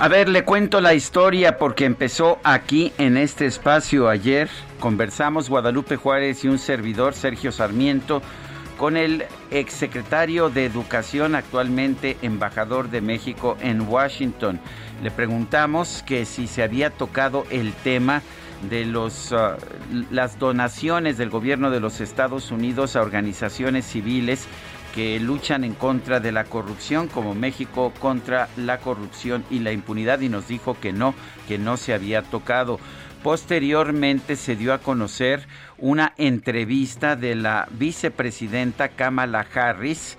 A ver, le cuento la historia porque empezó aquí en este espacio ayer. Conversamos Guadalupe Juárez y un servidor, Sergio Sarmiento, con el exsecretario de Educación, actualmente embajador de México en Washington. Le preguntamos que si se había tocado el tema de los, uh, las donaciones del gobierno de los Estados Unidos a organizaciones civiles que luchan en contra de la corrupción, como México contra la corrupción y la impunidad, y nos dijo que no, que no se había tocado. Posteriormente se dio a conocer una entrevista de la vicepresidenta Kamala Harris,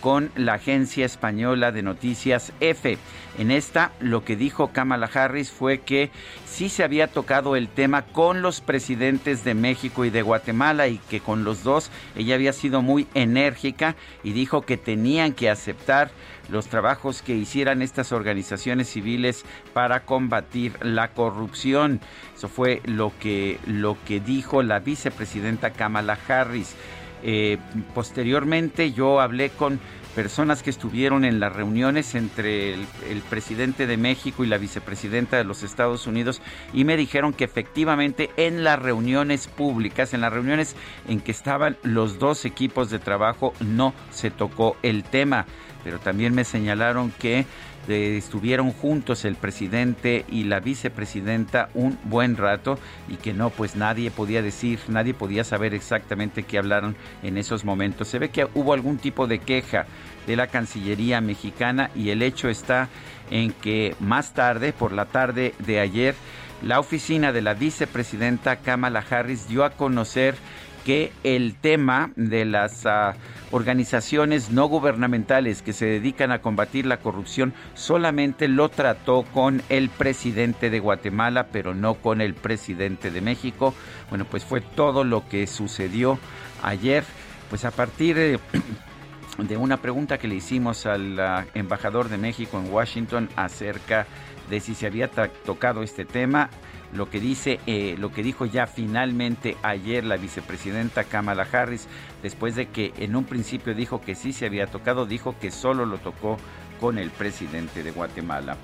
con la agencia española de noticias EFE. En esta, lo que dijo Kamala Harris fue que sí se había tocado el tema con los presidentes de México y de Guatemala y que con los dos ella había sido muy enérgica y dijo que tenían que aceptar los trabajos que hicieran estas organizaciones civiles para combatir la corrupción. Eso fue lo que, lo que dijo la vicepresidenta Kamala Harris. Eh, posteriormente yo hablé con personas que estuvieron en las reuniones entre el, el, presidente de México y la vicepresidenta de los Estados Unidos y me dijeron que efectivamente en las reuniones públicas, en las reuniones en que estaban los dos equipos de trabajo, no se tocó el tema. Pero también me señalaron que estuvieron juntos el presidente y la vicepresidenta un buen rato y que no, pues nadie podía decir, nadie podía saber exactamente qué hablaron en esos momentos. Se ve que hubo algún tipo de queja de la Cancillería mexicana y el hecho está en que más tarde, por la tarde de ayer, la oficina de la vicepresidenta Kamala Harris dio a conocer que el tema de las uh, organizaciones no gubernamentales que se dedican a combatir la corrupción solamente lo trató con el presidente de Guatemala, pero no con el presidente de México. Bueno, pues fue todo lo que sucedió ayer. Pues a partir de, de una pregunta que le hicimos al uh, embajador de México en Washington acerca de si se había tocado este tema, lo que dice, eh, lo que dijo ya finalmente ayer la vicepresidenta Kamala Harris, después de que en un principio dijo que sí se había tocado, dijo que solo lo tocó con el presidente de Guatemala.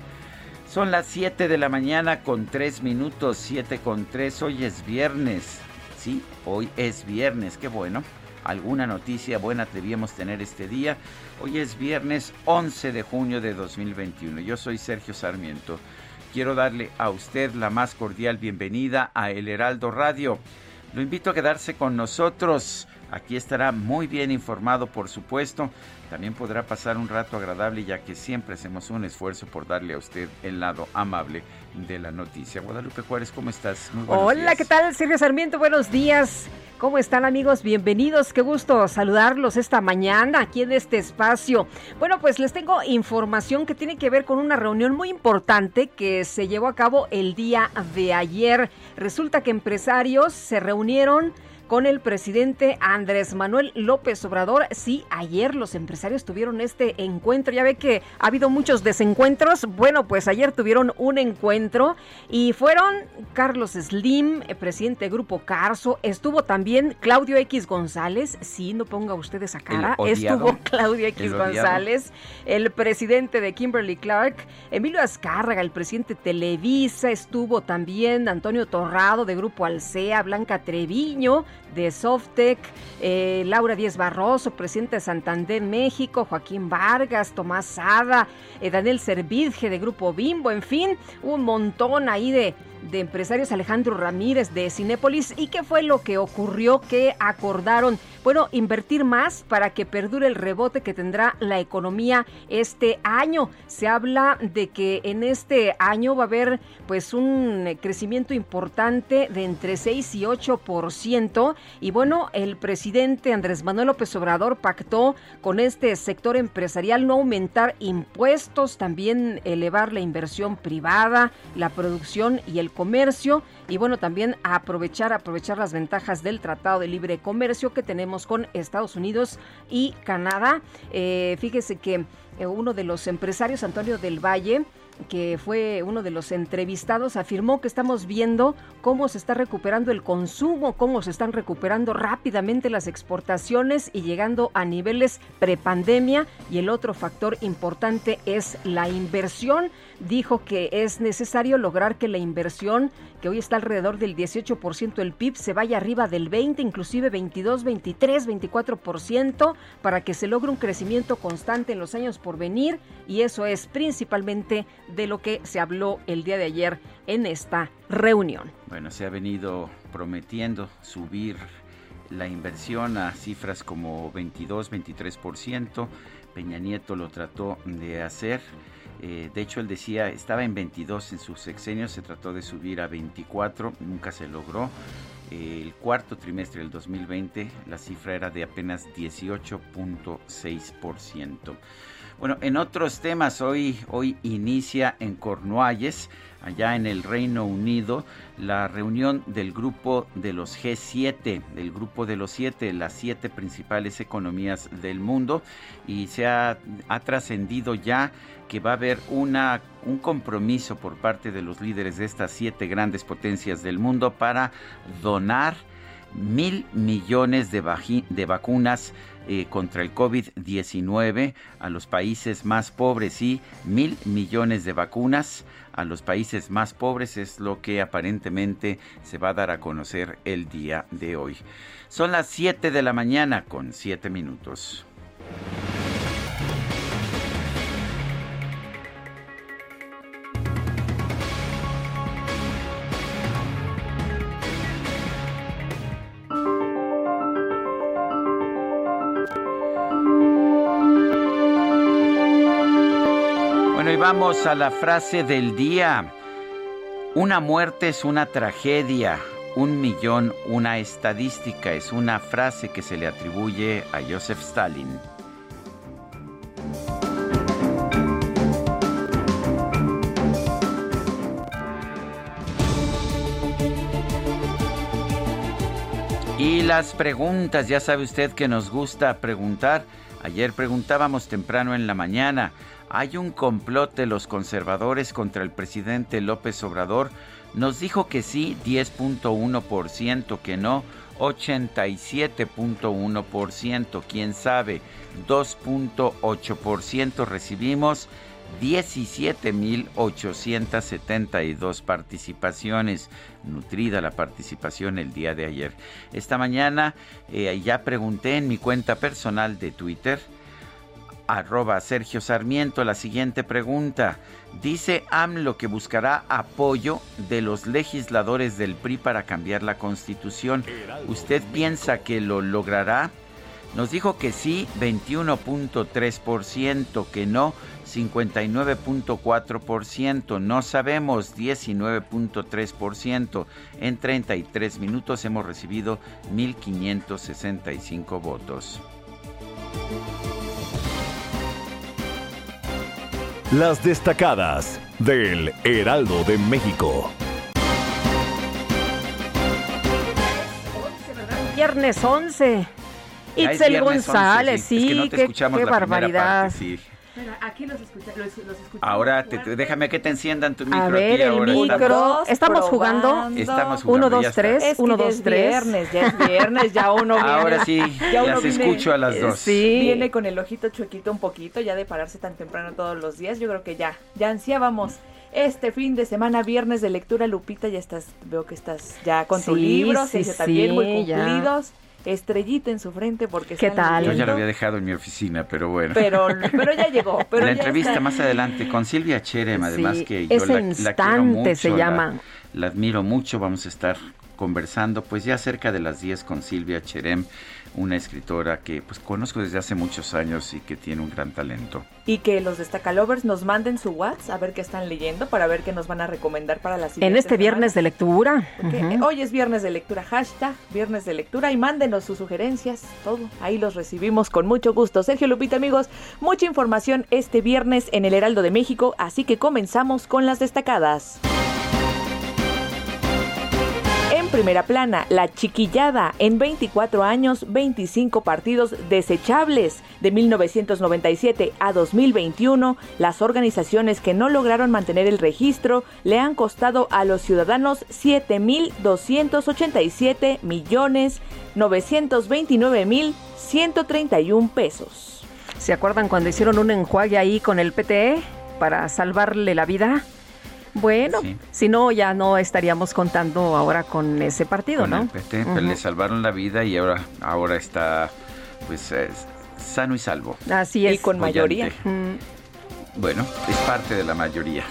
Son las 7 de la mañana con 3 minutos, 7 con 3, hoy es viernes. Sí, hoy es viernes, qué bueno. Alguna noticia buena debíamos tener este día. Hoy es viernes 11 de junio de 2021. Yo soy Sergio Sarmiento quiero darle a usted la más cordial bienvenida a El Heraldo Radio. Lo invito a quedarse con nosotros. Aquí estará muy bien informado, por supuesto. También podrá pasar un rato agradable ya que siempre hacemos un esfuerzo por darle a usted el lado amable de la noticia. Guadalupe Juárez, ¿cómo estás? Muy Hola, días. ¿qué tal? Sergio Sarmiento, buenos días. ¿Cómo están amigos? Bienvenidos. Qué gusto saludarlos esta mañana aquí en este espacio. Bueno, pues les tengo información que tiene que ver con una reunión muy importante que se llevó a cabo el día de ayer. Resulta que empresarios se reunieron con el presidente Andrés Manuel López Obrador. Sí, ayer los empresarios tuvieron este encuentro. Ya ve que ha habido muchos desencuentros. Bueno, pues ayer tuvieron un encuentro y fueron Carlos Slim, eh, presidente de Grupo Carso. Estuvo también Claudio X González. Sí, no ponga usted esa cara. Estuvo Claudio X González, el presidente de Kimberly Clark. Emilio Azcárraga, el presidente de Televisa. Estuvo también Antonio Torrado de Grupo Alcea, Blanca Treviño de Softec, eh, Laura Díez Barroso, presidente de Santander México, Joaquín Vargas, Tomás Sada, eh, Daniel Servidge de Grupo Bimbo, en fin, un montón ahí de, de empresarios, Alejandro Ramírez de Cinépolis. ¿Y qué fue lo que ocurrió? Que acordaron, bueno, invertir más para que perdure el rebote que tendrá la economía este año. Se habla de que en este año va a haber pues un crecimiento importante de entre 6 y 8%. Y bueno, el presidente Andrés Manuel López Obrador pactó con este sector empresarial no aumentar impuestos, también elevar la inversión privada, la producción y el comercio y bueno, también aprovechar, aprovechar las ventajas del Tratado de Libre Comercio que tenemos con Estados Unidos y Canadá. Eh, fíjese que eh, uno de los empresarios, Antonio del Valle, que fue uno de los entrevistados, afirmó que estamos viendo cómo se está recuperando el consumo, cómo se están recuperando rápidamente las exportaciones y llegando a niveles prepandemia. Y el otro factor importante es la inversión. Dijo que es necesario lograr que la inversión, que hoy está alrededor del 18% del PIB, se vaya arriba del 20, inclusive 22, 23, 24%, para que se logre un crecimiento constante en los años por venir. Y eso es principalmente de lo que se habló el día de ayer en esta reunión. Bueno, se ha venido prometiendo subir la inversión a cifras como 22, 23%. Peña Nieto lo trató de hacer. Eh, de hecho, él decía, estaba en 22 en sus sexenios, se trató de subir a 24, nunca se logró. el cuarto trimestre del 2020, la cifra era de apenas 18.6%. Bueno, en otros temas, hoy, hoy inicia en Cornualles, allá en el Reino Unido, la reunión del grupo de los G7, del grupo de los siete, las siete principales economías del mundo, y se ha, ha trascendido ya que va a haber una, un compromiso por parte de los líderes de estas siete grandes potencias del mundo para donar mil millones de, vacunas eh, contra el COVID-19 a los países más pobres y mil millones de vacunas a los países más pobres es lo que aparentemente se va a dar a conocer el día de hoy. Son las 7 de la mañana con 7 minutos. Vamos a la frase del día. Una muerte es una tragedia, un millón una estadística. Es una frase que se le atribuye a Joseph Stalin. Y las preguntas, ya sabe usted que nos gusta preguntar. Ayer preguntábamos temprano en la mañana, hay un complot de los conservadores contra el presidente López Obrador. Nos dijo que sí, 10.1%, que no, 87.1%, quién sabe, 2.8% recibimos 17.872 participaciones. Nutrida la participación el día de ayer. Esta mañana eh, ya pregunté en mi cuenta personal de Twitter arroba Sergio Sarmiento la siguiente pregunta. Dice AMLO que buscará apoyo de los legisladores del PRI para cambiar la constitución. ¿Usted piensa que lo logrará? Nos dijo que sí, 21.3%, que no, 59.4%, no sabemos, 19.3%. En 33 minutos hemos recibido 1.565 votos. Las destacadas del Heraldo de México. viernes 11. Itzel González, sí, qué, barbaridad. Aquí los, escuchamos. Ahora déjame que te enciendan tu micro. A ver, el micro. Estamos, jugando. Estamos jugando. 1, 2, 3, 1, 2, 3. viernes, ya es viernes, ya uno viene. Ahora sí, ya, las escucho a las dos. Sí. Viene con el ojito chuequito un poquito, ya de pararse tan temprano todos los días. Yo creo que ya, ya ansiábamos este fin de semana, viernes de lectura, Lupita, ya estás, veo que estás ya con tu libro, sí, también muy cumplidos. Estrellita en su frente porque ¿Qué tal? Yo ya lo había dejado en mi oficina, pero bueno. Pero, pero ya llegó. Pero la entrevista más adelante con Silvia Cherem, además que yo la, la, quiero mucho, se llama. La, admiro mucho, vamos a estar conversando pues ya cerca de las 10 con Silvia Cherem una escritora que pues conozco desde hace muchos años y que tiene un gran talento. Y que los Destacalovers nos manden su WhatsApp a ver qué están leyendo para ver qué nos van a recomendar para la siguiente En este viernes de lectura. Hoy es viernes de lectura, hashtag viernes de lectura y mándenos sus sugerencias, todo. Ahí los recibimos con mucho gusto. Sergio Lupita, amigos, mucha información este viernes en el Heraldo de México, así que comenzamos con las destacadas primera plana, La Chiquillada, en 24 años, 25 partidos desechables. De 1997 a 2021, las organizaciones que no lograron mantener el registro le han costado a los ciudadanos 7.287 millones 929 mil 131 pesos. ¿Se acuerdan cuando hicieron un enjuague ahí con el PTE para salvarle la vida? Bueno, si no, ya no estaríamos contando ahora con ese partido, ¿no? El pues, le salvaron la vida y ahora, ahora está pues sano y salvo. Así es. Y con mayoría. Bueno, es parte de la mayoría.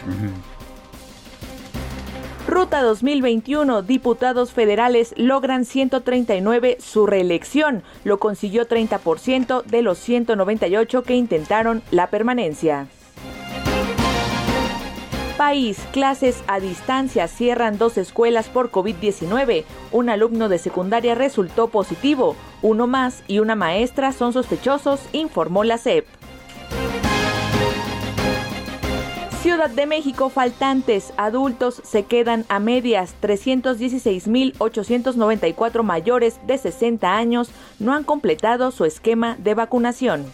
Ruta 2021, diputados federales logran 139 su reelección. Lo consiguió 30% de los 198 que intentaron la permanencia país, clases a distancia cierran dos escuelas por COVID-19. Un alumno de secundaria resultó positivo. Uno más y una maestra son sospechosos, informó la SEP. Ciudad de México, faltantes adultos se quedan a medias. 316.894 mayores de 60 años no han completado su esquema de vacunación.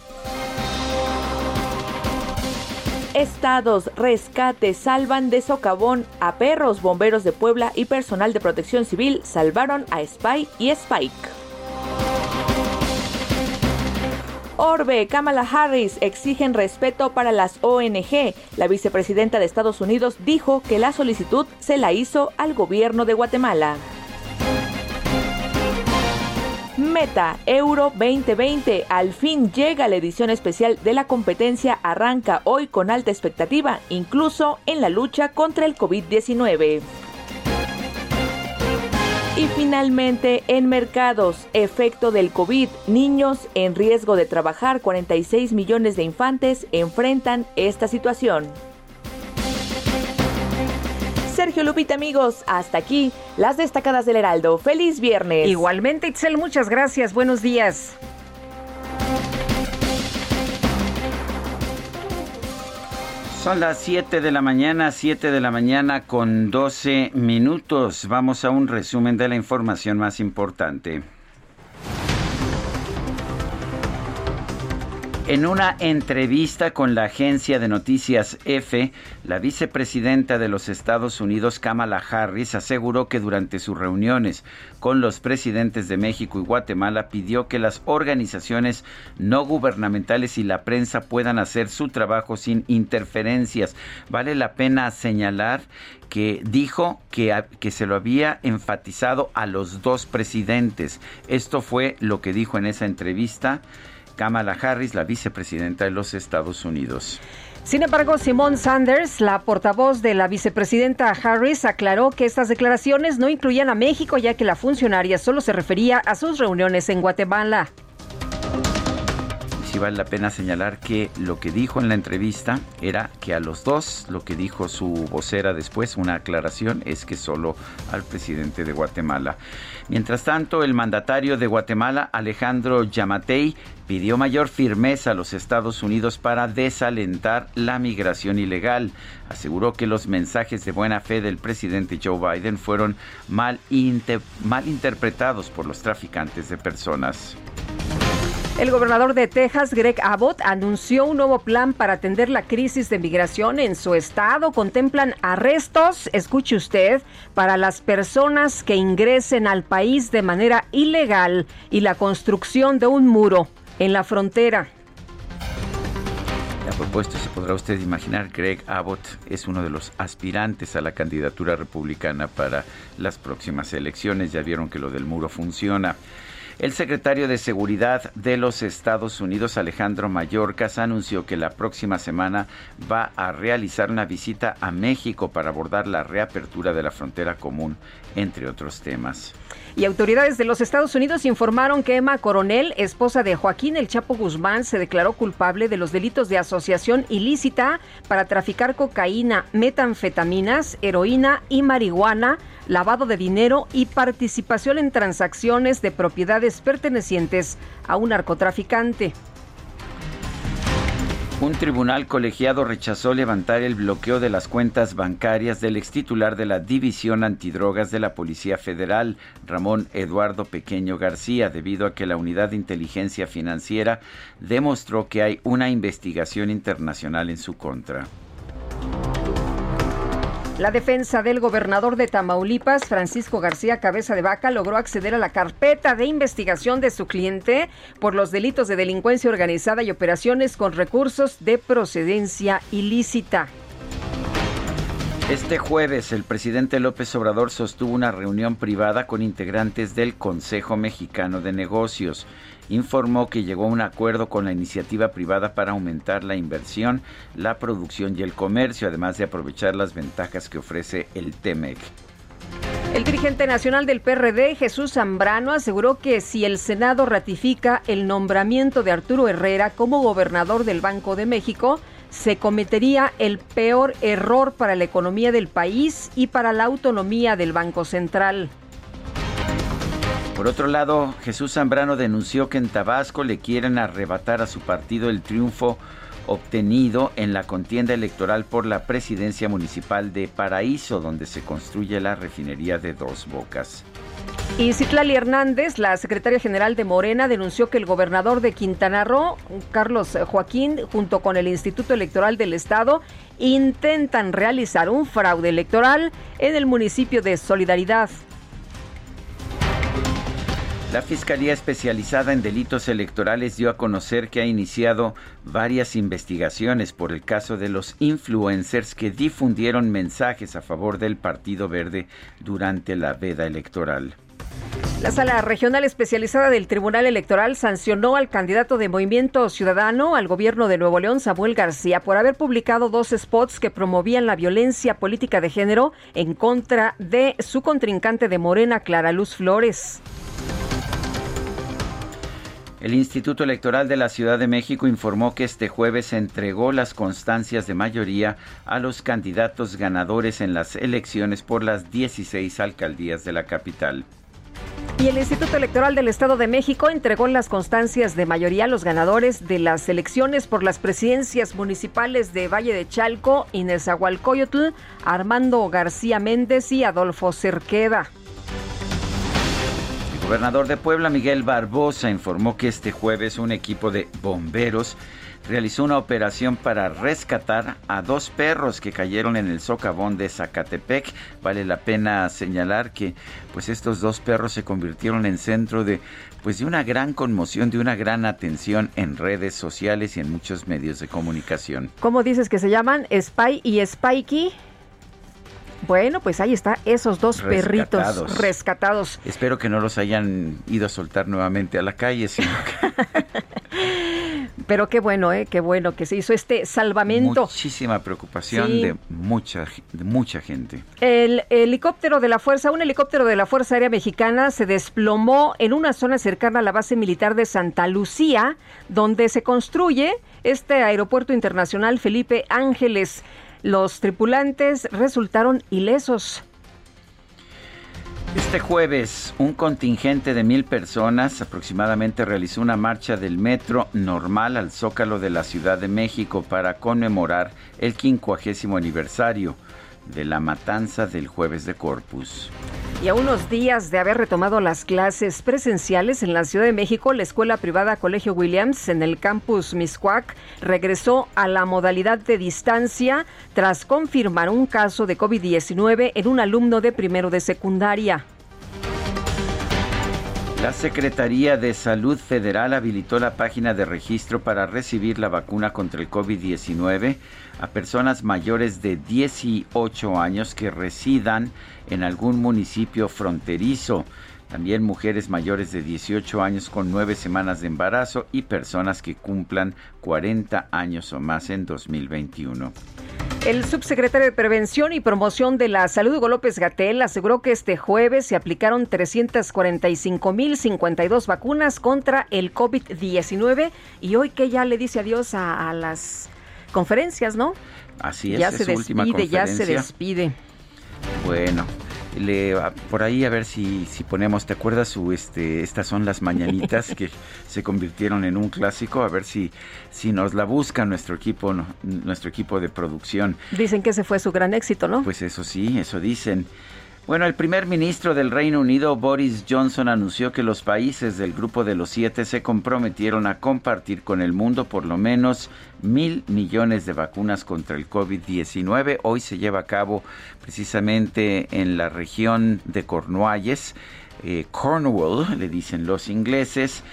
Estados, rescate, salvan de socavón a perros, bomberos de Puebla y personal de protección civil salvaron a Spy y Spike. Orbe, Kamala Harris exigen respeto para las ONG. La vicepresidenta de Estados Unidos dijo que la solicitud se la hizo al gobierno de Guatemala. Meta Euro 2020. Al fin llega la edición especial de la competencia. Arranca hoy con alta expectativa, incluso en la lucha contra el COVID-19. Y finalmente, en mercados, efecto del COVID, niños en riesgo de trabajar, 46 millones de infantes enfrentan esta situación. Sergio Lupita, amigos, hasta aquí las destacadas del Heraldo. Feliz viernes. Igualmente, Itzel, muchas gracias. Buenos días. Son las 7 de la mañana, 7 de la mañana con 12 minutos. Vamos a un resumen de la información más importante. En una entrevista con la agencia de noticias EFE, la vicepresidenta de los Estados Unidos, Kamala Harris, aseguró que durante sus reuniones con los presidentes de México y Guatemala pidió que las organizaciones no gubernamentales y la prensa puedan hacer su trabajo sin interferencias. Vale la pena señalar que dijo que, que, se lo había enfatizado a los dos presidentes. Esto fue lo que dijo en esa entrevista Kamala Harris, la vicepresidenta de los Estados Unidos. Sin embargo, Simone Sanders, la portavoz de la vicepresidenta Harris, aclaró que estas declaraciones no incluían a México, ya que la funcionaria solo se refería a sus reuniones en Guatemala. Sí vale la pena señalar que lo que dijo en la entrevista era que a los dos, lo que dijo su vocera después, una aclaración, es que solo al presidente de Guatemala. Mientras tanto, el mandatario de Guatemala, Alejandro Yamatei, pidió mayor firmeza a los Estados Unidos para desalentar la migración ilegal. Aseguró que los mensajes de buena fe del presidente Joe Biden fueron mal, mal interpretados por los traficantes de personas. El gobernador de Texas, Greg Abbott, anunció un nuevo plan para atender la crisis de migración en su estado. Contemplan arrestos, escuche usted, para las personas que ingresen al país de manera ilegal y la construcción de un muro en la frontera. A propuesto, se podrá usted imaginar, Greg Abbott es uno de los aspirantes a la candidatura republicana para las próximas elecciones. Ya vieron que lo del muro funciona. El secretario de Seguridad de los Estados Unidos, Alejandro Mayorkas, anunció que la próxima semana va a realizar una visita a México para abordar la reapertura de la frontera común, entre otros temas. Y autoridades de los Estados Unidos informaron que Emma Coronel, esposa de Joaquín El Chapo Guzmán, se declaró culpable de los delitos de asociación ilícita para traficar cocaína, metanfetaminas, heroína y marihuana lavado de dinero y participación en transacciones de propiedades pertenecientes a un narcotraficante. Un tribunal colegiado rechazó levantar el bloqueo de las cuentas bancarias del ex titular de la División Antidrogas de la Policía Federal, Ramón Eduardo Pequeño García, debido a que la Unidad de Inteligencia Financiera demostró que hay una investigación internacional en su contra. La defensa del gobernador de Tamaulipas, Francisco García Cabeza de Vaca, logró acceder a la carpeta de investigación de su cliente por los delitos de delincuencia organizada y operaciones con recursos de procedencia ilícita. Este jueves, el presidente López Obrador sostuvo una reunión privada con integrantes del Consejo Mexicano de Negocios informó que llegó a un acuerdo con la iniciativa privada para aumentar la inversión, la producción y el comercio, además de aprovechar las ventajas que ofrece el TEMEC. El dirigente nacional del PRD, Jesús Zambrano, aseguró que si el Senado ratifica el nombramiento de Arturo Herrera como gobernador del Banco de México, se cometería el peor error para la economía del país y para la autonomía del Banco Central. Por otro lado, Jesús Zambrano denunció que en Tabasco le quieren arrebatar a su partido el triunfo obtenido en la contienda electoral por la presidencia municipal de Paraíso, donde se construye la refinería de Dos Bocas. Y Citlali Hernández, la secretaria general de Morena, denunció que el gobernador de Quintana Roo, Carlos Joaquín, junto con el Instituto Electoral del Estado, intentan realizar un fraude electoral en el municipio de Solidaridad. La Fiscalía Especializada en Delitos Electorales dio a conocer que ha iniciado varias investigaciones por el caso de los influencers que difundieron mensajes a favor del Partido Verde durante la veda electoral. La sala regional especializada del Tribunal Electoral sancionó al candidato de Movimiento Ciudadano al gobierno de Nuevo León, Samuel García, por haber publicado dos spots que promovían la violencia política de género en contra de su contrincante de Morena, Clara Luz Flores. El Instituto Electoral de la Ciudad de México informó que este jueves entregó las constancias de mayoría a los candidatos ganadores en las elecciones por las 16 alcaldías de la capital. Y el Instituto Electoral del Estado de México entregó las constancias de mayoría a los ganadores de las elecciones por las presidencias municipales de Valle de Chalco, Inés Agualcoyotl, Armando García Méndez y Adolfo Cerqueda gobernador de Puebla, Miguel Barbosa, informó que este jueves un equipo de bomberos realizó una operación para rescatar a dos perros que cayeron en el socavón de Zacatepec. Vale la pena señalar que pues estos dos perros se convirtieron en centro de pues de una gran conmoción, de una gran atención en redes sociales y en muchos medios de comunicación. ¿Cómo dices que se llaman? Spy y Spikey. Bueno, pues ahí está, esos dos perritos rescatados. Espero que no los hayan ido a soltar nuevamente a la calle, sino que... Pero qué bueno, ¿eh? Qué bueno que se hizo este salvamento. Muchísima preocupación de, mucha, de mucha gente. El helicóptero de la Fuerza, un helicóptero de la Fuerza Aérea Mexicana se desplomó en una zona cercana a la base militar de Santa Lucía, donde se construye este aeropuerto internacional Felipe Ángeles. Los tripulantes resultaron ilesos. Este jueves, un contingente de mil personas aproximadamente realizó una marcha del metro normal al Zócalo de la Ciudad de México para conmemorar el quincuagésimo aniversario de la matanza del jueves de Corpus. Y a unos días de haber retomado las clases presenciales en la Ciudad de México, la escuela privada Colegio Williams en el campus Miscuac regresó a la modalidad de distancia tras confirmar un caso de COVID-19 en un alumno de primero de secundaria. La Secretaría de Salud Federal habilitó la página de registro para recibir la vacuna contra el COVID-19 a personas mayores de 18 años que residan en algún municipio fronterizo. También mujeres mayores de 18 años con nueve semanas de embarazo y personas que cumplan 40 años o más en 2021. El subsecretario de Prevención y Promoción de la Salud, Hugo López Gatel, aseguró que este jueves se aplicaron 345.052 vacunas contra el COVID-19 y hoy que ya le dice adiós a, las conferencias, ¿no? Así es, ya es se su despide, ya se despide. Bueno, le, por ahí a ver si, si ponemos, ¿te acuerdas su este estas son las mañanitas que se convirtieron en un clásico? A ver si si nos la busca nuestro equipo no- nuestro equipo de producción. Dicen que ese fue su gran éxito, ¿no? Pues eso sí, eso dicen. Bueno, el primer ministro del Reino Unido, Boris Johnson, anunció que los países del Grupo de los Siete se comprometieron a compartir con el mundo por lo menos mil millones de vacunas contra el COVID-19. Hoy se lleva a cabo precisamente en la región de Cornualles, eh, Cornwall, le dicen los ingleses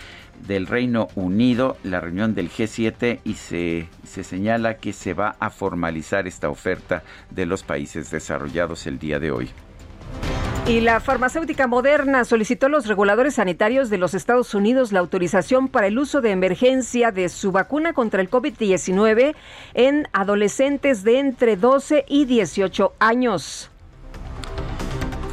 del Reino Unido, la reunión del G7 y se, se señala que se va a formalizar esta oferta de los países desarrollados el día de hoy. Y la farmacéutica Moderna solicitó a los reguladores sanitarios de los Estados Unidos la autorización para el uso de emergencia de su vacuna contra el COVID-19 en adolescentes de entre 12 y 18 años.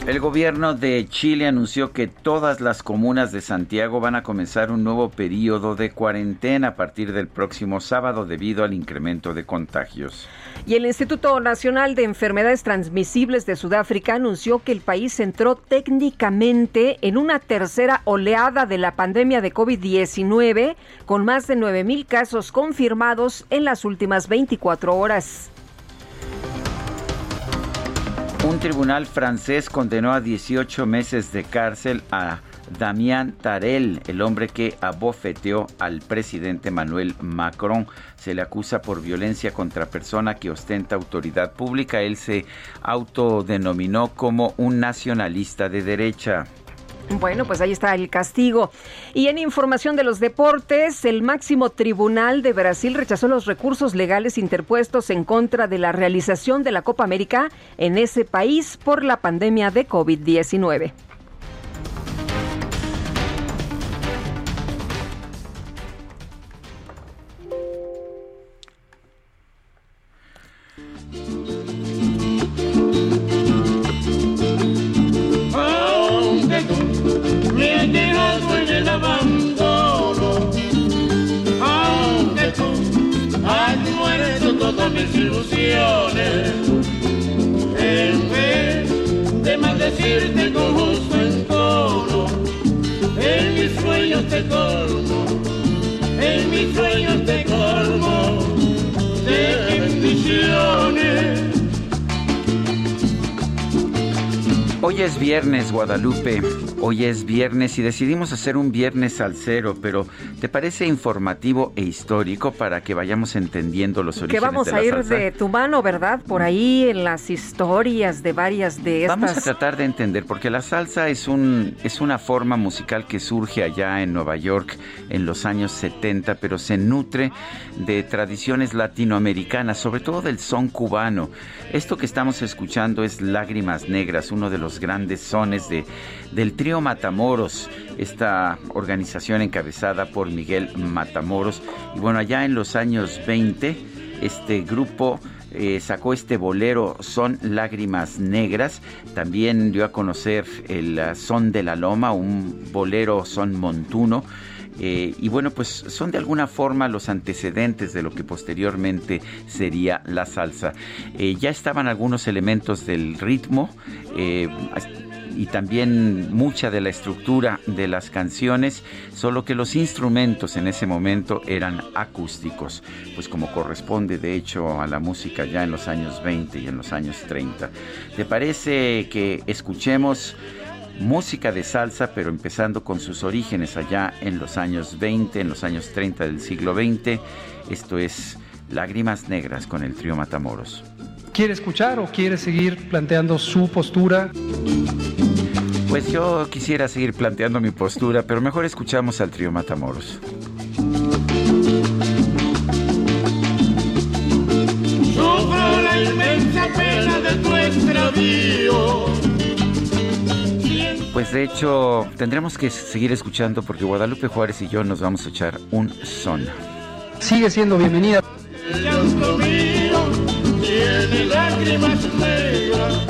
El gobierno de Chile anunció que todas las comunas de Santiago van a comenzar un nuevo periodo de cuarentena a partir del próximo sábado debido al incremento de contagios. Y el Instituto Nacional de Enfermedades Transmisibles de Sudáfrica anunció que el país entró técnicamente en una tercera oleada de la pandemia de COVID-19 con más de 9 mil casos confirmados en las últimas 24 horas. Un tribunal francés condenó a 18 meses de cárcel a Damián Tarel, el hombre que abofeteó al presidente Manuel Macron. Se le acusa por violencia contra persona que ostenta autoridad pública. Él se autodenominó como un nacionalista de derecha. Bueno, pues ahí está el castigo. Y en información de los deportes, el máximo tribunal de Brasil rechazó los recursos legales interpuestos en contra de la realización de la Copa América en ese país por la pandemia de COVID-19. Dejado en el abandono, aunque tú has muerto todas mis ilusiones, en vez de maldecirte con justo entono, en mis sueños te colmo, en mis sueños te colmo de bendiciones. Hoy es viernes, Guadalupe. Hoy es viernes y decidimos hacer un viernes al cero, pero ¿te parece informativo e histórico para que vayamos entendiendo los Que orígenes vamos de la a ir salsa? de tu mano, ¿verdad? Por ahí en las historias de varias de estas. Vamos a tratar de entender, porque la salsa es, un, es una forma musical que surge allá en Nueva York en los años 70, pero se nutre de tradiciones latinoamericanas, sobre todo del son cubano. Esto que estamos escuchando es Lágrimas Negras, uno de los grandes sones de, del trío Matamoros, esta organización encabezada por Miguel Matamoros. Y bueno, allá en los años 20, este grupo eh, sacó este bolero Son Lágrimas Negras. También dio a conocer el uh, Son de la Loma, un bolero son montuno. Eh, y bueno, pues son de alguna forma los antecedentes de lo que posteriormente sería la salsa. Eh, ya estaban algunos elementos del ritmo y también mucha de la estructura de las canciones, solo que los instrumentos en ese momento eran acústicos, pues como corresponde de hecho a la música ya en los años 20 y en los años 30. ¿Te parece que escuchemos música de salsa, pero empezando con sus orígenes allá en los años 20, en los años 30 del siglo XX? Esto es Lágrimas Negras con el trío Matamoros. ¿Quiere escuchar o quiere seguir planteando su postura? Pues yo quisiera seguir planteando mi postura, pero mejor escuchamos al trío Matamoros. Sufro la inmensa pena de tu extravío. Pues de hecho, tendremos que seguir escuchando porque Guadalupe Juárez y yo nos vamos a echar un son. Sigue siendo bienvenida. tiene lágrimas negras,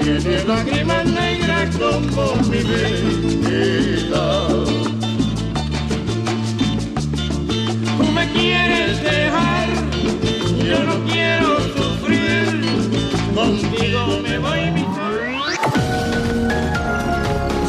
tiene lágrimas negras como mi vida. Tú me quieres dejar, yo no quiero sufrir, contigo me voy mi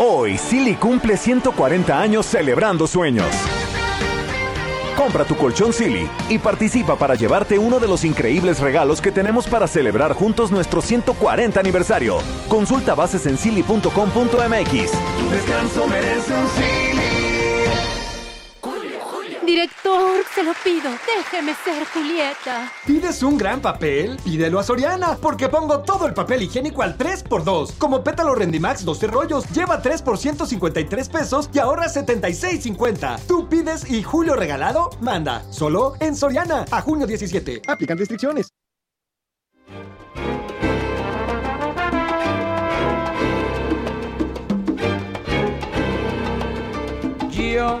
Hoy, Silly cumple 140 años celebrando sueños. Compra tu colchón Silly y participa para llevarte uno de los increíbles regalos que tenemos para celebrar juntos nuestro 140 aniversario. Consulta bases en silly.com.mx. Tu descanso merece un. Director, se lo pido, déjeme ser Julieta. ¿Pides un gran papel? Pídelo a Soriana, porque pongo todo el papel higiénico al 3x2. Como pétalo Rendimax 12 rollos, lleva 3 por 153 pesos y ahorra 76.50. Tú pides y Julio regalado, manda. Solo en Soriana, a junio 17. Aplican restricciones. Yo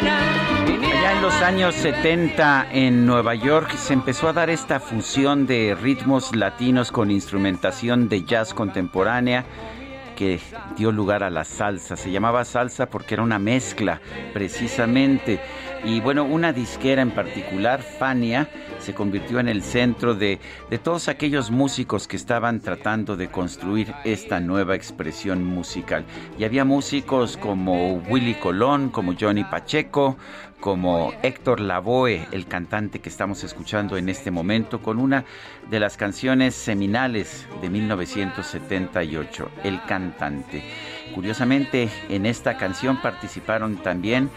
En los años 70 en Nueva York se empezó a dar esta fusión de ritmos latinos con instrumentación de jazz contemporánea que dio lugar a la salsa. Se llamaba salsa porque era una mezcla precisamente. Y bueno, una disquera en particular, Fania, se convirtió en el centro de, de, todos aquellos músicos que estaban tratando de construir esta nueva expresión musical. Y había músicos como Willy Colón, como Johnny Pacheco, como Héctor Lavoe, el cantante que estamos escuchando en este momento, con una de las canciones seminales de 1978, El cantante. Curiosamente, en esta canción participaron también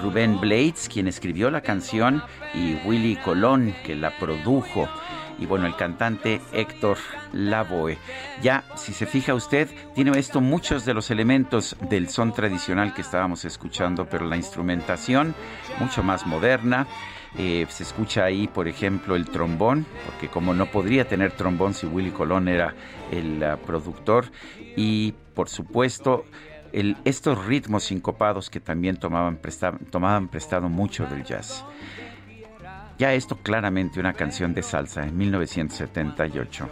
Rubén Blades, quien escribió la canción, y Willy Colón, que la produjo y bueno, el cantante Héctor Lavoe. Ya, si se fija usted, tiene esto muchos de los elementos del son tradicional que estábamos escuchando, pero la instrumentación mucho más moderna. Eh, se escucha ahí, por ejemplo, el trombón, porque como no podría tener trombón si Willy Colón era el uh, productor, y por supuesto estos ritmos sincopados que también tomaban, tomaban prestado mucho del jazz. Ya esto claramente una canción de salsa en 1978.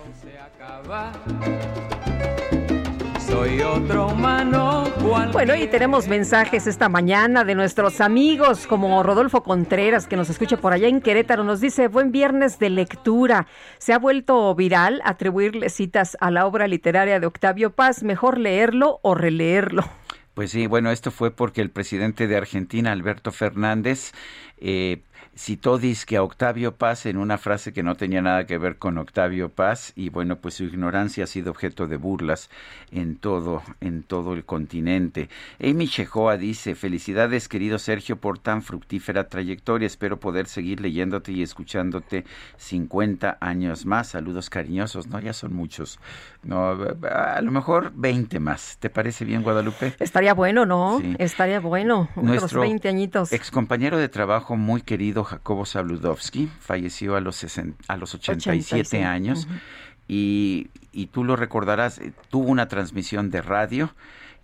soy otro humano. Bueno, y tenemos mensajes esta mañana de nuestros amigos como Rodolfo Contreras, que nos escucha por allá en Querétaro. Nos dice, buen viernes de lectura. Se ha vuelto viral atribuirle citas a la obra literaria de Octavio Paz. Mejor leerlo o releerlo. Pues sí, bueno, esto fue porque el presidente de Argentina, Alberto Fernández, eh, citó disque a Octavio Paz en una frase que no tenía nada que ver con Octavio Paz y bueno, pues su ignorancia ha sido objeto de burlas en todo, en todo el continente. Amy Chejoa dice, felicidades querido Sergio por tan fructífera trayectoria, espero poder seguir leyéndote y escuchándote 50 años más. Saludos cariñosos, ¿no? Ya son muchos. No, a lo mejor 20 más. ¿Te parece bien, Guadalupe? Estaría bueno, ¿no? Estaría bueno. Nuestro 20 añitos. Excompañero de trabajo muy querido Jacobo Sabludowski, falleció a los, a los 87 años y, y, tú lo recordarás, eh, tuvo una transmisión de radio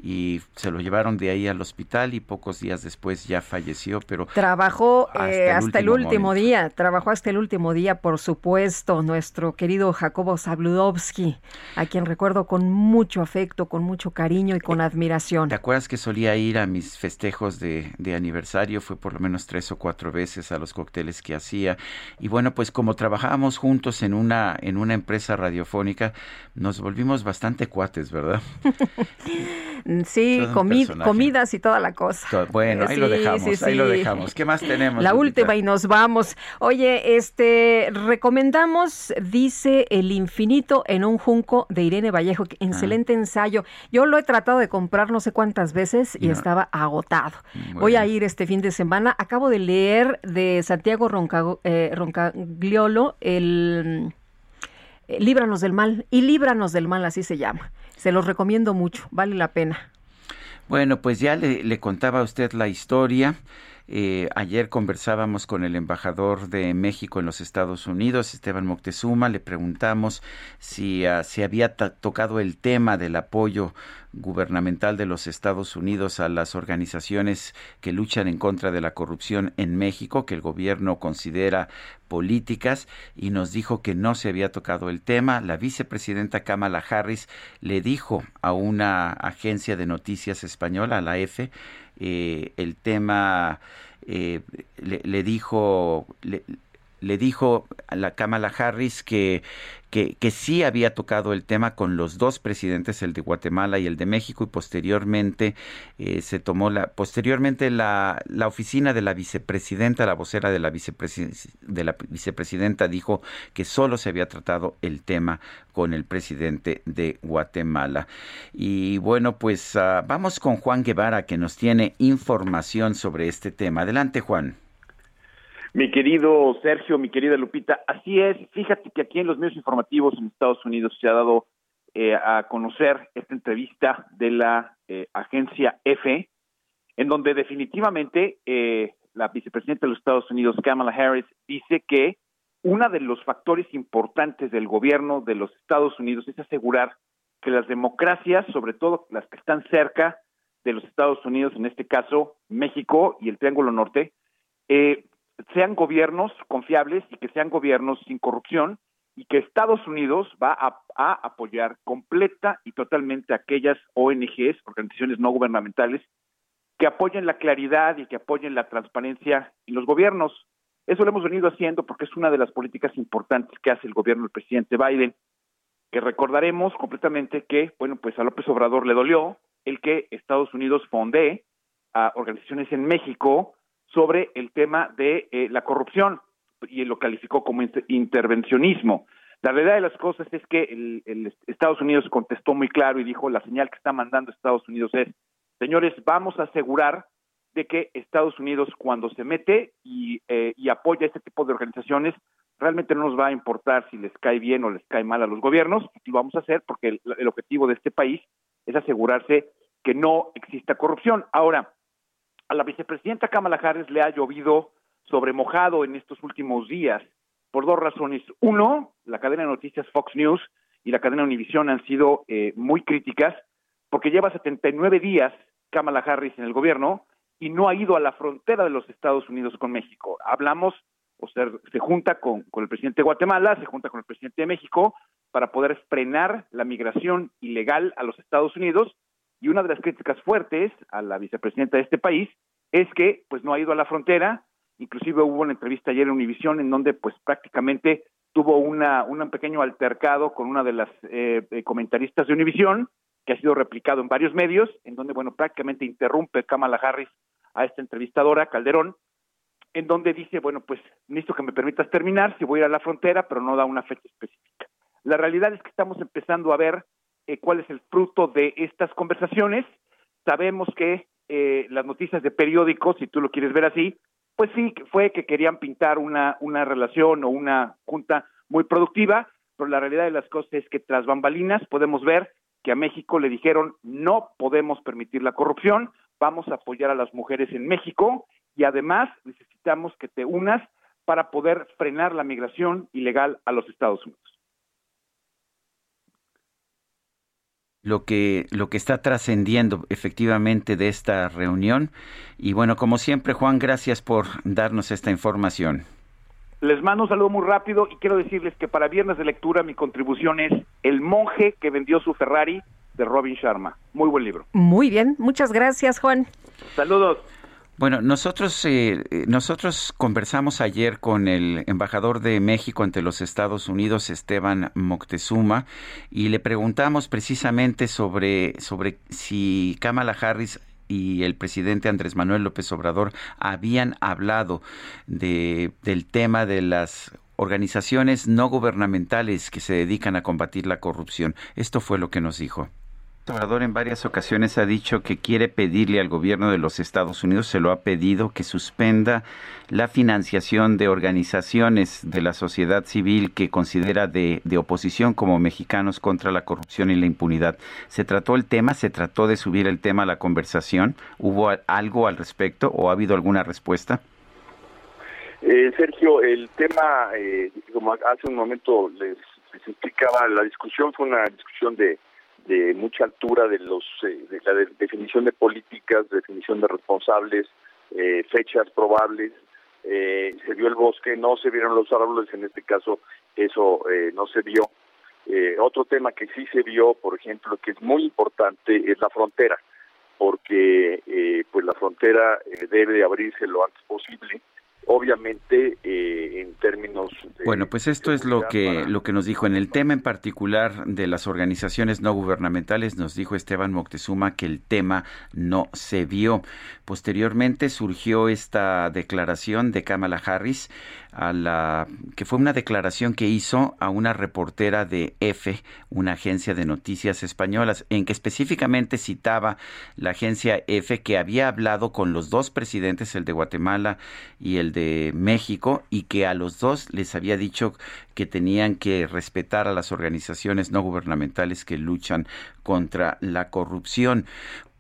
y se lo llevaron de ahí al hospital y pocos días después ya falleció, pero trabajó hasta, el, último, día, trabajó hasta el último día, por supuesto, nuestro querido Jacobo Zabludovsky, a quien recuerdo con mucho afecto, con mucho cariño y con admiración. ¿Te acuerdas que solía ir a mis festejos de, de aniversario? Fue por lo menos tres o cuatro veces a los cócteles que hacía y bueno, pues como trabajábamos juntos en una en una empresa radiofónica, nos volvimos bastante cuates, ¿verdad? Sí, comidas y toda la cosa. bueno, ahí lo dejamos, ahí lo dejamos. ¿Qué más tenemos? La última y nos vamos. Oye, este, recomendamos, dice El infinito en un junco de Irene Vallejo, ah. excelente ensayo. Yo lo he tratado de comprar no sé cuántas veces y estaba agotado. Voy a ir este fin de semana. Acabo de leer de Santiago eh, Roncagliolo el... Eh, líbranos del mal y líbranos del mal, así se llama. Se los recomiendo mucho, vale la pena. Bueno, pues ya le, contaba a usted la historia. Eh, ayer conversábamos con el embajador de México en los Estados Unidos, Esteban Moctezuma, le preguntamos si uh, se había tocado el tema del apoyo gubernamental de los Estados Unidos a las organizaciones que luchan en contra de la corrupción en México, que el gobierno considera políticas, y nos dijo que no se había tocado el tema. La vicepresidenta Kamala Harris le dijo a una agencia de noticias española, a la EFE, eh, el tema eh, le, dijo le dijo a la Kamala Harris que, que, que, sí había tocado el tema con los dos presidentes, el de Guatemala y el de México, y posteriormente eh, se tomó la, posteriormente la, la oficina de la vicepresidenta, la vocera de la, de la vicepresidenta dijo que solo se había tratado el tema con el presidente de Guatemala. Y bueno, pues ah, vamos con Juan Guevara que nos tiene información sobre este tema. Adelante, Juan. Mi querido Sergio, mi querida Lupita, así es. Fíjate que aquí en los medios informativos en Estados Unidos se ha dado eh, a conocer esta entrevista de la eh, agencia EFE, en donde definitivamente eh, la vicepresidenta de los Estados Unidos, Kamala Harris, dice que uno de los factores importantes del gobierno de los Estados Unidos es asegurar que las democracias, sobre todo las que están cerca de los Estados Unidos, en este caso México y el Triángulo Norte, eh, sean gobiernos confiables y que sean gobiernos sin corrupción y que Estados Unidos va a, apoyar completa y totalmente aquellas ONGs, organizaciones no gubernamentales, que apoyen la claridad y que apoyen la transparencia en los gobiernos. Eso lo hemos venido haciendo porque es una de las políticas importantes que hace el gobierno del presidente Biden, que recordaremos completamente que, bueno, pues a López Obrador le dolió el que Estados Unidos fonde a organizaciones en México sobre el tema de eh, la corrupción y lo calificó como intervencionismo. La realidad de las cosas es que el, Estados Unidos contestó muy claro y dijo la señal que está mandando Estados Unidos es, señores, vamos a asegurar de que Estados Unidos cuando se mete y, eh, y apoya este tipo de organizaciones, realmente no nos va a importar si les cae bien o les cae mal a los gobiernos, y lo vamos a hacer porque el objetivo de este país es asegurarse que no exista corrupción. Ahora, a la vicepresidenta Kamala Harris le ha llovido sobre mojado en estos últimos días por dos razones. Uno, la cadena de noticias Fox News y la cadena Univision han sido eh, muy críticas porque lleva 79 días Kamala Harris en el gobierno y no ha ido a la frontera de los Estados Unidos con México. Hablamos o sea, se junta con, con el presidente de Guatemala, se junta con el presidente de México para poder frenar la migración ilegal a los Estados Unidos. Y una de las críticas fuertes a la vicepresidenta de este país es que pues no ha ido a la frontera, inclusive hubo una entrevista ayer en Univisión en donde pues prácticamente tuvo una, un pequeño altercado con una de las eh, eh, comentaristas de Univisión, que ha sido replicado en varios medios, en donde, bueno, prácticamente interrumpe Kamala Harris a esta entrevistadora, Calderón, en donde dice, bueno, pues necesito que me permitas terminar, si voy a ir a la frontera, pero no da una fecha específica. La realidad es que estamos empezando a ver eh, cuál es el fruto de estas conversaciones. Sabemos que eh, las noticias de periódicos, si tú lo quieres ver así, pues sí, fue que querían pintar una, una relación o una junta muy productiva, pero la realidad de las cosas es que tras bambalinas podemos ver que a México le dijeron no podemos permitir la corrupción, vamos a apoyar a las mujeres en México y además necesitamos que te unas para poder frenar la migración ilegal a los Estados Unidos. Lo que, lo que está trascendiendo efectivamente de esta reunión. Y bueno, como siempre, Juan, gracias por darnos esta información. Les mando un saludo muy rápido y quiero decirles que para viernes de lectura mi contribución es El monje que vendió su Ferrari de Robin Sharma. Muy buen libro. Muy bien, muchas gracias, Juan. Saludos. Bueno, nosotros, eh, eh, nosotros conversamos ayer con el embajador de México ante los Estados Unidos, Esteban Moctezuma, y le preguntamos precisamente sobre, sobre si Kamala Harris y el presidente Andrés Manuel López Obrador habían hablado de, del tema de las organizaciones no gubernamentales que se dedican a combatir la corrupción. Esto fue lo que nos dijo. Obrador en varias ocasiones ha dicho que quiere pedirle al gobierno de los Estados Unidos, se lo ha pedido, que suspenda la financiación de organizaciones de la sociedad civil que considera de, de, oposición como mexicanos contra la corrupción y la impunidad. ¿Se trató el tema? ¿Se trató de subir el tema a la conversación? ¿Hubo algo al respecto o ha habido alguna respuesta? Eh, Sergio, el tema, eh, como hace un momento les, les explicaba, la discusión fue una discusión de de mucha altura de los eh, de la definición de políticas, definición de responsables, eh, fechas probables. Eh, se vio el bosque, no se vieron los árboles, en este caso eso no se vio. otro tema que sí se vio, por ejemplo, que es muy importante, es la frontera, porque pues la frontera debe abrirse lo antes posible obviamente eh, en términos bueno pues esto es lo que lo que nos dijo. En el tema en particular de las organizaciones no gubernamentales nos dijo Esteban Moctezuma que el tema no se vio. Posteriormente surgió esta declaración de Kamala Harris a la que fue una declaración que hizo a una reportera de EFE, una agencia de noticias españolas, en que específicamente citaba la agencia EFE que había hablado con los dos presidentes, el de Guatemala y el de México, y que a los dos les había dicho que tenían que respetar a las organizaciones no gubernamentales que luchan contra la corrupción.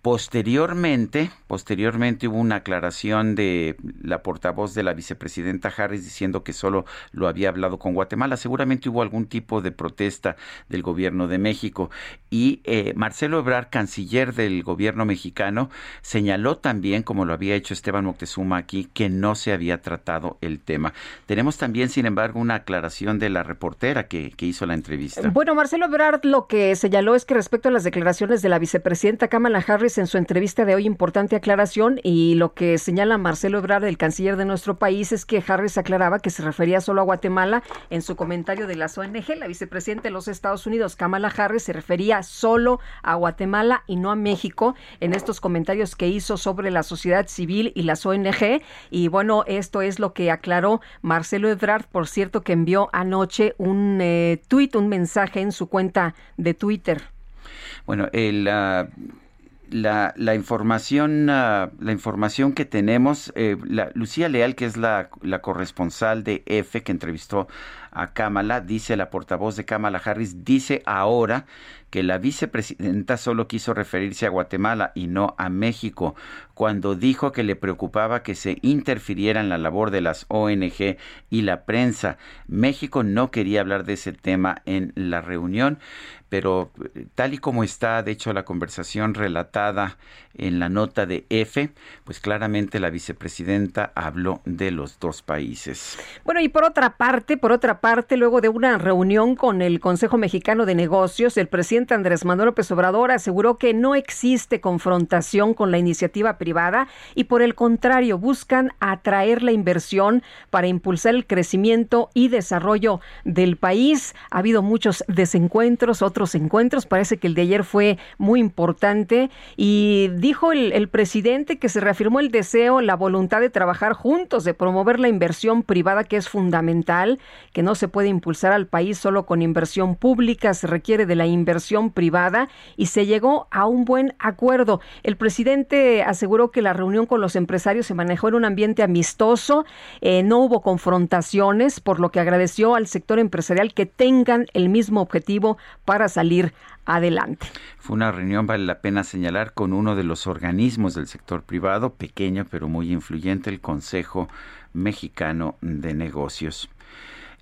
Posteriormente, posteriormente hubo una aclaración de la portavoz de la vicepresidenta Harris diciendo que solo lo había hablado con Guatemala. Seguramente hubo algún tipo de protesta del gobierno de México. Y eh, Marcelo Ebrard, canciller del gobierno mexicano, señaló también, como lo había hecho Esteban Moctezuma aquí, que no se había tratado el tema. Tenemos también, sin embargo, una aclaración de la reportera que, que hizo la entrevista. Bueno, Marcelo Ebrard lo que señaló es que respecto a las declaraciones de la vicepresidenta Kamala Harris, en su entrevista de hoy importante aclaración y lo que señala Marcelo Ebrard, el canciller de nuestro país, es que Harris aclaraba que se refería solo a Guatemala en su comentario de las ONG. La vicepresidenta de los Estados Unidos, Kamala Harris, se refería solo a Guatemala y no a México en estos comentarios que hizo sobre la sociedad civil y las ONG. Y bueno, esto es lo que aclaró Marcelo Ebrard, por cierto, que envió anoche un eh, tuit, un mensaje en su cuenta de Twitter. Bueno, el... Uh la, la información uh, la información que tenemos eh, la, Lucía Leal que es la, la corresponsal de EFE que entrevistó a Kamala, dice la portavoz de Kamala Harris, dice ahora que la vicepresidenta solo quiso referirse a Guatemala y no a México, cuando dijo que le preocupaba que se interfiriera en la labor de las ONG y la prensa. México no quería hablar de ese tema en la reunión pero eh, tal y como está, de hecho, la conversación relatada en la nota de F, pues claramente la vicepresidenta habló de los dos países. Bueno, y por otra parte, por otra parte, luego de una reunión con el Consejo Mexicano de Negocios, el presidente Andrés Manuel López Obrador aseguró que no existe confrontación con la iniciativa privada y por el contrario buscan atraer la inversión para impulsar el crecimiento y desarrollo del país. Ha habido muchos desencuentros, otros encuentros, parece que el de ayer fue muy importante. Y dijo el, presidente que se reafirmó el deseo, la voluntad de trabajar juntos, de promover la inversión privada que es fundamental, que no se puede impulsar al país solo con inversión pública, se requiere de la inversión privada y se llegó a un buen acuerdo. El presidente aseguró que la reunión con los empresarios se manejó en un ambiente amistoso, eh, no hubo confrontaciones, por lo que agradeció al sector empresarial que tengan el mismo objetivo para salir adelante. Fue una reunión, vale la pena señalar, con uno de los organismos del sector privado, pequeño pero muy influyente, el Consejo Mexicano de Negocios.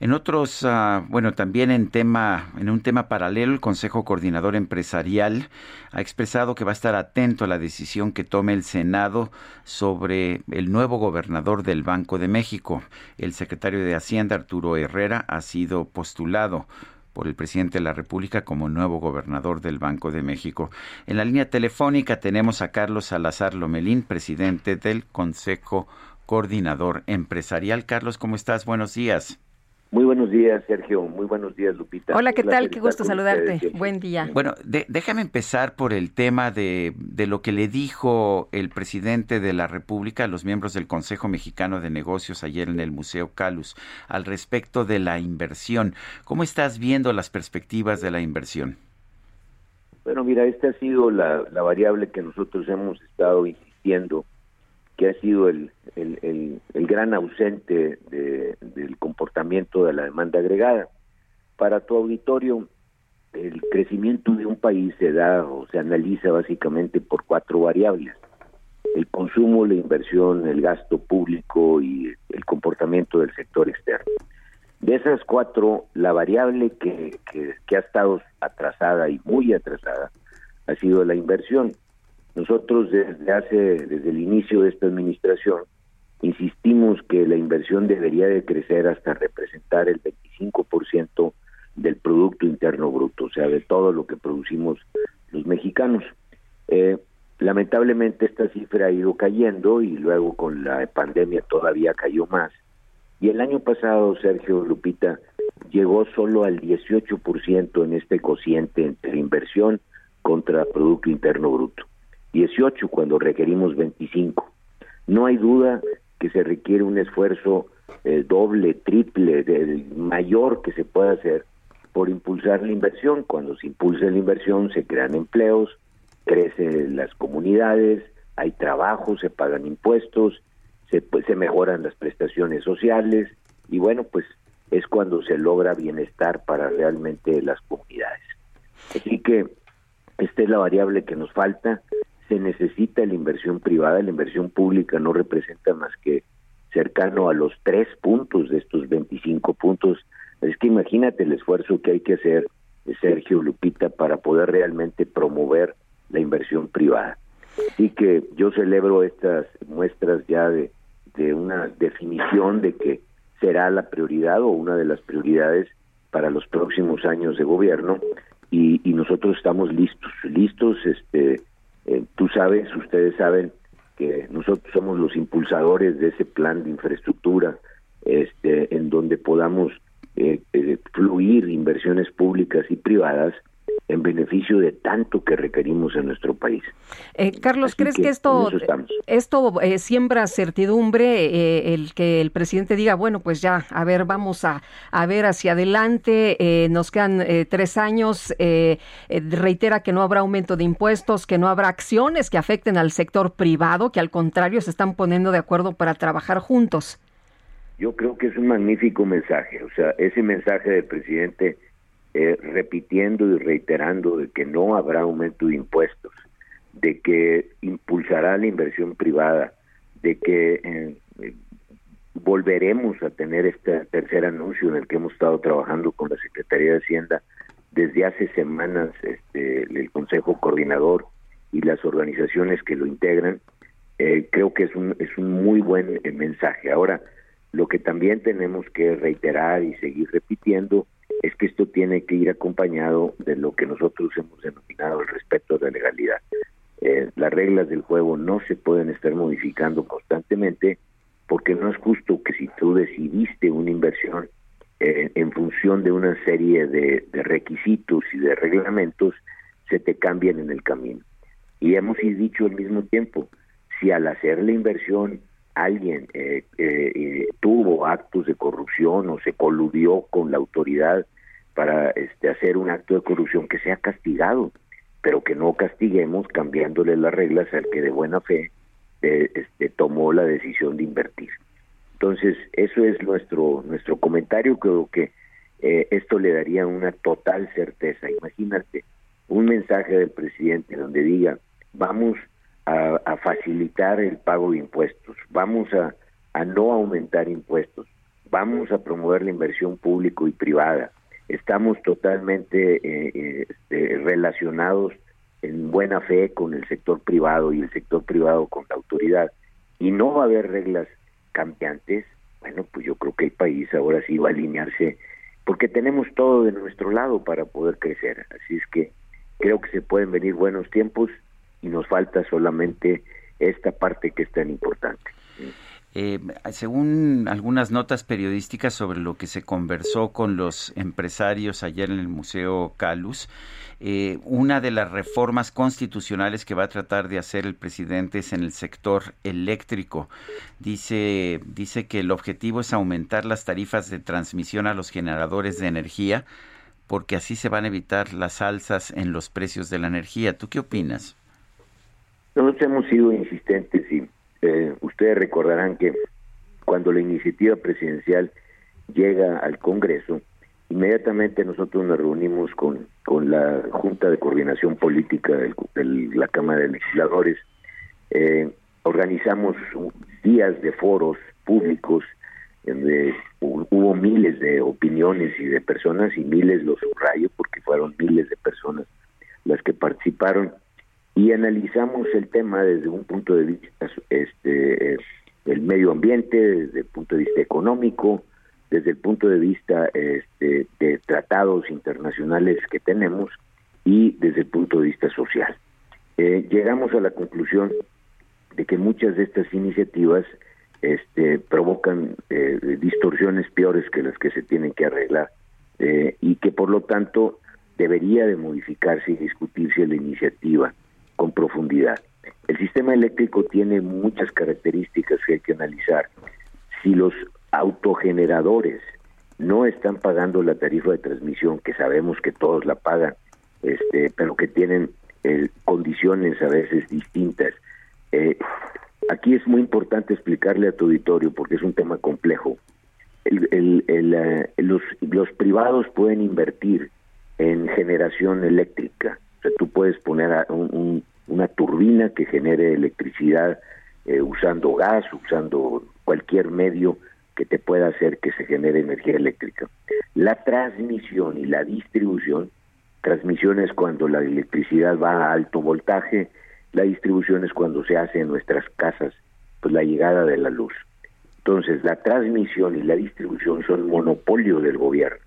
En otros, ah, bueno, también en tema, en un tema paralelo, el Consejo Coordinador Empresarial ha expresado que va a estar atento a la decisión que tome el Senado sobre el nuevo gobernador del Banco de México. El secretario de Hacienda, Arturo Herrera, ha sido postulado por el presidente de la República como nuevo gobernador del Banco de México. En la línea telefónica tenemos a Carlos Salazar Lomelín, presidente del Consejo Coordinador Empresarial. Carlos, ¿cómo estás? Buenos días. Muy buenos días, Sergio. Muy buenos días, Lupita. Hola, ¿qué tal? Qué gusto saludarte. Buen día. Bueno, déjame empezar por el tema de, de, lo que le dijo el presidente de la República a los miembros del Consejo Mexicano de Negocios ayer en el Museo Calus al respecto de la inversión. ¿Cómo estás viendo las perspectivas de la inversión? Bueno, mira, esta ha sido la, la variable que nosotros hemos estado insistiendo que ha sido el, el, el, gran ausente de, del comportamiento de la demanda agregada. Para tu auditorio, el crecimiento de un país se da o se analiza básicamente por cuatro variables. El consumo, la inversión, el gasto público y el comportamiento del sector externo. De esas cuatro, la variable que, que, que ha estado atrasada y muy atrasada ha sido la inversión nosotros desde hace, desde el inicio de esta administración, insistimos que la inversión debería de crecer hasta representar el 25% del Producto Interno Bruto, o sea, de todo lo que producimos los mexicanos. Eh, lamentablemente esta cifra ha ido cayendo y luego con la pandemia todavía cayó más. Y el año pasado, Sergio Lupita, llegó solo al 18% en este cociente entre inversión contra Producto Interno Bruto. 18 cuando requerimos 25. No hay duda que se requiere un esfuerzo eh, doble, triple, del mayor que se pueda hacer por impulsar la inversión. Cuando se impulsa la inversión se crean empleos, crecen las comunidades, hay trabajo, se pagan impuestos, se, pues, se mejoran las prestaciones sociales y bueno, pues es cuando se logra bienestar para realmente las comunidades. Así que esta es la variable que nos falta se necesita la inversión privada, la inversión pública no representa más que cercano a los tres puntos de estos 25 puntos. Es que imagínate el esfuerzo que hay que hacer, Sergio Lupita, para poder realmente promover la inversión privada. Así que yo celebro estas muestras ya de, una definición de que será la prioridad o una de las prioridades para los próximos años de gobierno y nosotros estamos listos, listos este eh, tú sabes, ustedes saben que nosotros somos los impulsadores de ese plan de infraestructura, este, en donde podamos eh, eh, fluir inversiones públicas y privadas en beneficio de tanto que requerimos en nuestro país. Eh, Carlos, ¿crees que, esto, esto eh, siembra certidumbre, eh, el que el presidente diga, bueno, pues ya, a ver, vamos a, a ver hacia adelante, nos quedan tres años, reitera que no habrá aumento de impuestos, que no habrá acciones que afecten al sector privado, que al contrario se están poniendo de acuerdo para trabajar juntos? Yo creo que es un magnífico mensaje, o sea, ese mensaje del presidente eh, repitiendo y reiterando de que no habrá aumento de impuestos, de que impulsará la inversión privada, de que eh, volveremos a tener este tercer anuncio en el que hemos estado trabajando con la Secretaría de Hacienda desde hace semanas, este, el Consejo Coordinador y las organizaciones que lo integran, eh, creo que es un, es un muy buen mensaje. Ahora, lo que también tenemos que reiterar y seguir repitiendo es que esto tiene que ir acompañado de lo que nosotros hemos denominado el respeto de la legalidad. Eh, las reglas del juego no se pueden estar modificando constantemente porque no es justo que si tú decidiste una inversión eh, en función de una serie de, requisitos y de reglamentos, se te cambien en el camino. Y hemos dicho al mismo tiempo, si al hacer la inversión alguien eh, eh, tuvo actos de corrupción o se coludió con la autoridad para este, hacer un acto de corrupción que sea castigado, pero que no castiguemos cambiándole las reglas al que de buena fe este, tomó la decisión de invertir. Entonces, eso es nuestro, nuestro comentario. Creo que eh, esto le daría una total certeza. Imagínate un mensaje del presidente donde diga, vamos a, facilitar el pago de impuestos, vamos a, no aumentar impuestos, vamos a promover la inversión público y privada. Estamos totalmente eh, eh, este, relacionados en buena fe con el sector privado y el sector privado con la autoridad. Y no va a haber reglas cambiantes, bueno, pues yo creo que el país ahora sí va a alinearse porque tenemos todo de nuestro lado para poder crecer. Así es que creo que se pueden venir buenos tiempos y nos falta solamente esta parte que es tan importante. Eh, según algunas notas periodísticas sobre lo que se conversó con los empresarios ayer en el Museo Calus, eh, una de las reformas constitucionales que va a tratar de hacer el presidente es en el sector eléctrico. Dice, dice que el objetivo es aumentar las tarifas de transmisión a los generadores de energía porque así se van a evitar las alzas en los precios de la energía. ¿Tú qué opinas? Nosotros hemos sido insistentes y eh, ustedes recordarán que cuando la iniciativa presidencial llega al Congreso, inmediatamente nosotros nos reunimos con, con la Junta de Coordinación Política de la Cámara de Legisladores, eh, organizamos días de foros públicos donde hubo miles de opiniones y de personas y miles, los subrayo porque fueron miles de personas las que participaron y analizamos el tema desde un punto de vista este el medio ambiente, desde el punto de vista económico, desde el punto de vista este, de tratados internacionales que tenemos y desde el punto de vista social. Eh, llegamos a la conclusión de que muchas de estas iniciativas este, provocan eh, distorsiones peores que las que se tienen que arreglar eh, y que por lo tanto debería de modificarse y discutirse la iniciativa con profundidad. El sistema eléctrico tiene muchas características que hay que analizar. Si los autogeneradores no están pagando la tarifa de transmisión, que sabemos que todos la pagan, este, pero que tienen eh, condiciones a veces distintas. Eh, aquí es muy importante explicarle a tu auditorio, porque es un tema complejo. Eh, los, los privados pueden invertir en generación eléctrica, tú puedes poner una turbina que genere electricidad eh, usando gas, usando cualquier medio que te pueda hacer que se genere energía eléctrica. La transmisión y la distribución, transmisión es cuando la electricidad va a alto voltaje, la distribución es cuando se hace en nuestras casas, pues la llegada de la luz. Entonces, la transmisión y la distribución son monopolio del gobierno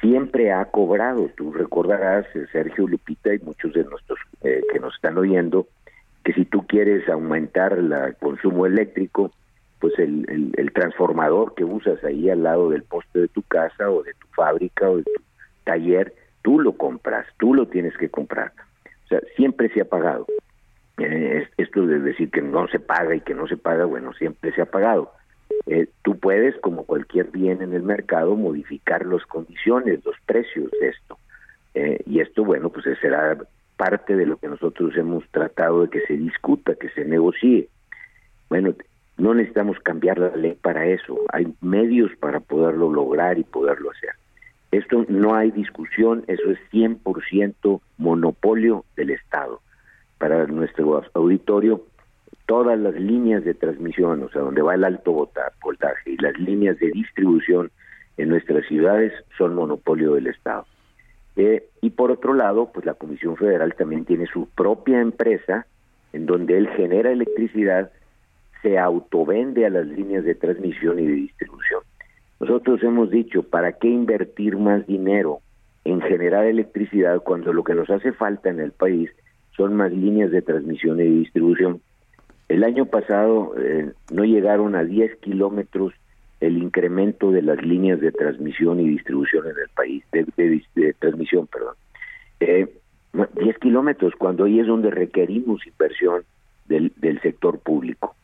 siempre ha cobrado. Tú recordarás, eh, Sergio Lupita y muchos de nuestros eh, que nos están oyendo, que si tú quieres aumentar el consumo eléctrico, pues el, transformador que usas ahí al lado del poste de tu casa o de tu fábrica o de tu taller, tú lo compras, tú lo tienes que comprar. O sea, siempre se ha pagado. Eh, esto de decir que no se paga y que no se paga, bueno, siempre se ha pagado. Eh, tú puedes, como cualquier bien en el mercado, modificar las condiciones, los precios de esto. Eh, y esto, bueno, pues será parte de lo que nosotros hemos tratado de que se discuta, que se negocie. Bueno, No necesitamos cambiar la ley para eso. Hay medios para poderlo lograr y poderlo hacer. Esto no hay discusión, eso es 100% monopolio del Estado. Para nuestro auditorio, todas las líneas de transmisión, o sea, donde va el alto voltaje y las líneas de distribución en nuestras ciudades son monopolio del Estado. Eh, y por otro lado, pues la Comisión Federal también tiene su propia empresa en donde él genera electricidad, se autovende a las líneas de transmisión y de distribución. Nosotros hemos dicho, ¿para qué invertir más dinero en generar electricidad cuando lo que nos hace falta en el país son más líneas de transmisión y distribución? El año pasado eh, no llegaron a 10 kilómetros el incremento de las líneas de transmisión y distribución en el país, de, transmisión, perdón. Eh, 10 kilómetros, cuando ahí es donde requerimos inversión del, sector público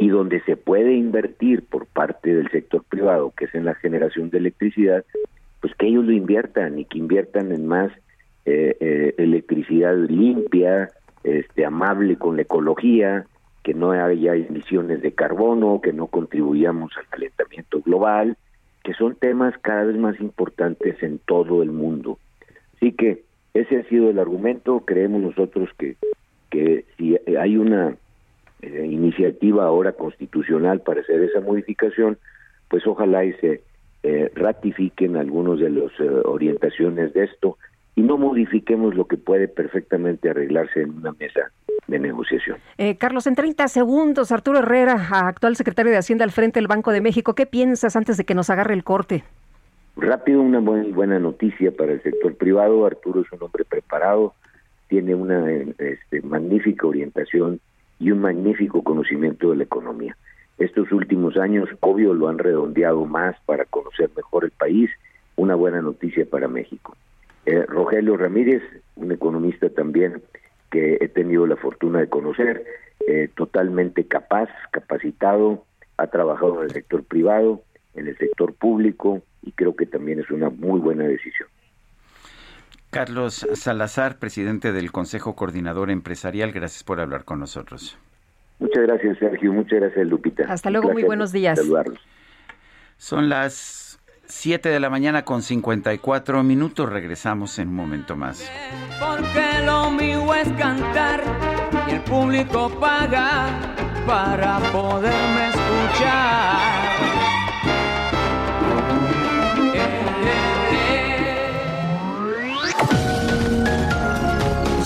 y donde se puede invertir por parte del sector privado, que es en la generación de electricidad, pues que ellos lo inviertan y que inviertan en más eh, eh, electricidad limpia, este, amable con la ecología, que no haya emisiones de carbono, que no contribuyamos al calentamiento global, que son temas cada vez más importantes en todo el mundo. Así que ese ha sido el argumento, creemos nosotros que, que si hay una eh, iniciativa ahora constitucional para hacer esa modificación, pues ojalá y se eh, ratifiquen algunos de las eh, orientaciones de esto y no modifiquemos lo que puede perfectamente arreglarse en una mesa de negociación. Eh, Carlos, en 30 segundos, Arturo Herrera, actual secretario de Hacienda al frente del Banco de México, ¿qué piensas antes de que nos agarre el corte? Rápido, una muy buena noticia para el sector privado. Arturo es un hombre preparado, tiene una este, magnífica orientación y un magnífico conocimiento de la economía. Estos últimos años, obvio, lo han redondeado más para conocer mejor el país. Una buena noticia para México. Eh, Rogelio Ramírez, un economista también que he tenido la fortuna de conocer, eh, totalmente capaz, capacitado, ha trabajado en el sector privado, en el sector público y creo que también es una muy buena decisión. Carlos Salazar, presidente del Consejo Coordinador Empresarial, gracias por hablar con nosotros. Muchas gracias, Sergio. Muchas gracias, Lupita. Hasta luego, muy buenos días. Son las 7 de la mañana con 54 minutos. Regresamos en un momento más. Porque lo mío es cantar y el público paga para poderme escuchar.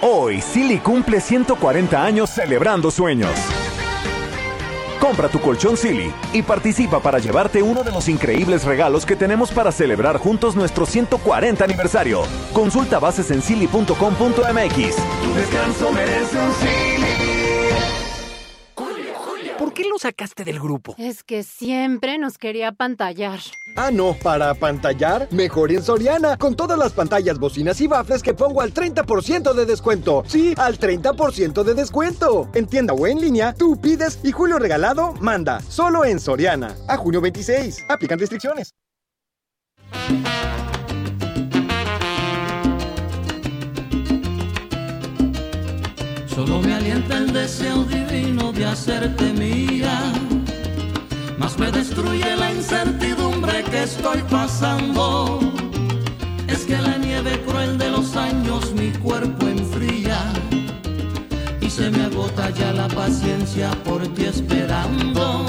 Hoy, Silly cumple 140 años celebrando sueños. Compra tu colchón Silly y participa para llevarte uno de los increíbles regalos que tenemos para celebrar juntos nuestro 140 aniversario. Consulta bases en silly.com.mx. Tu descanso merece un Silly. ¿Por qué lo sacaste del grupo? Es que siempre nos quería pantallar. Ah, no, para pantallar, mejor en Soriana, con todas las pantallas, bocinas y bafles que pongo al 30% de descuento. Sí, al 30% de descuento. En tienda o en línea, tú pides y Julio Regalado manda. Solo en Soriana. A junio 26. Aplican restricciones. Solo me alienta el deseo divino de hacerte mía, más me destruye la incertidumbre que estoy pasando. Es que la nieve cruel de los años mi cuerpo enfría y se me agota ya la paciencia por ti esperando.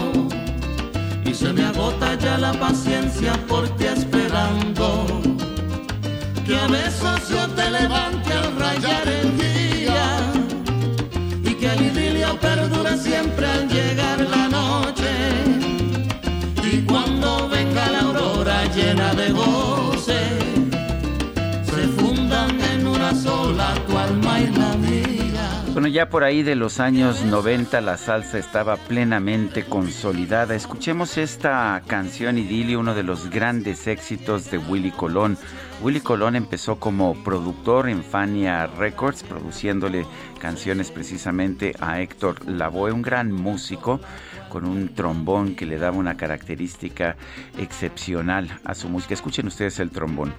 Y se me agota ya la paciencia por ti esperando. Que a veces yo te levante al rayar el día siempre al llegar la noche. Y cuando venga la aurora llena de goce, Son ya por ahí de los años 90 la salsa estaba plenamente consolidada. Escuchemos esta canción Idilio, uno de los grandes éxitos de Willy Colón. Willy Colón empezó como productor en Fania Records, produciéndole canciones precisamente a Héctor Lavoe, un gran músico con un trombón que le daba una característica excepcional a su música. Escuchen ustedes el trombón.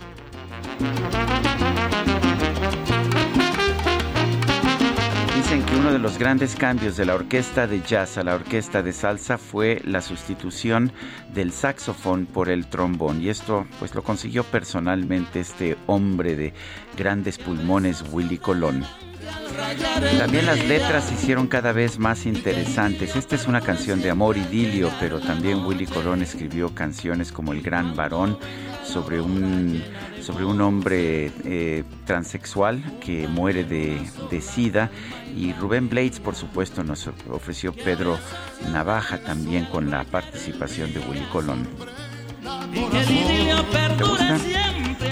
Que uno de los grandes cambios de la orquesta de jazz a la orquesta de salsa fue la sustitución del saxofón por el trombón y esto pues lo consiguió personalmente este hombre de grandes pulmones Willy Colón. También las letras se hicieron cada vez más interesantes. Esta es una canción de amor idilio, pero también Willy Colón escribió canciones como El Gran Varón sobre un, sobre un hombre eh, transexual que muere de, de SIDA. Y Rubén Blades, por supuesto, nos ofreció Pedro Navaja también con la participación de Willy Colón. ¿Te gusta?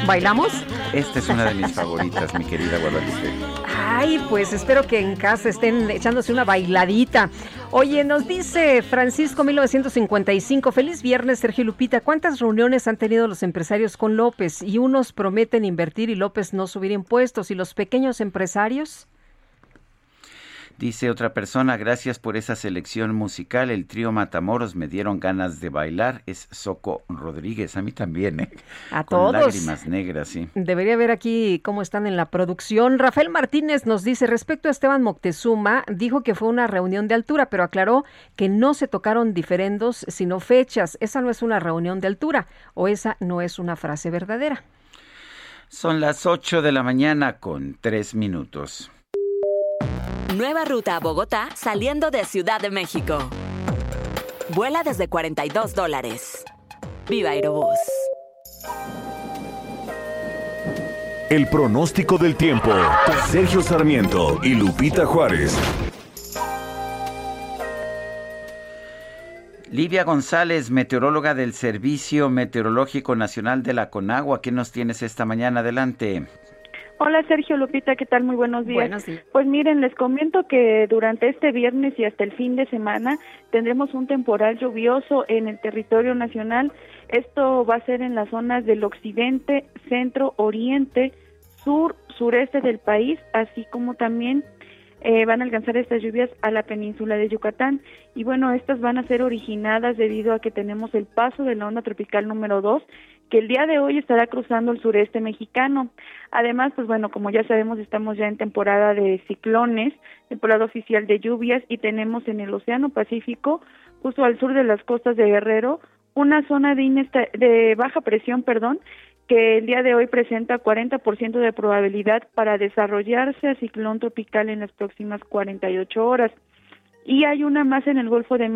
¿Bailamos? Esta es una de mis favoritas, mi querida Guadalupe. Ay, pues espero que en casa estén echándose una bailadita. Oye, nos dice Francisco 1955, feliz viernes Sergio Lupita, ¿cuántas reuniones han tenido los empresarios con López? Y unos prometen invertir y López no subir impuestos, ¿y los pequeños empresarios? Dice otra persona, gracias por esa selección musical. El trío Matamoros me dieron ganas de bailar. Es Soco Rodríguez, a mí también, ¿eh? A Con todos. lágrimas negras, sí. Debería ver aquí cómo están en la producción. Rafael Martínez nos dice, respecto a Esteban Moctezuma, dijo que fue una reunión de altura, pero aclaró que no se tocaron diferendos, sino fechas. Esa no es una reunión de altura o esa no es una frase verdadera. Son las 8 de la mañana con 3 minutos. Nueva ruta a Bogotá saliendo de Ciudad de México. Vuela desde 42 dólares. Viva Aerobús. El pronóstico del tiempo. Sergio Sarmiento y Lupita Juárez. Livia González, meteoróloga del Servicio Meteorológico Nacional de la Conagua, ¿qué nos tienes esta mañana? Adelante. Hola Sergio Lupita, ¿qué tal? Muy buenos días. Buenos días. Pues miren, les comento que durante este viernes y hasta el fin de semana tendremos un temporal lluvioso en el territorio nacional. Esto va a ser en las zonas del occidente, centro, oriente, sur, sureste del país, así como también eh, van a alcanzar estas lluvias a la península de Yucatán. Y bueno, estas van a ser originadas debido a que tenemos el paso de la onda tropical número 2, que el día de hoy estará cruzando el sureste mexicano. Además, pues bueno, como ya sabemos, estamos ya en temporada de ciclones, temporada oficial de lluvias, y tenemos en el Océano Pacífico, justo al sur de las costas de Guerrero, una zona de, de baja presión, perdón, que el día de hoy presenta 40% de probabilidad para desarrollarse a ciclón tropical en las próximas 48 horas. Y hay una más en el Golfo de,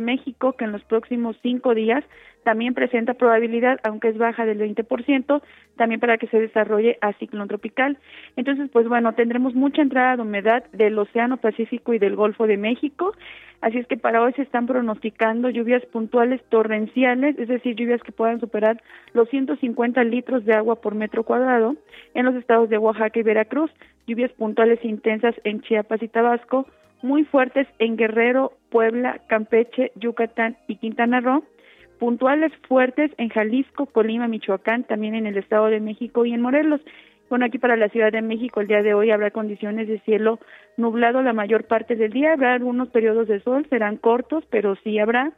México que en los próximos cinco días también presenta probabilidad, aunque es baja del 20%, también para que se desarrolle a ciclón tropical. Entonces, pues bueno, tendremos mucha entrada de humedad del Océano Pacífico y del Golfo de México. Así es que para hoy se están pronosticando lluvias puntuales torrenciales, es decir, lluvias que puedan superar los 150 litros de agua por metro cuadrado en los estados de Oaxaca y Veracruz, lluvias puntuales intensas en Chiapas y Tabasco, muy fuertes en Guerrero, Puebla, Campeche, Yucatán y Quintana Roo, puntuales fuertes en Jalisco, Colima, Michoacán, también en el Estado de México y en Morelos. Bueno, aquí para la Ciudad de México el día de hoy habrá condiciones de cielo nublado la mayor parte del día, habrá algunos periodos de sol, serán cortos, pero sí habrá.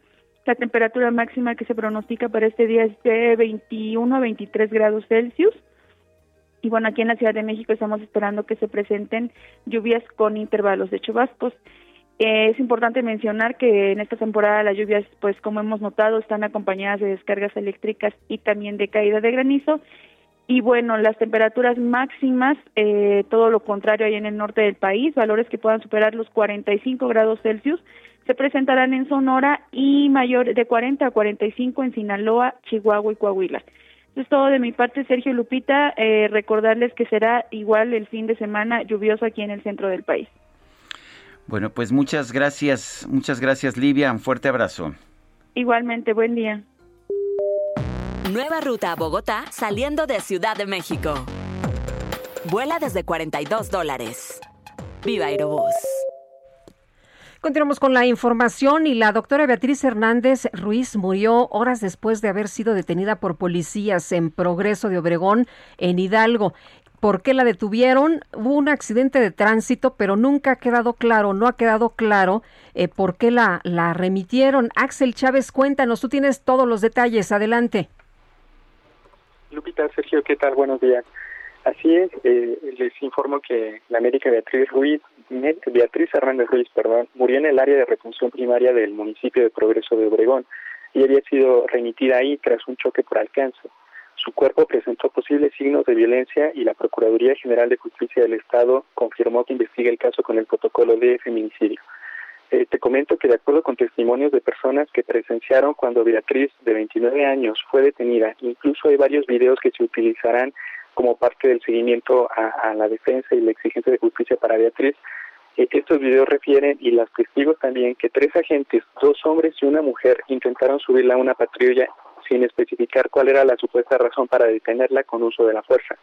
La temperatura máxima que se pronostica para este día es de 21 a 23 grados Celsius. Y bueno, aquí en la Ciudad de México estamos esperando que se presenten lluvias con intervalos de chubascos. Eh, es importante mencionar que en esta temporada las lluvias, pues como hemos notado, están acompañadas de descargas eléctricas y también de caída de granizo. Y bueno, las temperaturas máximas, eh, todo lo contrario ahí en el norte del país, valores que puedan superar los 45 grados Celsius, se presentarán en Sonora y mayor de 40 a 45 en Sinaloa, Chihuahua y Coahuila. Eso es todo de mi parte, Sergio Lupita. Eh, recordarles que será igual el fin de semana lluvioso aquí en el centro del país. Bueno, pues muchas gracias, muchas gracias Livia, un fuerte abrazo. Igualmente, buen día. Nueva ruta a Bogotá saliendo de Ciudad de México. Vuela desde 42 dólares. Viva Aerobús. Continuamos con la información y la doctora Beatriz Hernández Ruiz murió horas después de haber sido detenida por policías en Progreso de Obregón, en Hidalgo. ¿Por qué la detuvieron? Hubo un accidente de tránsito, pero nunca ha quedado claro, no ha quedado claro eh, por qué la, la remitieron. Axel Chávez, cuéntanos, tú tienes todos los detalles, adelante. Lupita, Sergio, ¿qué tal? Buenos días. Así es, eh, les informo que la médica Beatriz Ruiz, Beatriz Hernández Ruiz, perdón, murió en el área de retención primaria del municipio de Progreso de Obregón y había sido remitida ahí tras un choque por alcance. Su cuerpo presentó posibles signos de violencia y la Procuraduría General de Justicia del Estado confirmó que investiga el caso con el protocolo de feminicidio. Eh, te comento que de acuerdo con testimonios de personas que presenciaron cuando Beatriz, de 29 años, fue detenida, incluso hay varios videos que se utilizarán como parte del seguimiento a, la defensa y la exigencia de justicia para Beatriz. Eh, estos videos refieren, y los testigos también, que tres agentes, dos hombres y una mujer, intentaron subirla a una patrulla sin especificar cuál era la supuesta razón para detenerla con uso de la fuerza.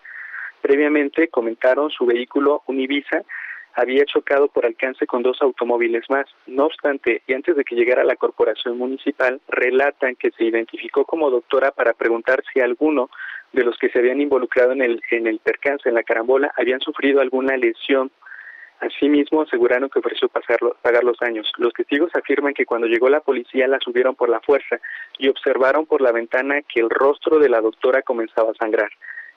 Previamente comentaron su vehículo, un Ibiza, había chocado por alcance con dos automóviles más. No obstante, y antes de que llegara la corporación municipal, relatan que se identificó como doctora para preguntar si alguno de los que se habían involucrado en el, en el percance, en la carambola, habían sufrido alguna lesión. Asimismo, aseguraron que ofreció pagar los daños. Los testigos afirman que cuando llegó la policía la subieron por la fuerza y observaron por la ventana que el rostro de la doctora comenzaba a sangrar.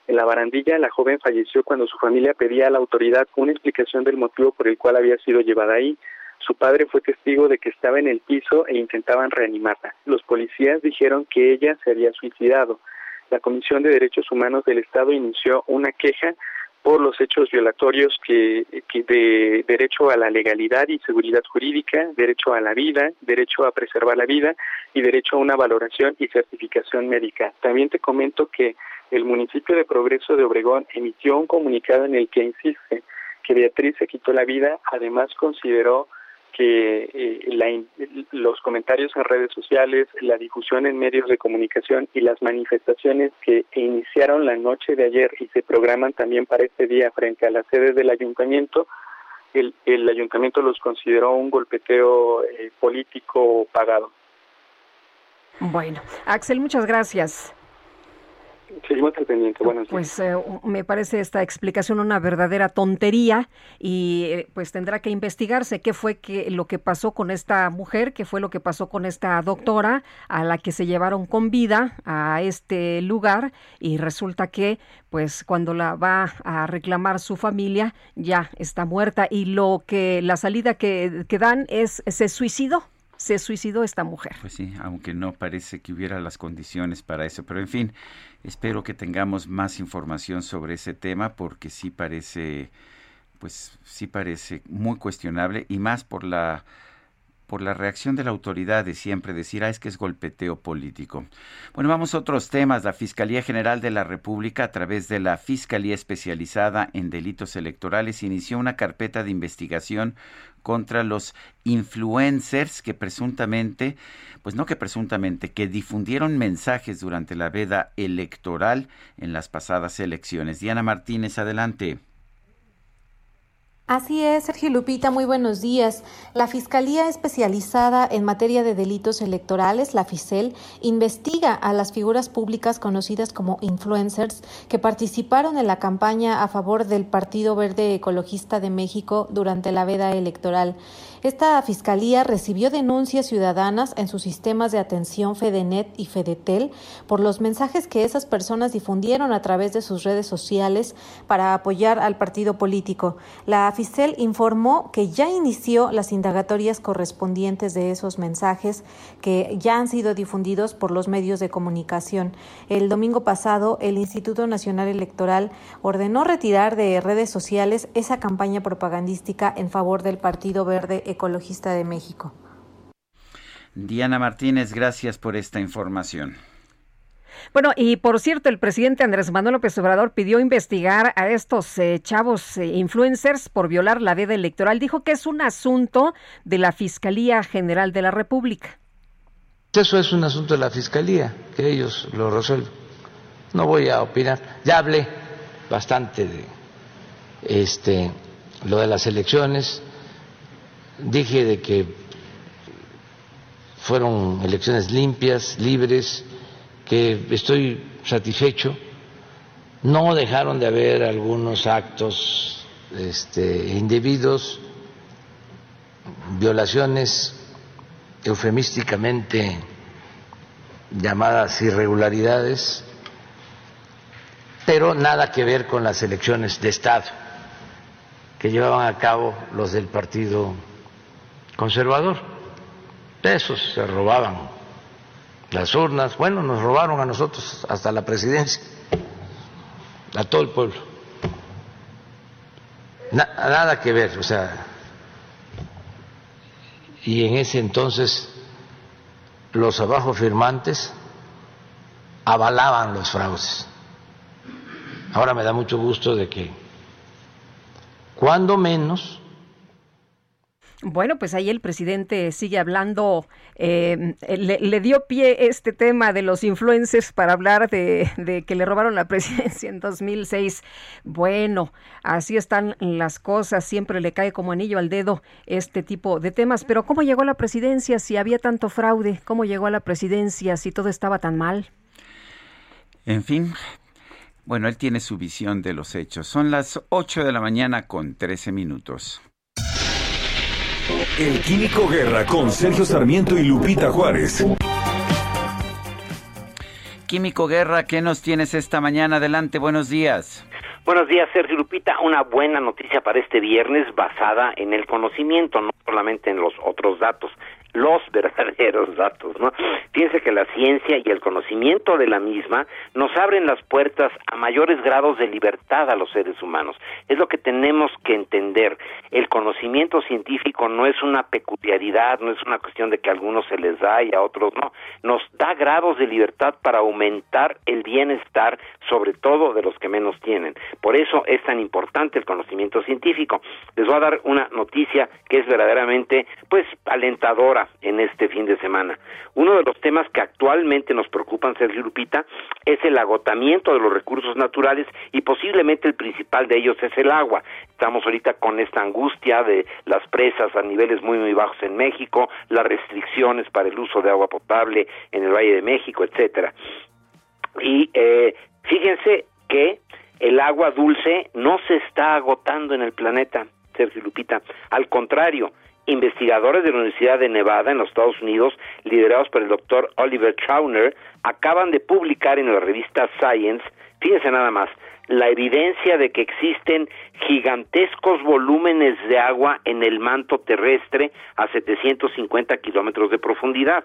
En la barandilla, la joven falleció cuando su familia pedía a la autoridad una explicación del motivo por el cual había sido llevada ahí. Su padre fue testigo de que estaba en el piso e intentaban reanimarla. Los policías dijeron que ella se había suicidado la Comisión de Derechos Humanos del Estado inició una queja por los hechos violatorios que, de derecho a la legalidad y seguridad jurídica, derecho a la vida, derecho a preservar la vida y derecho a una valoración y certificación médica. También te comento que el municipio de Progreso de Obregón emitió un comunicado en el que insiste que Beatriz se quitó la vida, además consideró que eh, los comentarios en redes sociales, la difusión en medios de comunicación y las manifestaciones que iniciaron la noche de ayer y se programan también para este día frente a la sede del ayuntamiento, el, el ayuntamiento los consideró un golpeteo eh, político pagado. Bueno, Axel, muchas gracias. Seguimos Pues eh, me parece esta explicación una verdadera tontería y eh, pues tendrá que investigarse qué fue que, lo que pasó con esta mujer, qué fue lo que pasó con esta doctora a la que se llevaron con vida a este lugar y resulta que pues cuando la va a reclamar su familia ya está muerta y lo que la salida que, que dan es se suicidó se suicidó esta mujer. Pues sí, aunque no parece que hubiera las condiciones para eso, pero en fin, espero que tengamos más información sobre ese tema porque sí parece pues sí parece muy cuestionable y más por la por la reacción de la autoridad de siempre decir, ah, es que es golpeteo político. Bueno, vamos a otros temas. La Fiscalía General de la República, a través de la Fiscalía Especializada en Delitos Electorales, inició una carpeta de investigación contra los influencers que presuntamente, pues no que presuntamente, que difundieron mensajes durante la veda electoral en las pasadas elecciones. Diana Martínez, adelante. Así es, Sergio Lupita, muy buenos días. La Fiscalía Especializada en Materia de Delitos Electorales, la FICEL, investiga a las figuras públicas conocidas como influencers que participaron en la campaña a favor del Partido Verde Ecologista de México durante la veda electoral. Esta fiscalía recibió denuncias ciudadanas en sus sistemas de atención FEDENET y FEDETEL por los mensajes que esas personas difundieron a través de sus redes sociales para apoyar al partido político. La FICEL informó que ya inició las indagatorias correspondientes de esos mensajes que ya han sido difundidos por los medios de comunicación. El domingo pasado, el Instituto Nacional Electoral ordenó retirar de redes sociales esa campaña propagandística en favor del Partido Verde Ecologista de México. Diana Martínez, gracias por esta información. Bueno, y por cierto, el presidente Andrés Manuel López Obrador pidió investigar a estos eh, chavos eh, influencers por violar la veda electoral. Dijo que es un asunto de la Fiscalía General de la República. Eso es un asunto de la Fiscalía, que ellos lo resuelven. No voy a opinar. Ya hablé bastante de este lo de las elecciones, dije de que fueron elecciones limpias, libres, que estoy satisfecho. No dejaron de haber algunos actos este, indebidos, violaciones eufemísticamente llamadas irregularidades, pero nada que ver con las elecciones de Estado que llevaban a cabo los del Partido Conservador. Esos se robaban las urnas, bueno, nos robaron a nosotros hasta la presidencia, a todo el pueblo. nada que ver, o sea, y en ese entonces los abajo firmantes avalaban los fraudes. Ahora me da mucho gusto de que, cuando menos, bueno, pues ahí el presidente sigue hablando, eh, le, dio pie este tema de los influencers para hablar de, de, que le robaron la presidencia en 2006. Bueno, así están las cosas, siempre le cae como anillo al dedo este tipo de temas. Pero ¿cómo llegó a la presidencia si había tanto fraude? ¿Cómo llegó a la presidencia si todo estaba tan mal? En fin, bueno, él tiene su visión de los hechos. Son las 8 de la mañana con 13 minutos. El Químico Guerra con Sergio Sarmiento y Lupita Juárez. Químico Guerra, ¿qué nos tienes esta mañana? Adelante, buenos días. Buenos días, Sergio Lupita. Una buena noticia para este viernes basada en el conocimiento, no solamente en los otros datos los verdaderos datos, ¿no? Fíjense que la ciencia y el conocimiento de la misma nos abren las puertas a mayores grados de libertad a los seres humanos. Es lo que tenemos que entender. El conocimiento científico no es una peculiaridad, no es una cuestión de que a algunos se les da y a otros no. Nos da grados de libertad para aumentar el bienestar, sobre todo de los que menos tienen. Por eso es tan importante el conocimiento científico. Les voy a dar una noticia que es verdaderamente, pues, alentadora en este fin de semana. Uno de los temas que actualmente nos preocupan, Sergio Lupita, es el agotamiento de los recursos naturales y posiblemente el principal de ellos es el agua. Estamos ahorita con esta angustia de las presas a niveles muy muy bajos en México, las restricciones para el uso de agua potable en el Valle de México, etcétera. Y eh, fíjense que el agua dulce no se está agotando en el planeta, Sergio Lupita. Al contrario, investigadores de la Universidad de Nevada en los Estados Unidos, liderados por el doctor Oliver Trauner, acaban de publicar en la revista Science, fíjense nada más, la evidencia de que existen gigantescos volúmenes de agua en el manto terrestre a 750 kilómetros de profundidad.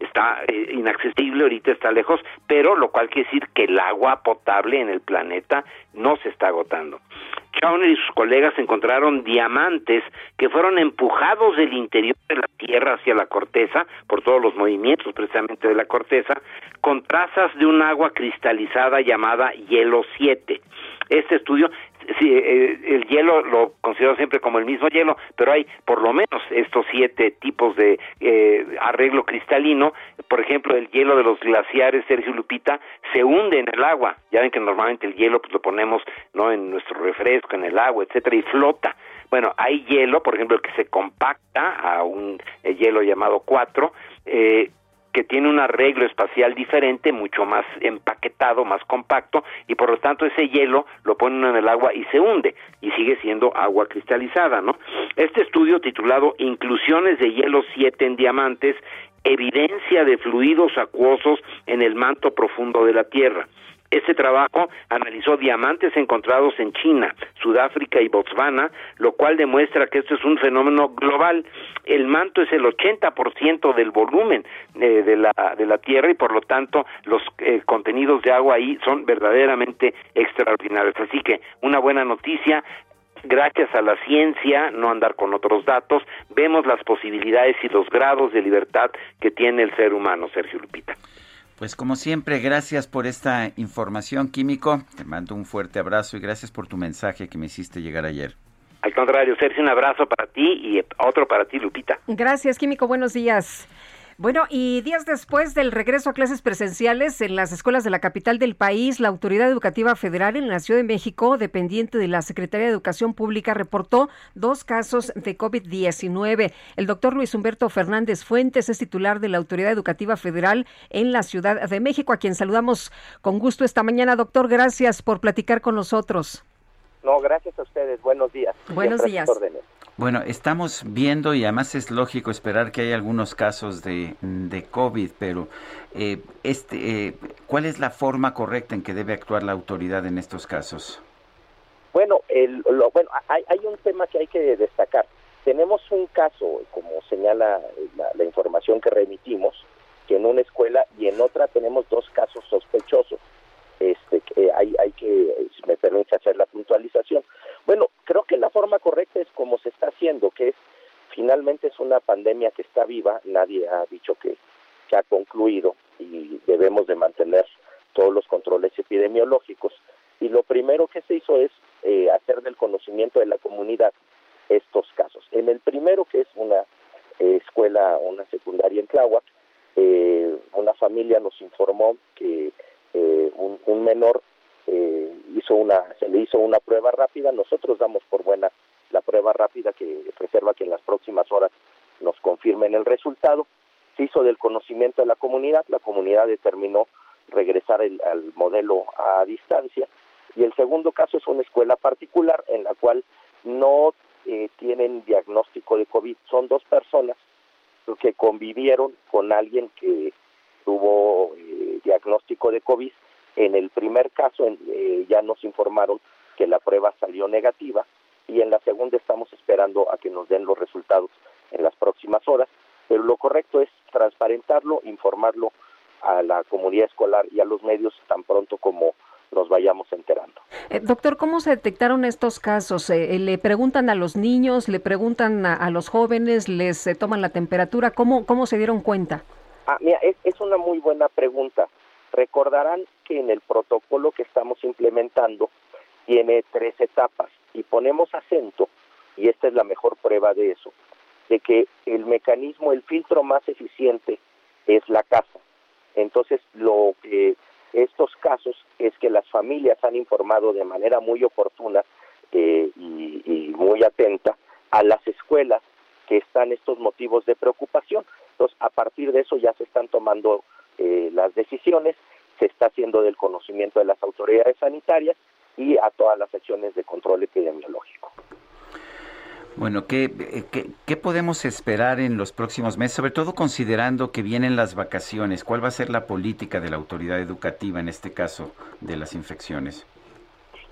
Está eh, inaccesible, ahorita está lejos, pero lo cual quiere decir que el agua potable en el planeta no se está agotando. Chauner y sus colegas encontraron diamantes que fueron empujados del interior de la Tierra hacia la corteza, por todos los movimientos precisamente de la corteza, con trazas de un agua cristalizada llamada hielo 7. Este estudio sí, eh, el hielo lo considero siempre como el mismo hielo, pero hay por lo menos estos siete tipos de eh, arreglo cristalino. Por ejemplo, el hielo de los glaciares, Sergio Lupita, se hunde en el agua. Ya ven que normalmente el hielo pues lo ponemos no en nuestro refresco, en el agua, etcétera, y flota. Bueno, hay hielo, por ejemplo, que se compacta a un eh, hielo llamado 4, eh, que tiene un arreglo espacial diferente, mucho más empaquetado, más compacto, y por lo tanto ese hielo lo ponen en el agua y se hunde, y sigue siendo agua cristalizada, ¿no? Este estudio titulado Inclusiones de hielo 7 en diamantes, evidencia de fluidos acuosos en el manto profundo de la Tierra. Este trabajo analizó diamantes encontrados en China, Sudáfrica y Botswana, lo cual demuestra que esto es un fenómeno global. El manto es el 80% del volumen eh, de, la, de la Tierra y por lo tanto los eh, contenidos de agua ahí son verdaderamente extraordinarios. Así que una buena noticia, gracias a la ciencia, no andar con otros datos, vemos las posibilidades y los grados de libertad que tiene el ser humano, Sergio Lupita. Pues como siempre, gracias por esta información, Químico. Te mando un fuerte abrazo y gracias por tu mensaje que me hiciste llegar ayer. Al contrario, Sergio, un abrazo para ti y otro para ti, Lupita. Gracias, Químico. Buenos días. Bueno, y días después del regreso a clases presenciales en las escuelas de la capital del país, la Autoridad Educativa Federal en la Ciudad de México, dependiente de la Secretaría de Educación Pública, reportó dos casos de COVID-19. El doctor Luis Humberto Fernández Fuentes es titular de la Autoridad Educativa Federal en la Ciudad de México, a quien saludamos con gusto esta mañana. Doctor, gracias por platicar con nosotros. No, gracias a ustedes. Buenos días. Buenos días. Bueno, estamos viendo y además es lógico esperar que haya algunos casos de, de COVID, pero eh, este, eh, ¿cuál es la forma correcta en que debe actuar la autoridad en estos casos? Bueno, el, lo, bueno hay, hay, un tema que hay que destacar. Tenemos un caso, como señala la, la información que remitimos, que en una escuela y en otra tenemos dos casos sospechosos. Este, que hay, hay que, si me permite hacer la puntualización. Bueno, creo que la forma correcta es como se está haciendo, que es finalmente es una pandemia que está viva, nadie ha dicho que, ha concluido y debemos de mantener todos los controles epidemiológicos. Y lo primero que se hizo es eh, hacer del conocimiento de la comunidad estos casos. En el primero, que es una eh, escuela, una secundaria en Tláhuac, eh, una familia nos informó que eh, un, un, menor eh, hizo una, se le hizo una prueba rápida, nosotros damos por buena la prueba rápida que preserva que en las próximas horas nos confirmen el resultado. Se hizo del conocimiento de la comunidad, la comunidad determinó regresar el, al modelo a distancia y el segundo caso es una escuela particular en la cual no eh, tienen diagnóstico de COVID. Son dos personas que convivieron con alguien que tuvo eh, diagnóstico de COVID. En el primer caso eh, ya nos informaron que la prueba salió negativa y en la segunda estamos esperando a que nos den los resultados en las próximas horas. Pero lo correcto es transparentarlo, informarlo a la comunidad escolar y a los medios tan pronto como nos vayamos enterando. Eh, doctor, ¿cómo se detectaron estos casos? ¿Le preguntan a los niños, le preguntan a, los jóvenes, les toman la temperatura? ¿Cómo, ¿Cómo se dieron cuenta? Ah, mira, es, una muy buena pregunta. Recordarán que en el protocolo que estamos implementando tiene tres etapas y ponemos acento, y esta es la mejor prueba de eso, de que el mecanismo, el filtro más eficiente es la casa. Entonces, lo que estos casos es que las familias han informado de manera muy oportuna eh, y, muy atenta a las escuelas que están estos motivos de preocupación. Entonces, a partir de eso ya se están tomando eh, las decisiones, se está haciendo del conocimiento de las autoridades sanitarias y a todas las acciones de control epidemiológico. Bueno, ¿qué, ¿qué, qué, podemos esperar en los próximos meses, sobre todo considerando que vienen las vacaciones? ¿Cuál va a ser la política de la autoridad educativa en este caso de las infecciones?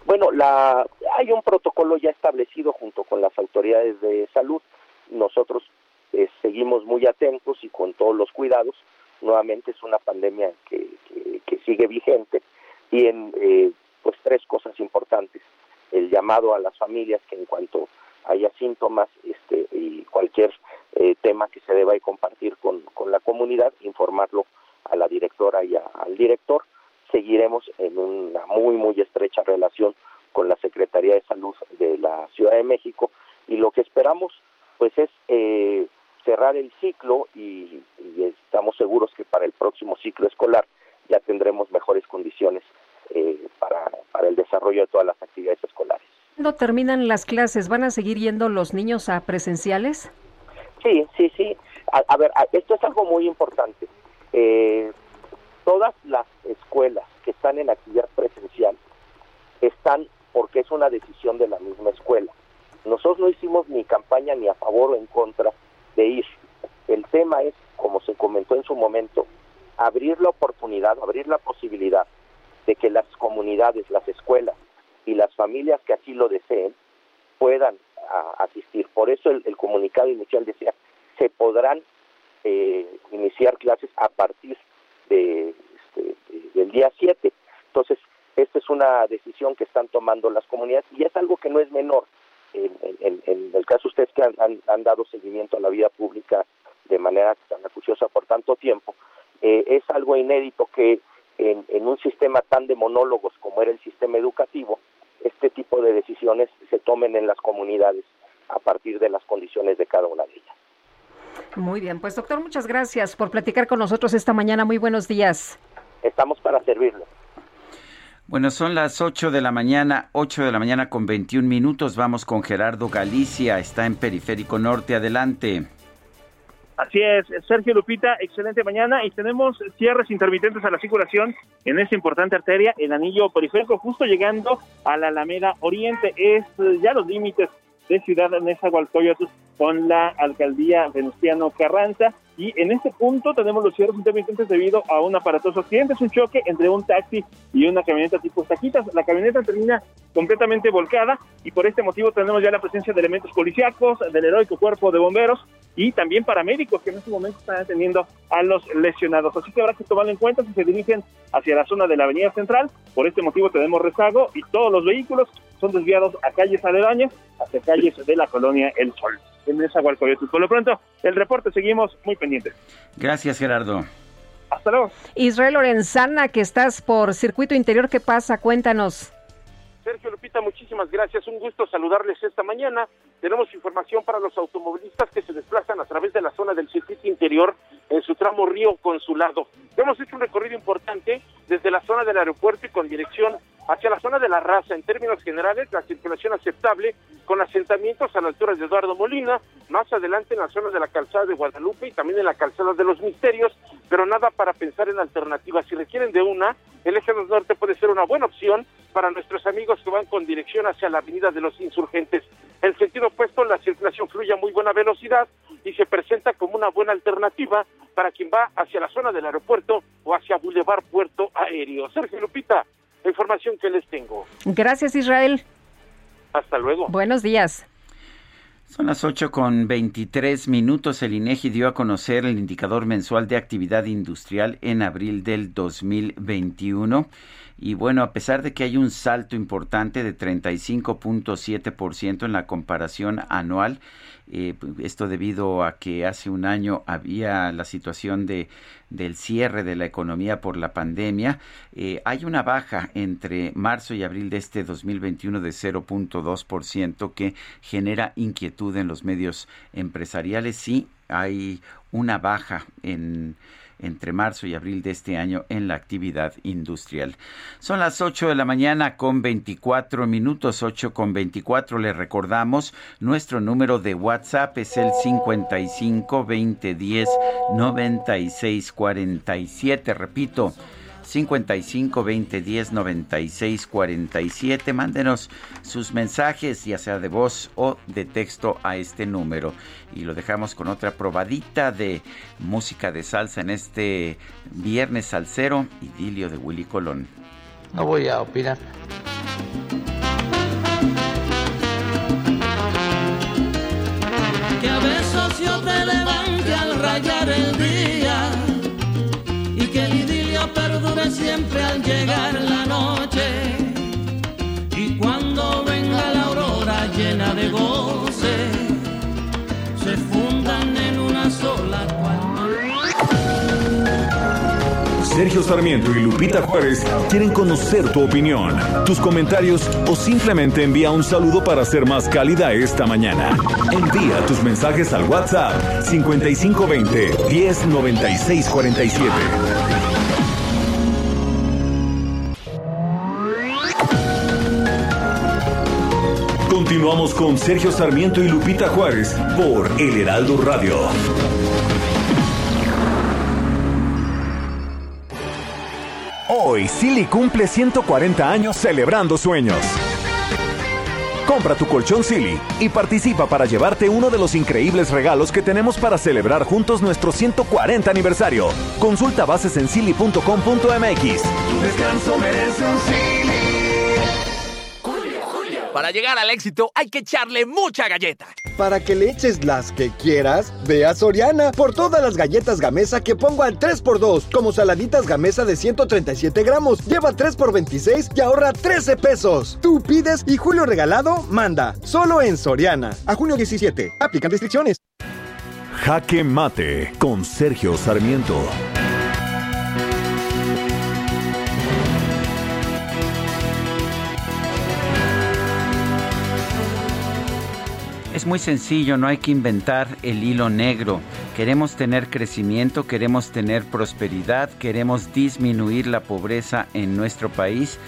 Bueno, la, hay un protocolo ya establecido junto con las autoridades de salud. Nosotros eh, seguimos muy atentos y con todos los cuidados. Nuevamente es una pandemia que, que, sigue vigente y en eh, pues tres cosas importantes. El llamado a las familias que en cuanto haya síntomas este, y cualquier eh, tema que se deba compartir con, con, la comunidad, informarlo a la directora y al director. Seguiremos en una muy, muy estrecha relación con la Secretaría de Salud de la Ciudad de México y lo que esperamos pues es eh, cerrar el ciclo y, y, estamos seguros que para el próximo ciclo escolar ya tendremos mejores condiciones eh, para, para el desarrollo de todas las actividades escolares. ¿Cuándo terminan las clases? ¿Van a seguir yendo los niños a presenciales? Sí, sí, sí. A, a ver, a, esto es algo muy importante. Eh, todas las escuelas que están en actividad presencial están porque es una decisión de la misma escuela. Nosotros no hicimos ni campaña ni a favor o en contra de ir. El tema es, como se comentó en su momento, abrir la oportunidad, abrir la posibilidad de que las comunidades, las escuelas, y las familias que así lo deseen puedan asistir. Por eso el, comunicado inicial decía, se podrán eh, iniciar clases a partir de, este, de, del día 7. Entonces, esta es una decisión que están tomando las comunidades y es algo que no es menor. En, en, en el caso ustedes que han, han, han, dado seguimiento a la vida pública de manera tan acuciosa por tanto tiempo, eh, es algo inédito que en, en, un sistema tan de monólogos como era el sistema educativo, este tipo de decisiones se tomen en las comunidades a partir de las condiciones de cada una de ellas. Muy bien, pues doctor, muchas gracias por platicar con nosotros esta mañana. Muy buenos días. Estamos para servirle. Bueno, son las 8 de la mañana, 8 de la mañana con 21 minutos. Vamos con Gerardo Galicia, está en Periférico Norte. Adelante. Así es, Sergio Lupita, excelente mañana y tenemos cierres intermitentes a la circulación en esta importante arteria, el anillo periférico, justo llegando a la Alameda Oriente. Es ya los límites de Ciudad Nezahualcóyotl con la alcaldía Venustiano Carranza. Y en este punto tenemos los cierres intermitentes debido a un aparatoso accidente. Es un choque entre un taxi y una camioneta tipo taquitas. La camioneta termina completamente volcada y por este motivo tenemos ya la presencia de elementos policíacos, del heroico cuerpo de bomberos y también paramédicos que en este momento están atendiendo a los lesionados. Así que habrá que tomarlo en cuenta si se dirigen hacia la zona de la Avenida Central. Por este motivo tenemos rezago y todos los vehículos son desviados a calles aledañas, hacia calles de la colonia El Sol en esa Por lo pronto, el reporte seguimos muy pendientes. Gracias, Gerardo. Hasta luego. Israel Lorenzana, que estás por circuito interior, ¿qué pasa? Cuéntanos. Sergio Lupita, muchísimas gracias. Un gusto saludarles esta mañana. Tenemos información para los automovilistas que se desplazan a través de la zona del circuito interior en su tramo Río Consulado. Hemos hecho un recorrido importante desde la zona del aeropuerto y con dirección hacia la zona de la raza. En términos generales, la circulación aceptable con asentamientos a la altura de Eduardo Molina, más adelante en la zona de la calzada de Guadalupe y también en la calzada de los Misterios, pero nada para pensar en alternativas. Si requieren de una, el eje del norte puede ser una buena opción para nuestros amigos que van con dirección hacia la avenida de los insurgentes. En sentido opuesto, la circulación fluye a muy buena velocidad y se presenta como una buena alternativa para quien va hacia la zona del aeropuerto o hacia Boulevard Puerto Aéreo. Sergio Lupita, la información que les tengo. Gracias, Israel. Hasta luego. Buenos días. Son las 8 con 23 minutos. El INEGI dio a conocer el indicador mensual de actividad industrial en abril del 2021. Y bueno, a pesar de que hay un salto importante de 35.7% en la comparación anual, eh, esto debido a que hace un año había la situación de del cierre de la economía por la pandemia, eh, hay una baja entre marzo y abril de este 2021 de 0.2% que genera inquietud en los medios empresariales. Sí, hay una baja en entre marzo y abril de este año en la actividad industrial. Son las 8 de la mañana con 24 minutos, 8 con 24. Le recordamos, nuestro número de WhatsApp es el 55 20 10 96 47. Repito, 55 20 10 96 47. Mándenos sus mensajes, ya sea de voz o de texto, a este número. Y lo dejamos con otra probadita de música de salsa en este viernes salsero, idilio de Willy Colón. No voy a opinar. Que a veces yo te levante al rayar el día siempre al llegar la noche. Y cuando venga la aurora llena de goce, se fundan en una sola cual. Sergio Sarmiento y Lupita Juárez quieren conocer tu opinión, tus comentarios o simplemente envía un saludo para ser más cálida esta mañana. Envía tus mensajes al WhatsApp 5520 109647. Continuamos con Sergio Sarmiento y Lupita Juárez por El Heraldo Radio. Hoy Silly cumple 140 años celebrando sueños. Compra tu colchón Silly y participa para llevarte uno de los increíbles regalos que tenemos para celebrar juntos nuestro 140 aniversario. Consulta bases en silly.com.mx. Tu descanso merece un Silly. Para llegar al éxito hay que echarle mucha galleta. Para que le eches las que quieras, ve a Soriana por todas las galletas Gamesa que pongo al 3x2, como saladitas Gamesa de 137 gramos. Lleva 3 x 26 y ahorra 13 pesos. Tú pides y Julio Regalado manda. Solo en Soriana. A junio 17. Aplican restricciones. Jaque Mate con Sergio Sarmiento. Es muy sencillo, no hay que inventar el hilo negro. Queremos tener crecimiento, queremos tener prosperidad, queremos disminuir la pobreza en nuestro país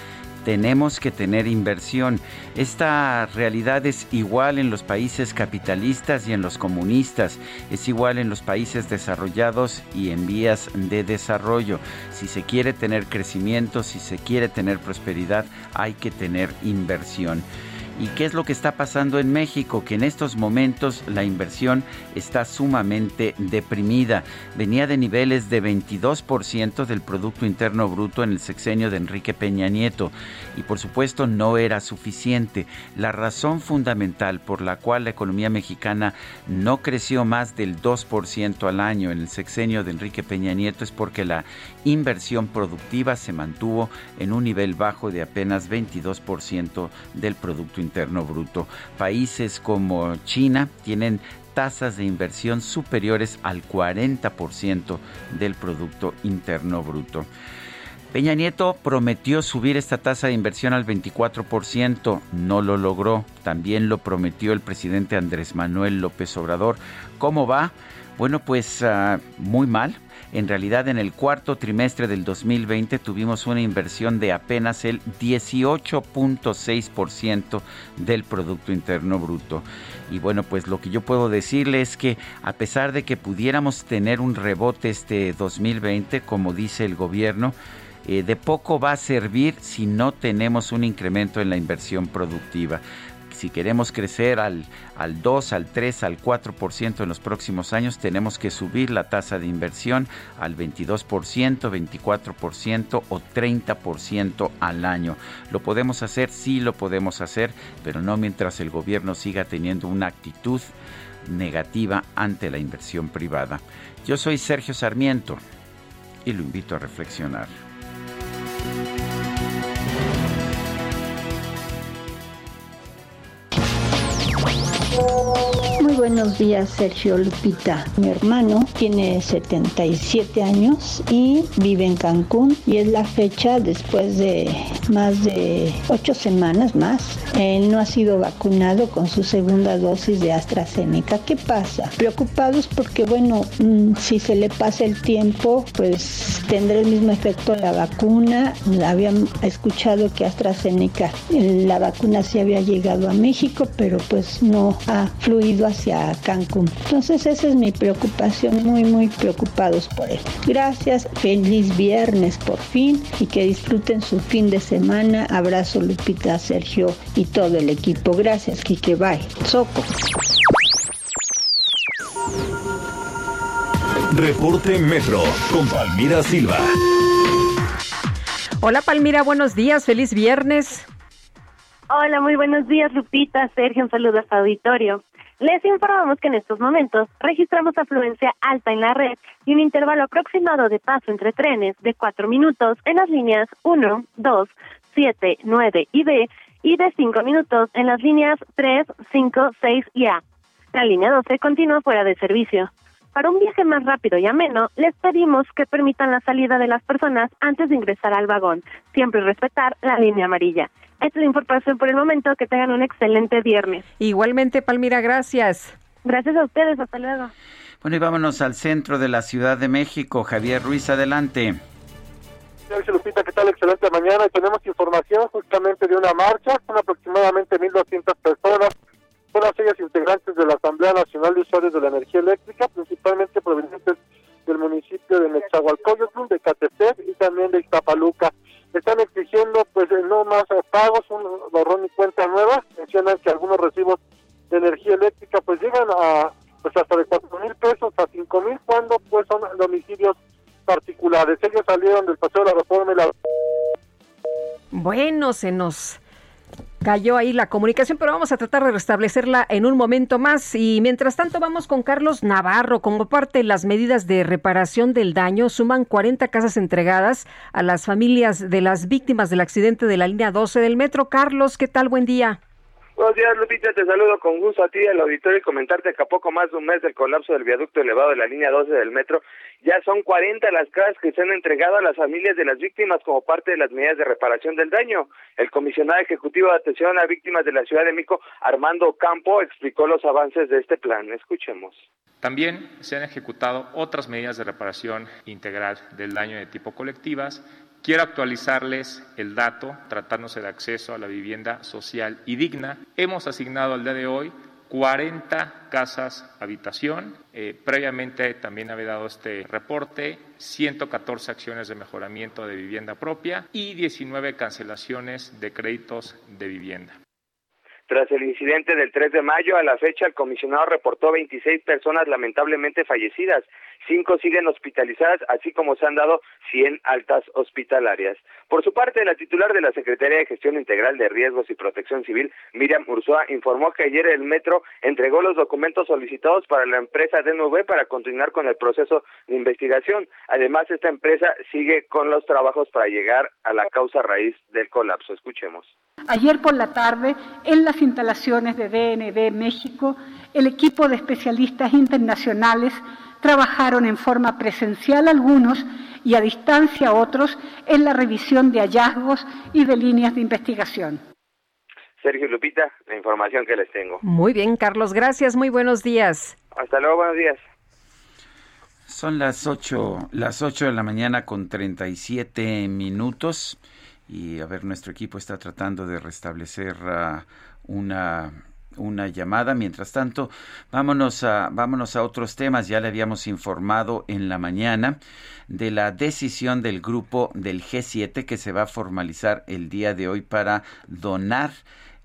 tenemos que tener inversión. Esta realidad es igual en los países capitalistas y en los comunistas, es igual en los países desarrollados y en vías de desarrollo. Si se quiere tener crecimiento, si se quiere tener prosperidad, hay que tener inversión. ¿Y qué es lo que está pasando en México? Que en estos momentos la inversión está sumamente deprimida. Venía de niveles de 22% del Producto Interno Bruto en el sexenio de Enrique Peña Nieto. Y por supuesto no era suficiente. La razón fundamental por la cual la economía mexicana no creció más del 2% al año en el sexenio de Enrique Peña Nieto es porque la inversión productiva se mantuvo en un nivel bajo de apenas 22% del Producto Interno Bruto. Países como China tienen tasas de inversión superiores al 40% del Producto Interno Bruto. Peña Nieto prometió subir esta tasa de inversión al 24%, no lo logró. También lo prometió el presidente Andrés Manuel López Obrador. ¿Cómo va? Bueno, pues uh, muy mal. En realidad, en el cuarto trimestre del 2020 tuvimos una inversión de apenas el 18.6% del Producto Interno Bruto. Y bueno, pues lo que yo puedo decirle es que a pesar de que pudiéramos tener un rebote este 2020, como dice el gobierno, eh, de poco va a servir si no tenemos un incremento en la inversión productiva si queremos crecer al, al 2, al 3, al 4% en los próximos años, tenemos que subir la tasa de inversión al 22%, 24% o 30% al año. ¿Lo podemos hacer? Sí, lo podemos hacer, pero no mientras el gobierno siga teniendo una actitud negativa ante la inversión privada. Yo soy Sergio Sarmiento y lo invito a reflexionar. Muy buenos días, Sergio Lupita. Mi hermano tiene 77 años y vive en Cancún y es la fecha después de más de ocho semanas más. Él no ha sido vacunado con su segunda dosis de AstraZeneca. ¿Qué pasa? Preocupados porque, bueno, mm, si se le pasa el tiempo, pues tendrá el mismo efecto la vacuna. Habían escuchado que AstraZeneca, la vacuna sí había llegado a México, pero pues no ha fluido hacia Cancún. Entonces esa es mi preocupación, muy muy preocupados por él. Gracias, feliz viernes por fin y que disfruten su fin de semana. Abrazo Lupita, Sergio y todo el equipo. Gracias, Kike. Bye. Soco. Reporte Metro con Palmira Silva. Hola Palmira, buenos días, feliz viernes. Hola, muy buenos días, Lupita. Sergio, un saludo a su auditorio. Les informamos que en estos momentos registramos afluencia alta en la red y un intervalo aproximado de paso entre trenes de cuatro minutos en las líneas 1, 2, 7, 9 y B y de cinco minutos en las líneas 3, 5, 6 y A. La línea 12 continúa fuera de servicio. Para un viaje más rápido y ameno, les pedimos que permitan la salida de las personas antes de ingresar al vagón, siempre respetar la línea amarilla. Esta es la información por el momento. Que tengan un excelente viernes. Igualmente, Palmira, gracias. Gracias a ustedes. Hasta luego. Bueno, y vámonos al centro de la Ciudad de México. Javier Ruiz, adelante. Sergio Lupita, ¿qué tal? Excelente mañana. Tenemos información justamente de una marcha. Son aproximadamente 1.200 personas. Son las ellas integrantes de la Asamblea Nacional de Usuarios de la Energía Eléctrica, principalmente provenientes del municipio de Nezahualcóyotl, de Catepec y también de Iztapaluca están exigiendo pues no más pagos, un borrón y cuenta nueva, mencionan que algunos recibos de energía eléctrica pues llegan a pues hasta de cuatro mil pesos a cinco mil cuando pues son domicilios particulares. Ellos salieron del paseo de la reforma y la... Bueno, se nos cayó ahí la comunicación, pero vamos a tratar de restablecerla en un momento más. Y mientras tanto, vamos con Carlos Navarro. Como parte de las medidas de reparación del daño, suman 40 casas entregadas a las familias de las víctimas del accidente de la línea 12 del metro. Carlos, ¿qué tal? Buen día. Buenos días, Lupita. Te saludo con gusto a ti, al auditorio, y comentarte que a poco más de un mes del colapso del viaducto elevado de la línea 12 del metro Ya son 40 las casas que se han entregado a las familias de las víctimas como parte de las medidas de reparación del daño. El comisionado ejecutivo de atención a víctimas de la Ciudad de Mico, Armando Campo, explicó los avances de este plan. Escuchemos. También se han ejecutado otras medidas de reparación integral del daño de tipo colectivas. Quiero actualizarles el dato, tratándose de acceso a la vivienda social y digna. Hemos asignado al día de hoy 40 casas habitación. Eh, previamente también había dado este reporte, 114 acciones de mejoramiento de vivienda propia y 19 cancelaciones de créditos de vivienda. Tras el incidente del 3 de mayo, a la fecha el comisionado reportó 26 personas lamentablemente fallecidas, cinco siguen hospitalizadas, así como se han dado 100 altas hospitalarias. Por su parte, la titular de la Secretaría de Gestión Integral de Riesgos y Protección Civil, Miriam Ursúa, informó que ayer el metro entregó los documentos solicitados para la empresa DNV para continuar con el proceso de investigación. Además, esta empresa sigue con los trabajos para llegar a la causa raíz del colapso. Escuchemos. Ayer por la tarde, en las instalaciones de DNB México, el equipo de especialistas internacionales trabajaron en forma presencial algunos y a distancia otros en la revisión de hallazgos y de líneas de investigación. Sergio Lupita, la información que les tengo. Muy bien, Carlos, gracias, muy buenos días. Hasta luego, buenos días. Son las 8, las 8 de la mañana con 37 minutos y a ver, nuestro equipo está tratando de restablecer uh, una una llamada. Mientras tanto, vámonos a, vámonos a otros temas. Ya le habíamos informado en la mañana de la decisión del grupo del G7 que se va a formalizar el día de hoy para donar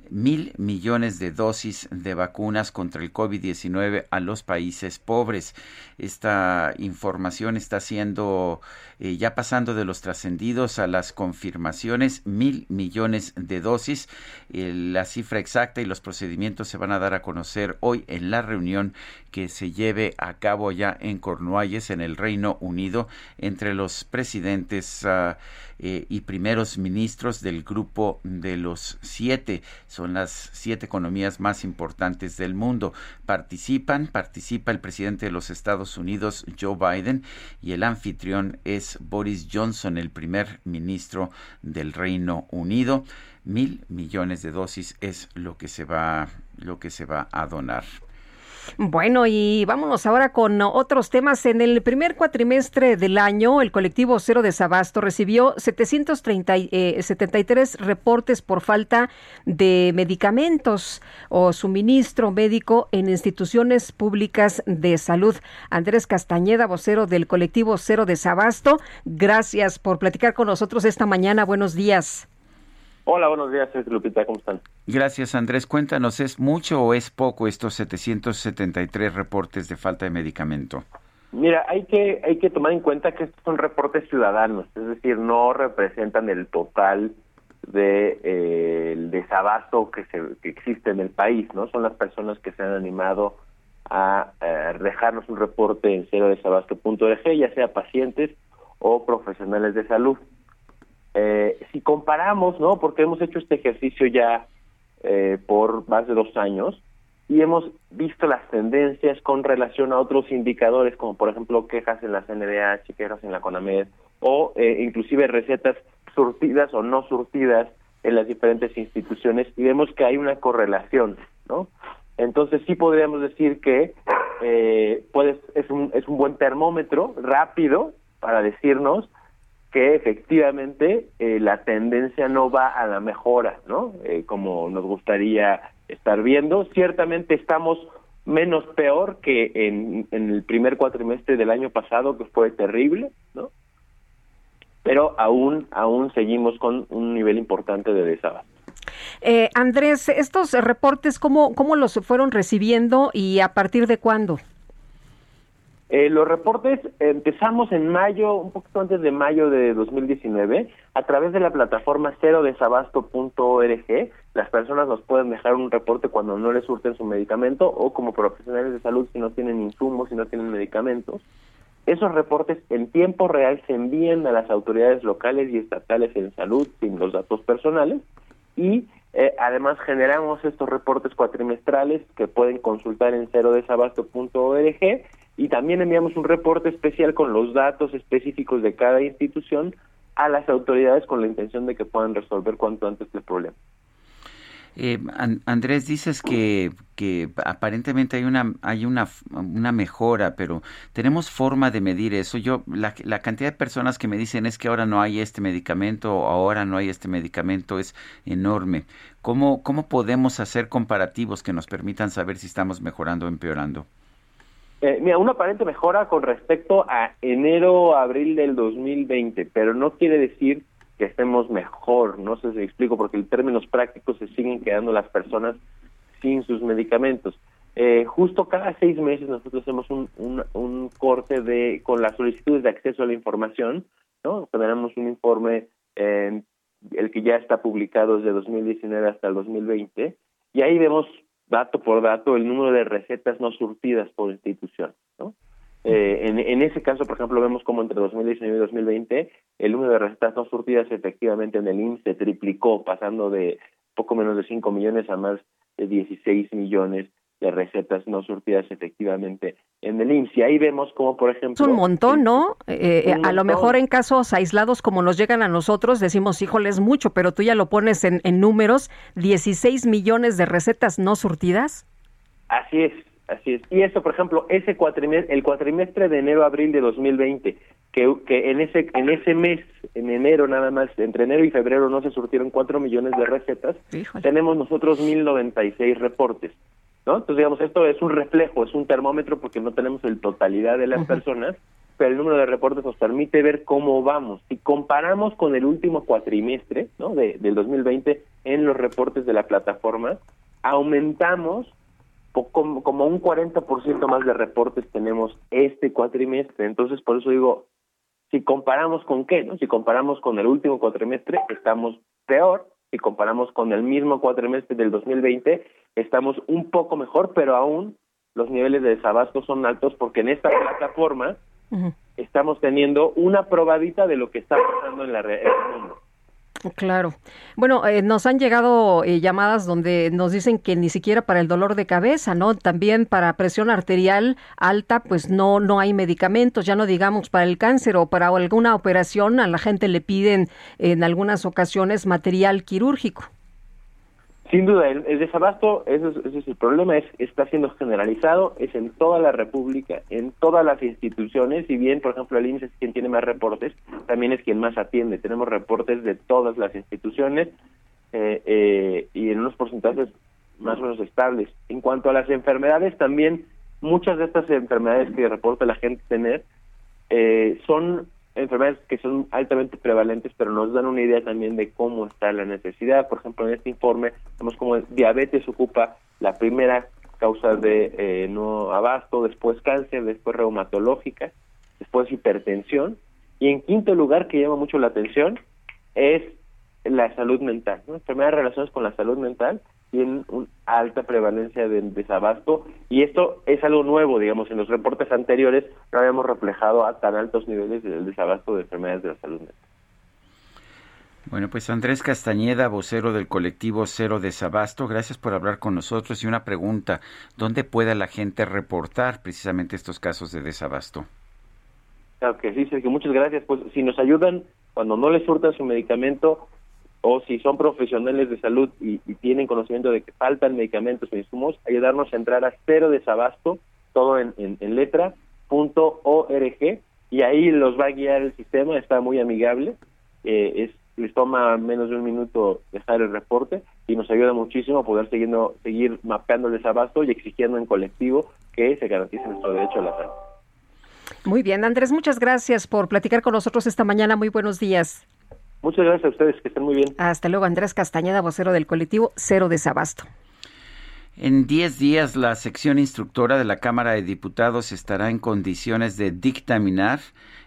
mil millones de dosis de vacunas contra el COVID-19 a los países pobres. Esta información está siendo eh, ya pasando de los trascendidos a las confirmaciones, mil millones de dosis. Eh, la cifra exacta y los procedimientos se van a dar a conocer hoy en la reunión que se lleve a cabo ya en Cornualles, en el Reino Unido, entre los presidentes. Uh, eh, y primeros ministros del grupo de los siete. Son las siete economías más importantes del mundo. Participan, participa el presidente de los Estados Unidos, Joe Biden, y el anfitrión es Boris Johnson, el primer ministro del Reino Unido. Mil millones de dosis es lo que se va, lo que se va a donar. Bueno, y vámonos ahora con otros temas. En el primer cuatrimestre del año, el colectivo Cero Desabasto recibió 773 eh, reportes por falta de medicamentos o suministro médico en instituciones públicas de salud. Andrés Castañeda, vocero del colectivo Cero Desabasto, gracias por platicar con nosotros esta mañana. Buenos días. Hola, buenos días, Lupita, ¿cómo están? Gracias, Andrés. Cuéntanos, ¿es mucho o es poco estos 773 reportes de falta de medicamento? Mira, hay que hay que tomar en cuenta que estos son reportes ciudadanos, es decir, no representan el total de eh, el desabasto que, se, que existe en el país, ¿no? Son las personas que se han animado a eh, dejarnos un reporte en cero desabasto.org, ya sea pacientes o profesionales de salud. Eh, si comparamos, ¿no? Porque hemos hecho este ejercicio ya eh, por más de dos años y hemos visto las tendencias con relación a otros indicadores, como por ejemplo quejas en la CNDH, quejas en la CONAMED, o eh, inclusive recetas surtidas o no surtidas en las diferentes instituciones, y vemos que hay una correlación, ¿no? Entonces sí podríamos decir que eh, puedes, es, un, es un buen termómetro rápido para decirnos que efectivamente eh, la tendencia no va a la mejora, ¿no? Eh, como nos gustaría estar viendo. Ciertamente estamos menos peor que en, en, el primer cuatrimestre del año pasado, que fue terrible, ¿no? Pero aún, aún seguimos con un nivel importante de desabasto. Eh, Andrés, estos reportes, ¿cómo, ¿cómo los fueron recibiendo y a partir de cuándo? Eh, los reportes empezamos en mayo, un poquito antes de mayo de 2019, a través de la plataforma cerodesabasto.org. Las personas nos pueden dejar un reporte cuando no les surten su medicamento o como profesionales de salud si no tienen insumos, si no tienen medicamentos. Esos reportes en tiempo real se envían a las autoridades locales y estatales en salud sin los datos personales y eh, además generamos estos reportes cuatrimestrales que pueden consultar en cerodesabasto.org y también enviamos un reporte especial con los datos específicos de cada institución a las autoridades con la intención de que puedan resolver cuanto antes el problema. Eh, Andrés, dices que, aparentemente hay una hay una mejora, pero tenemos forma de medir eso. Yo la, la, cantidad de personas que me dicen es que ahora no hay este medicamento o ahora no hay este medicamento es enorme. ¿Cómo cómo podemos hacer comparativos que nos permitan saber si estamos mejorando o empeorando? Eh, mira, una aparente mejora con respecto a enero abril del 2020, pero no quiere decir que estemos mejor, no sé si explico, porque en términos prácticos se siguen quedando las personas sin sus medicamentos. Eh, justo cada seis meses nosotros hacemos un, un, corte de con las solicitudes de acceso a la información, ¿no? Tenemos un informe, eh, el que ya está publicado desde 2019 hasta el 2020, y ahí vemos dato por dato el número de recetas no surtidas por institución, ¿no? Eh, en, ese caso, por ejemplo, vemos como entre 2019 y 2020 el número de recetas no surtidas efectivamente en el IMSS se triplicó, pasando de poco menos de 5 millones a más de 16 millones de recetas no surtidas efectivamente en el IMSS. Y ahí vemos como, por ejemplo... Es un montón, ¿no? Eh, eh, a lo mejor en casos aislados como nos llegan a nosotros, decimos, híjole, es mucho, pero tú ya lo pones en, en números, 16 millones de recetas no surtidas. Así es, Así es. Y eso, por ejemplo, ese cuatrimestre, el cuatrimestre de enero-abril de 2020, que, que en ese en ese mes, en enero nada más, entre enero y febrero no se surtieron cuatro millones de recetas, tenemos nosotros 1096 reportes. ¿no? Entonces, digamos, esto es un reflejo, es un termómetro porque no tenemos el totalidad de las personas, pero el número de reportes nos permite ver cómo vamos. Si comparamos con el último cuatrimestre ¿no? de, del 2020 en los reportes de la plataforma, aumentamos como, como un 40% más de reportes tenemos este cuatrimestre. Entonces, por eso digo, si comparamos con qué, ¿no? Si comparamos con el último cuatrimestre, estamos peor. Si comparamos con el mismo cuatrimestre del 2020, estamos un poco mejor, pero aún los niveles de desabasto son altos porque en esta plataforma estamos teniendo una probadita de lo que está pasando en, la, en el mundo. Claro. Bueno, eh, nos han llegado eh, llamadas donde nos dicen que ni siquiera para el dolor de cabeza, ¿no? También para presión arterial alta, pues no no hay medicamentos, ya no digamos para el cáncer o para alguna operación, a la gente le piden en algunas ocasiones material quirúrgico. Sin duda, el, desabasto, ese es, el problema, es, está siendo generalizado, es en toda la República, en todas las instituciones, y bien, por ejemplo, el INSS es quien tiene más reportes, también es quien más atiende. Tenemos reportes de todas las instituciones eh, eh, y en unos porcentajes más o menos estables. En cuanto a las enfermedades, también muchas de estas enfermedades que reporta la gente tener eh, son enfermedades que son altamente prevalentes, pero nos dan una idea también de cómo está la necesidad. Por ejemplo, en este informe vemos cómo diabetes ocupa la primera causa de eh, no abasto, después cáncer, después reumatológica, después hipertensión, y en quinto lugar, que llama mucho la atención, es la salud mental, ¿no? enfermedades relacionadas con la salud mental, tienen una alta prevalencia de desabasto y esto es algo nuevo, digamos, en los reportes anteriores no habíamos reflejado a tan altos niveles de desabasto de enfermedades de la salud mental. Bueno, pues Andrés Castañeda, vocero del colectivo Cero Desabasto, gracias por hablar con nosotros y una pregunta, ¿dónde puede la gente reportar precisamente estos casos de desabasto? Claro que sí, Sergio, muchas gracias. Pues si nos ayudan cuando no les surtan su medicamento, o si son profesionales de salud y, tienen conocimiento de que faltan medicamentos o insumos, ayudarnos a entrar a cero desabasto, todo en, en, org, y ahí los va a guiar el sistema, está muy amigable, eh, es, les toma menos de un minuto dejar el reporte y nos ayuda muchísimo a poder siguiendo, seguir mapeando el desabasto y exigiendo en colectivo que se garantice nuestro derecho a la salud. Muy bien, Andrés, muchas gracias por platicar con nosotros esta mañana. Muy buenos días. Muchas gracias a ustedes, que estén muy bien. Hasta luego, Andrés Castañeda, vocero del colectivo Cero Desabasto. En 10 días, la sección instructora de la Cámara de Diputados estará en condiciones de dictaminar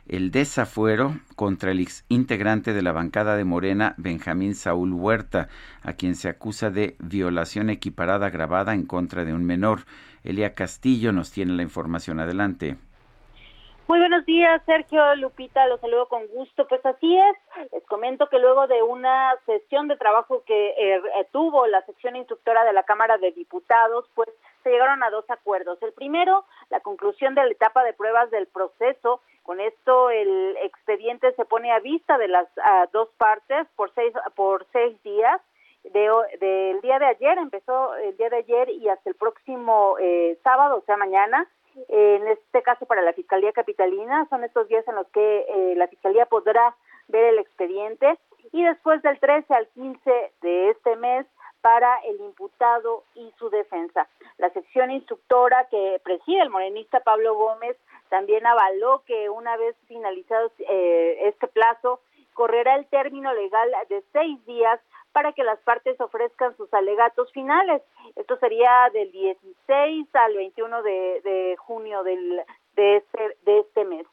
el desafuero contra el integrante de la bancada de Morena, Benjamín Saúl Huerta, a quien se acusa de violación equiparada agravada en contra de un menor. Elia Castillo nos tiene la información. Adelante. Muy buenos días, Sergio Lupita, los saludo con gusto. Pues así es, les comento que luego de una sesión de trabajo que eh, tuvo la sección instructora de la Cámara de Diputados, pues se llegaron a dos acuerdos. El primero, la conclusión de la etapa de pruebas del proceso. Con esto el expediente se pone a vista de las dos partes por seis, por seis días. del día de ayer, empezó el día de ayer y hasta el próximo eh, sábado, o sea, mañana, en este caso para la Fiscalía Capitalina, son estos días en los que eh, la Fiscalía podrá ver el expediente y después del 13 al 15 de este mes para el imputado y su defensa. La sección instructora que preside el morenista Pablo Gómez también avaló que una vez finalizado eh, este plazo, correrá el término legal de seis días para que las partes ofrezcan sus alegatos finales. Esto sería del 16 al 21 de, junio del, de, este, de este mes.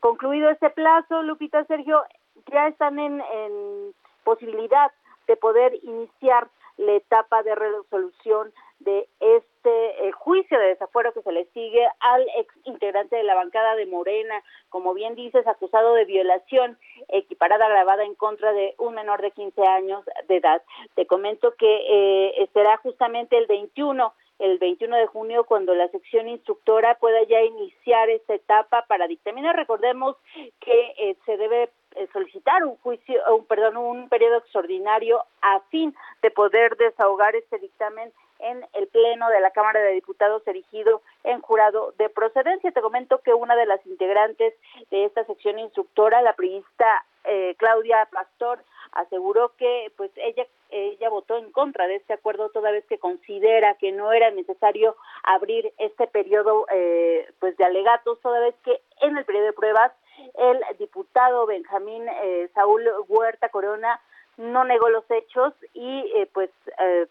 Concluido este plazo, Lupita Sergio, ya están en, en posibilidad de poder iniciar la etapa de resolución de este eh, juicio de desafuero que se le sigue al ex integrante de la bancada de Morena, como bien dices, acusado de violación equiparada agravada en contra de un menor de 15 años de edad. Te comento que eh, será justamente el 21 el 21 de junio cuando la sección instructora pueda ya iniciar esta etapa para dictaminar. Recordemos que eh, se debe eh, solicitar un juicio, un perdón, un periodo extraordinario a fin de poder desahogar este dictamen en el pleno de la Cámara de Diputados erigido en jurado de procedencia. Te comento que una de las integrantes de esta sección instructora, la priista eh, Claudia Pastor, aseguró que pues ella ella votó en contra de este acuerdo toda vez que considera que no era necesario abrir este periodo eh, pues de alegatos toda vez que en el periodo de pruebas el diputado Benjamín eh, Saúl Huerta Corona no negó los hechos y eh, pues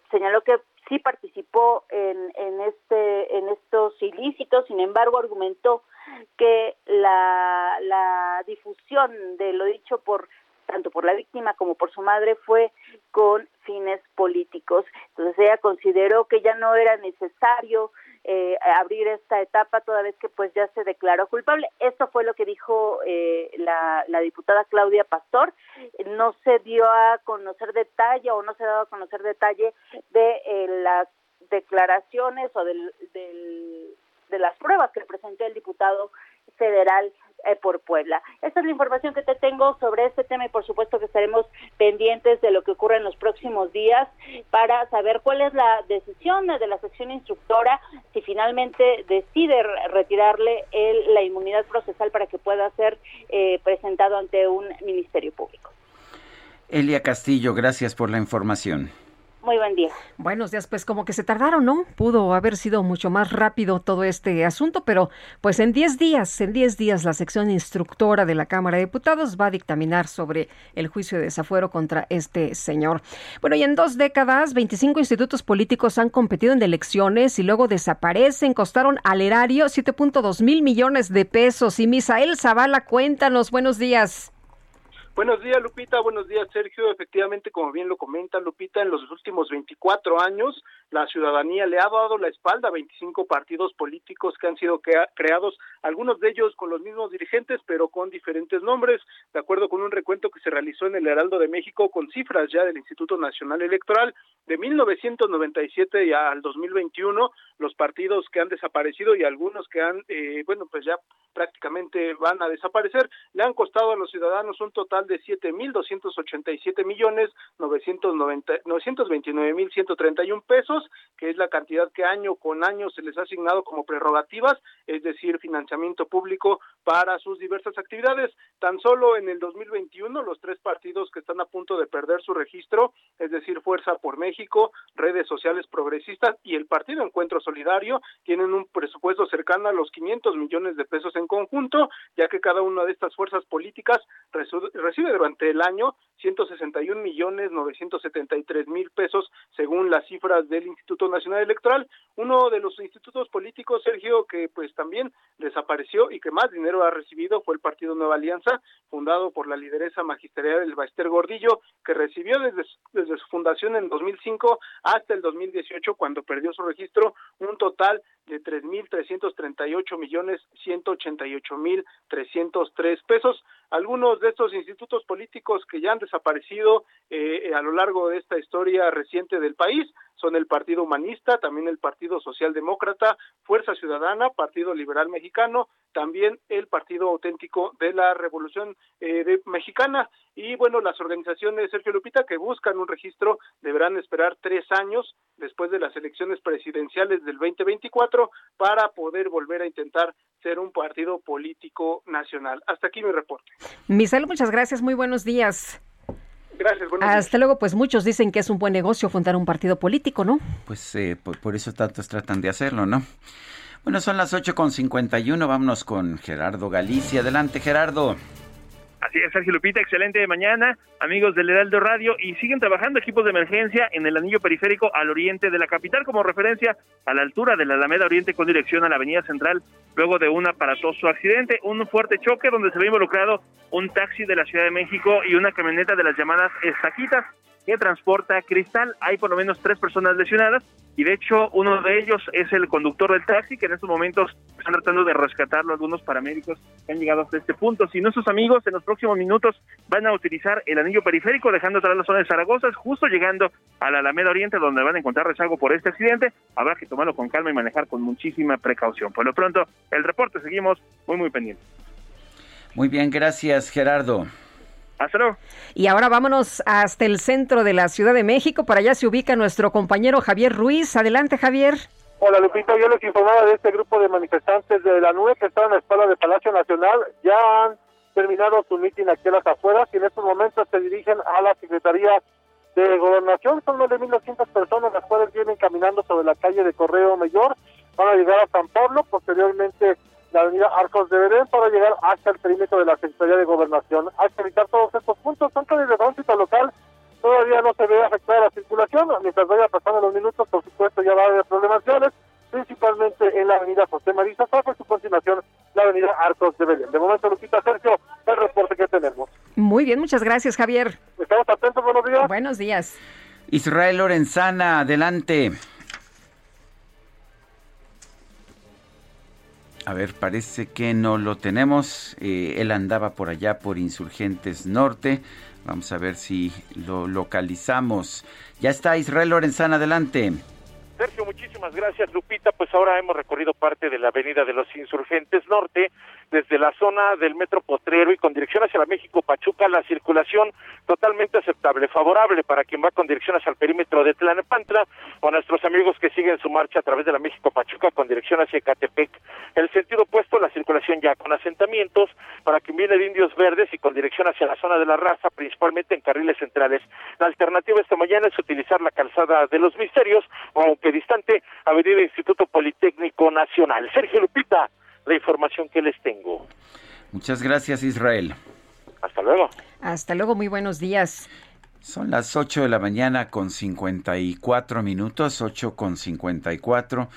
señaló que sí participó en, en este en estos ilícitos sin embargo argumentó que la, la difusión de lo dicho por tanto por la víctima como por su madre, fue con fines políticos. Entonces ella consideró que ya no era necesario eh, abrir esta etapa toda vez que pues ya se declaró culpable. Esto fue lo que dijo eh, la, diputada Claudia Pastor. No se dio a conocer detalle o no se ha dado a conocer detalle de eh, las declaraciones o del, del, de las pruebas que presentó el diputado federal eh, por Puebla. Esta es la información que te tengo sobre este tema y por supuesto que estaremos pendientes de lo que ocurre en los próximos días para saber cuál es la decisión de la sección instructora si finalmente decide retirarle el, la inmunidad procesal para que pueda ser eh, presentado ante un ministerio público. Elia Castillo, gracias por la información. Muy buen día. Buenos días, pues como que se tardaron, ¿no? Pudo haber sido mucho más rápido todo este asunto, pero pues en 10 días, en 10 días la sección instructora de la Cámara de Diputados va a dictaminar sobre el juicio de desafuero contra este señor. Bueno, y en dos décadas, 25 institutos políticos han competido en elecciones y luego desaparecen, costaron al erario 7.2 mil millones de pesos. Y Misael Zavala, cuéntanos, buenos días. Buenos días, Lupita. Buenos días, Sergio. Efectivamente, como bien lo comenta Lupita, en los últimos 24 años la ciudadanía le ha dado la espalda a 25 partidos políticos que han sido creados, algunos de ellos con los mismos dirigentes, pero con diferentes nombres, de acuerdo con un recuento que se realizó en el Heraldo de México con cifras ya del Instituto Nacional Electoral. De 1997 al 2021, los partidos que han desaparecido y algunos que han, eh, bueno, pues ya prácticamente van a desaparecer, le han costado a los ciudadanos un total de siete mil doscientos ochenta y siete millones novecientos noventa que es la cantidad que año con año se les ha asignado como prerrogativas, es decir, financiamiento público para sus diversas actividades. Tan solo en el 2021 los tres partidos que están a punto de perder su registro, es decir, Fuerza por México, Redes Sociales Progresistas y el Partido Encuentro Solidario, tienen un presupuesto cercano a los 500 millones de pesos en conjunto, ya que cada una de estas fuerzas políticas recibe durante el año 161 millones 973 mil pesos según las cifras del Instituto Nacional Electoral, uno de los institutos políticos, Sergio, que pues también desapareció y que más dinero ha recibido fue el Partido Nueva Alianza, fundado por la lideresa magisterial del Baester Gordillo, que recibió desde, desde su fundación en 2005 hasta el 2018, cuando perdió su registro, un total de 3.338 millones 188 mil 303 pesos. Algunos de estos institutos políticos que ya han desaparecido eh, a lo largo de esta historia reciente del país son el Partido Humanista, también el Partido Socialdemócrata, Fuerza Ciudadana, Partido Liberal Mexicano, también el Partido Auténtico de la Revolución eh, Mexicana. Y bueno, las organizaciones, Sergio Lupita, que buscan un registro deberán esperar tres años después de las elecciones presidenciales del 2024 para poder volver a intentar ser un partido político nacional. Hasta aquí mi reporte. Misael, muchas gracias, muy buenos días. Gracias, buenos Hasta luego, pues muchos dicen que es un buen negocio fundar un partido político, ¿no? Pues eh, por, por, eso tantos tratan de hacerlo, ¿no? Bueno, son las 8.51, vámonos con Gerardo Galicia. Adelante, Gerardo. Así es, Sergio Lupita, excelente mañana, amigos del Heraldo Radio, y siguen trabajando equipos de emergencia en el anillo periférico al oriente de la capital, como referencia a la altura de la Alameda Oriente con dirección a la Avenida Central, luego de un aparatoso accidente, un fuerte choque donde se ve involucrado un taxi de la Ciudad de México y una camioneta de las llamadas estaquitas que transporta cristal. Hay por lo menos tres personas lesionadas y de hecho uno de ellos es el conductor del taxi que en estos momentos están tratando de rescatarlo algunos paramédicos que han llegado hasta este punto. Si nuestros amigos en los próximos minutos van a utilizar el anillo periférico dejando atrás la zona de Zaragoza, justo llegando a la Alameda Oriente donde van a encontrar rezago por este accidente, habrá que tomarlo con calma y manejar con muchísima precaución. Por lo pronto, el reporte seguimos muy muy pendientes. Muy bien, gracias Gerardo. Hasta luego. Y ahora vámonos hasta el centro de la Ciudad de México. Para allá se ubica nuestro compañero Javier Ruiz. Adelante, Javier. Hola, Lupita. Yo les informaba de este grupo de manifestantes de la NUE que están en la espalda del Palacio Nacional. Ya han terminado su mitin aquí a las afueras y en estos momentos se dirigen a la Secretaría de Gobernación. Son más de 1.200 personas las cuales vienen caminando sobre la calle de Correo Mayor. Van a llegar a San Pablo. Posteriormente la avenida Arcos de Belén para llegar hasta el perímetro de la Secretaría de Gobernación. Hay que evitar todos estos puntos, son calles de tránsito local, todavía no se ve afectada la circulación, mientras vaya pasando los minutos, por supuesto ya va a haber problemas reales, principalmente en la avenida José María Zafa y su continuación la avenida Arcos de Belén. De momento, Lupita Sergio, el reporte que tenemos. Muy bien, muchas gracias, Javier. Estamos atentos, buenos días. Buenos días. Israel Lorenzana, adelante. A ver, parece que no lo tenemos. Eh, él andaba por allá por Insurgentes Norte. Vamos a ver si lo localizamos. Ya está Israel Lorenzana, adelante. Sergio, muchísimas gracias, Lupita. Pues ahora hemos recorrido parte de la Avenida de los Insurgentes Norte, desde la zona del Metro Potrero y con dirección hacia la México Pachuca, la circulación totalmente aceptable, favorable para quien va con dirección hacia el perímetro de Tlanepantla o nuestros amigos que siguen su marcha a través de la México Pachuca con dirección hacia Ecatepec. El sentido opuesto, la circulación ya con asentamientos para quien viene de Indios Verdes y con dirección hacia la zona de la raza, principalmente en carriles centrales. La alternativa esta mañana es utilizar la calzada de los misterios, aunque distante, Avenida Instituto Politécnico Nacional. Sergio Lupita, la información que les tengo. Muchas gracias, Israel. Hasta luego. Hasta luego, muy buenos días. Son las 8 de la mañana con 54 minutos, 8 con 54.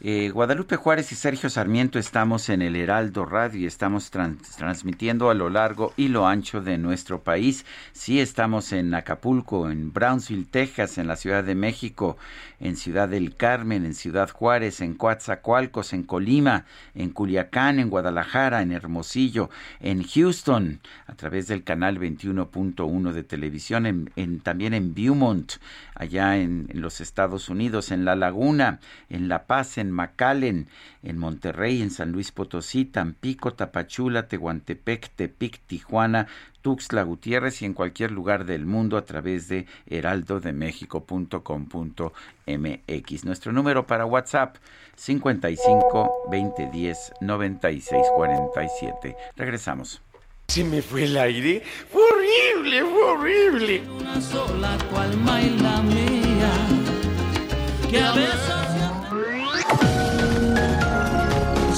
Eh, Guadalupe Juárez y Sergio Sarmiento estamos en el Heraldo Radio y estamos transmitiendo a lo largo y lo ancho de nuestro país. Sí, estamos en Acapulco, en Brownsville, Texas, en la Ciudad de México, en Ciudad del Carmen, en Ciudad Juárez, en Coatzacoalcos, en Colima, en Culiacán, en Guadalajara, en Hermosillo, en Houston, a través del canal 21.1 de televisión, en, también en Beaumont, allá en, en los Estados Unidos, en La Laguna, en La Paz, en en McAllen, en Monterrey, en San Luis Potosí, Tampico, Tapachula, Tehuantepec, Tepic, Tijuana, Tuxtla Gutiérrez y en cualquier lugar del mundo a través de heraldodemexico.com.mx. Nuestro número para WhatsApp 55 2010 96 47. Regresamos. Se me fue el aire. Fue horrible, fue horrible. Una sola cual la mía, que a veces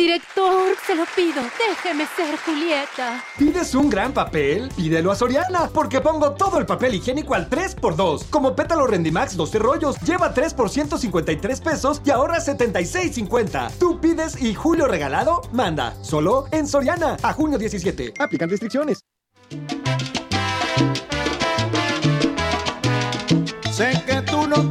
Director, se lo pido, déjeme ser Julieta. ¿Pides un gran papel? Pídelo a Soriana, porque pongo todo el papel higiénico al 3x2. Como pétalo Rendimax 12 rollos, lleva 3 por 153 pesos y ahorra 76.50. Tú pides y Julio regalado, manda. Solo en Soriana, a junio 17. Aplican restricciones. Sé que tú no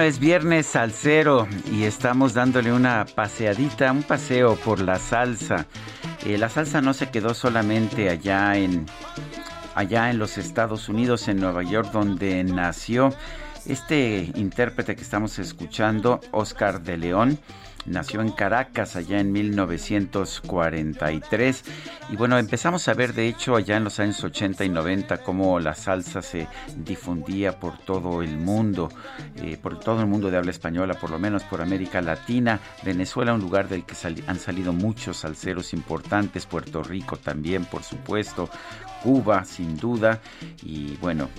Es viernes salsero y estamos dándole una paseadita, un paseo por la salsa. Eh, la salsa no se quedó solamente allá en, allá en los Estados Unidos, en Nueva York, donde nació este intérprete que estamos escuchando, Oscar de León. Nació en Caracas allá en 1943 y bueno, empezamos a ver de hecho allá en los años 80 y 90 cómo la salsa se difundía por todo el mundo, eh, por todo el mundo de habla española, por lo menos por América Latina, Venezuela un lugar del que han salido muchos salseros importantes, Puerto Rico también por supuesto, Cuba sin duda y bueno,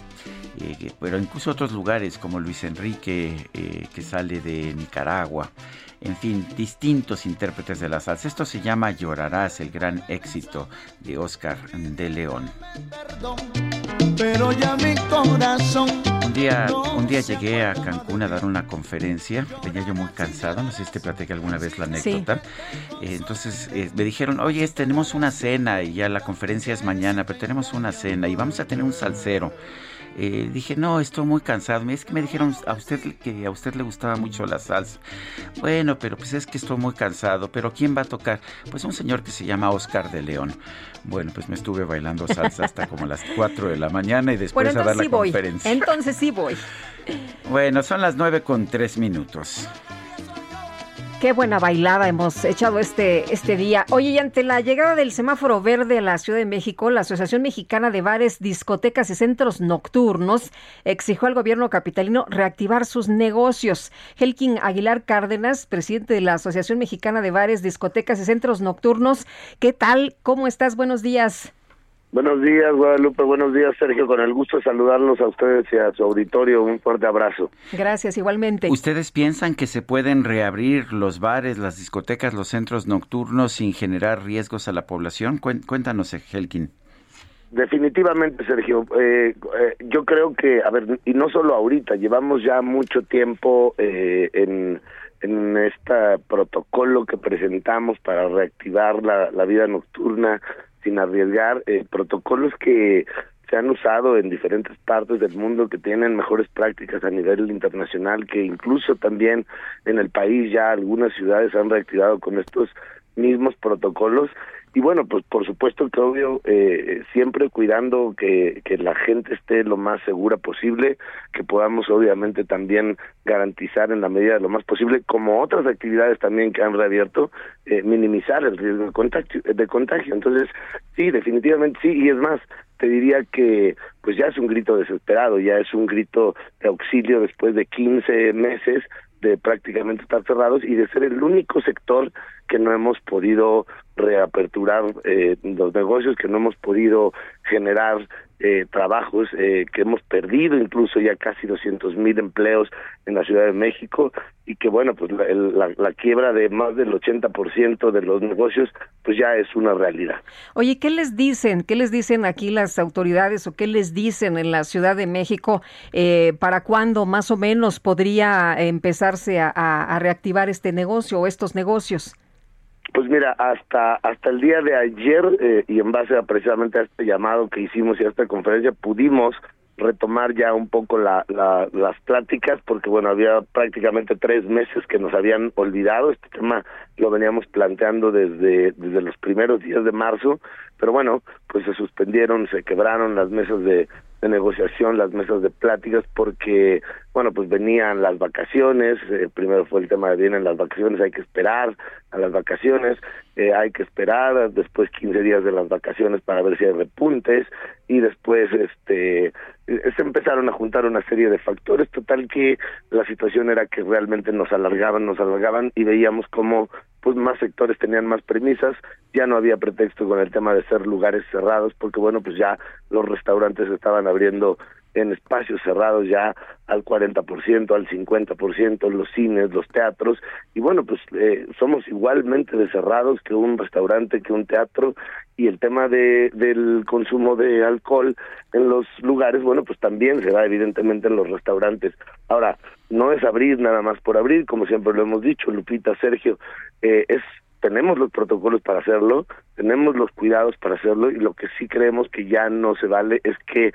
eh, pero incluso otros lugares como Luis Enrique eh, que sale de Nicaragua. En fin, distintos intérpretes de la salsa. Esto se llama Llorarás, el gran éxito de Oscar de León. Pero ya mi corazón Un día, un día llegué a Cancún a dar una conferencia, venía yo muy cansado, no sé si te platiqué alguna vez la anécdota. Eh, entonces eh, me dijeron, oye, tenemos una cena y ya la conferencia es mañana, pero tenemos una cena y vamos a tener un salsero. Eh, dije, no, estoy muy cansado. Es que me dijeron a usted que a usted le gustaba mucho la salsa. Bueno, pero pues es que estoy muy cansado. Pero ¿quién va a tocar? Pues un señor que se llama Oscar de León. Bueno, pues me estuve bailando salsa hasta como las 4 de la mañana y después Bueno, a dar la sí voy. conferencia. Entonces sí voy. Bueno, son las 9 con 3 minutos. Qué buena bailada hemos echado este, este día. Oye, y ante la llegada del semáforo verde a la Ciudad de México, la Asociación Mexicana de Bares, Discotecas y Centros Nocturnos exigió al gobierno capitalino reactivar sus negocios. Helkin Aguilar Cárdenas, presidente de la Asociación Mexicana de Bares, Discotecas y Centros Nocturnos, ¿qué tal? ¿Cómo estás? Buenos días. Buenos días, Guadalupe. Buenos días, Sergio. Con el gusto de saludarlos a ustedes y a su auditorio. Un fuerte abrazo. Gracias, igualmente. ¿Ustedes piensan que se pueden reabrir los bares, las discotecas, los centros nocturnos sin generar riesgos a la población? Cuéntanos, Helkin. Definitivamente, Sergio. Eh, eh, yo creo que, a ver, y no solo ahorita, llevamos ya mucho tiempo eh, en, en este protocolo que presentamos para reactivar la, la vida nocturna sin arriesgar, eh, protocolos que se han usado en diferentes partes del mundo que tienen mejores prácticas a nivel internacional, que incluso también en el país ya algunas ciudades han reactivado con estos mismos protocolos y bueno pues por supuesto obvio eh, siempre cuidando que, que la gente esté lo más segura posible que podamos obviamente también garantizar en la medida de lo más posible como otras actividades también que han reabierto eh, minimizar el riesgo de contagio, de contagio. Entonces sí definitivamente sí. Y es más te diría que pues ya es un grito desesperado ya es un grito de auxilio después de 15 meses de prácticamente estar cerrados y de ser el único sector que no hemos podido reaperturar eh, los negocios, que no hemos podido generar eh, trabajos, eh, que hemos perdido incluso ya casi 200 mil empleos en la Ciudad de México y que bueno, pues la, la, la quiebra de más del 80% de los negocios pues ya es una realidad. Oye, ¿qué les dicen? ¿Qué les dicen aquí las autoridades o qué les dicen en la Ciudad de México? Eh, ¿Para cuándo más o menos podría empezarse a reactivar este negocio o estos negocios? Pues mira, hasta hasta el día de ayer eh, y en base a precisamente a este llamado que hicimos y a esta conferencia pudimos retomar ya un poco la, las pláticas porque bueno había prácticamente tres meses que nos habían olvidado. Este tema lo veníamos planteando desde desde los primeros días de marzo pero bueno pues se suspendieron se quebraron las mesas de de negociación, las mesas de pláticas, porque, bueno, pues venían las vacaciones, eh, primero fue el tema de vienen las vacaciones, hay que esperar a las vacaciones, eh, hay que esperar después 15 días de las vacaciones para ver si hay repuntes, y después, este, eh, se empezaron a juntar una serie de factores, total que la situación era que realmente nos alargaban, nos alargaban, y veíamos como pues más sectores tenían más premisas, ya no había pretexto con el tema de ser lugares cerrados, porque bueno, pues ya los restaurantes estaban abriendo en espacios cerrados ya al 40%, al 50%, los cines, los teatros, y bueno, pues eh, somos igualmente de cerrados que un restaurante, que un teatro, y el tema de del consumo de alcohol en los lugares, bueno, pues también se da evidentemente en los restaurantes. Ahora, no es abrir nada más por abrir, como siempre lo hemos dicho, Lupita, Sergio, eh, es tenemos los protocolos para hacerlo, tenemos los cuidados para hacerlo y lo que sí creemos que ya no se vale es que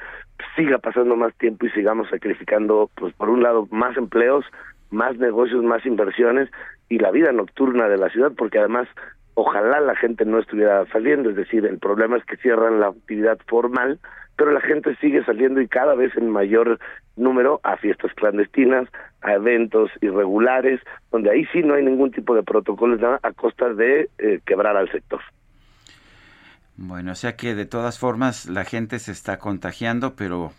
siga pasando más tiempo y sigamos sacrificando, pues por un lado, más empleos, más negocios, más inversiones y la vida nocturna de la ciudad, porque además ojalá la gente no estuviera saliendo, es decir, el problema es que cierran la actividad formal, pero la gente sigue saliendo y cada vez en mayor número a fiestas clandestinas, a eventos irregulares, donde ahí sí no hay ningún tipo de protocolos nada a costa de eh, quebrar al sector. Bueno, o sea que de todas formas la gente se está contagiando, pero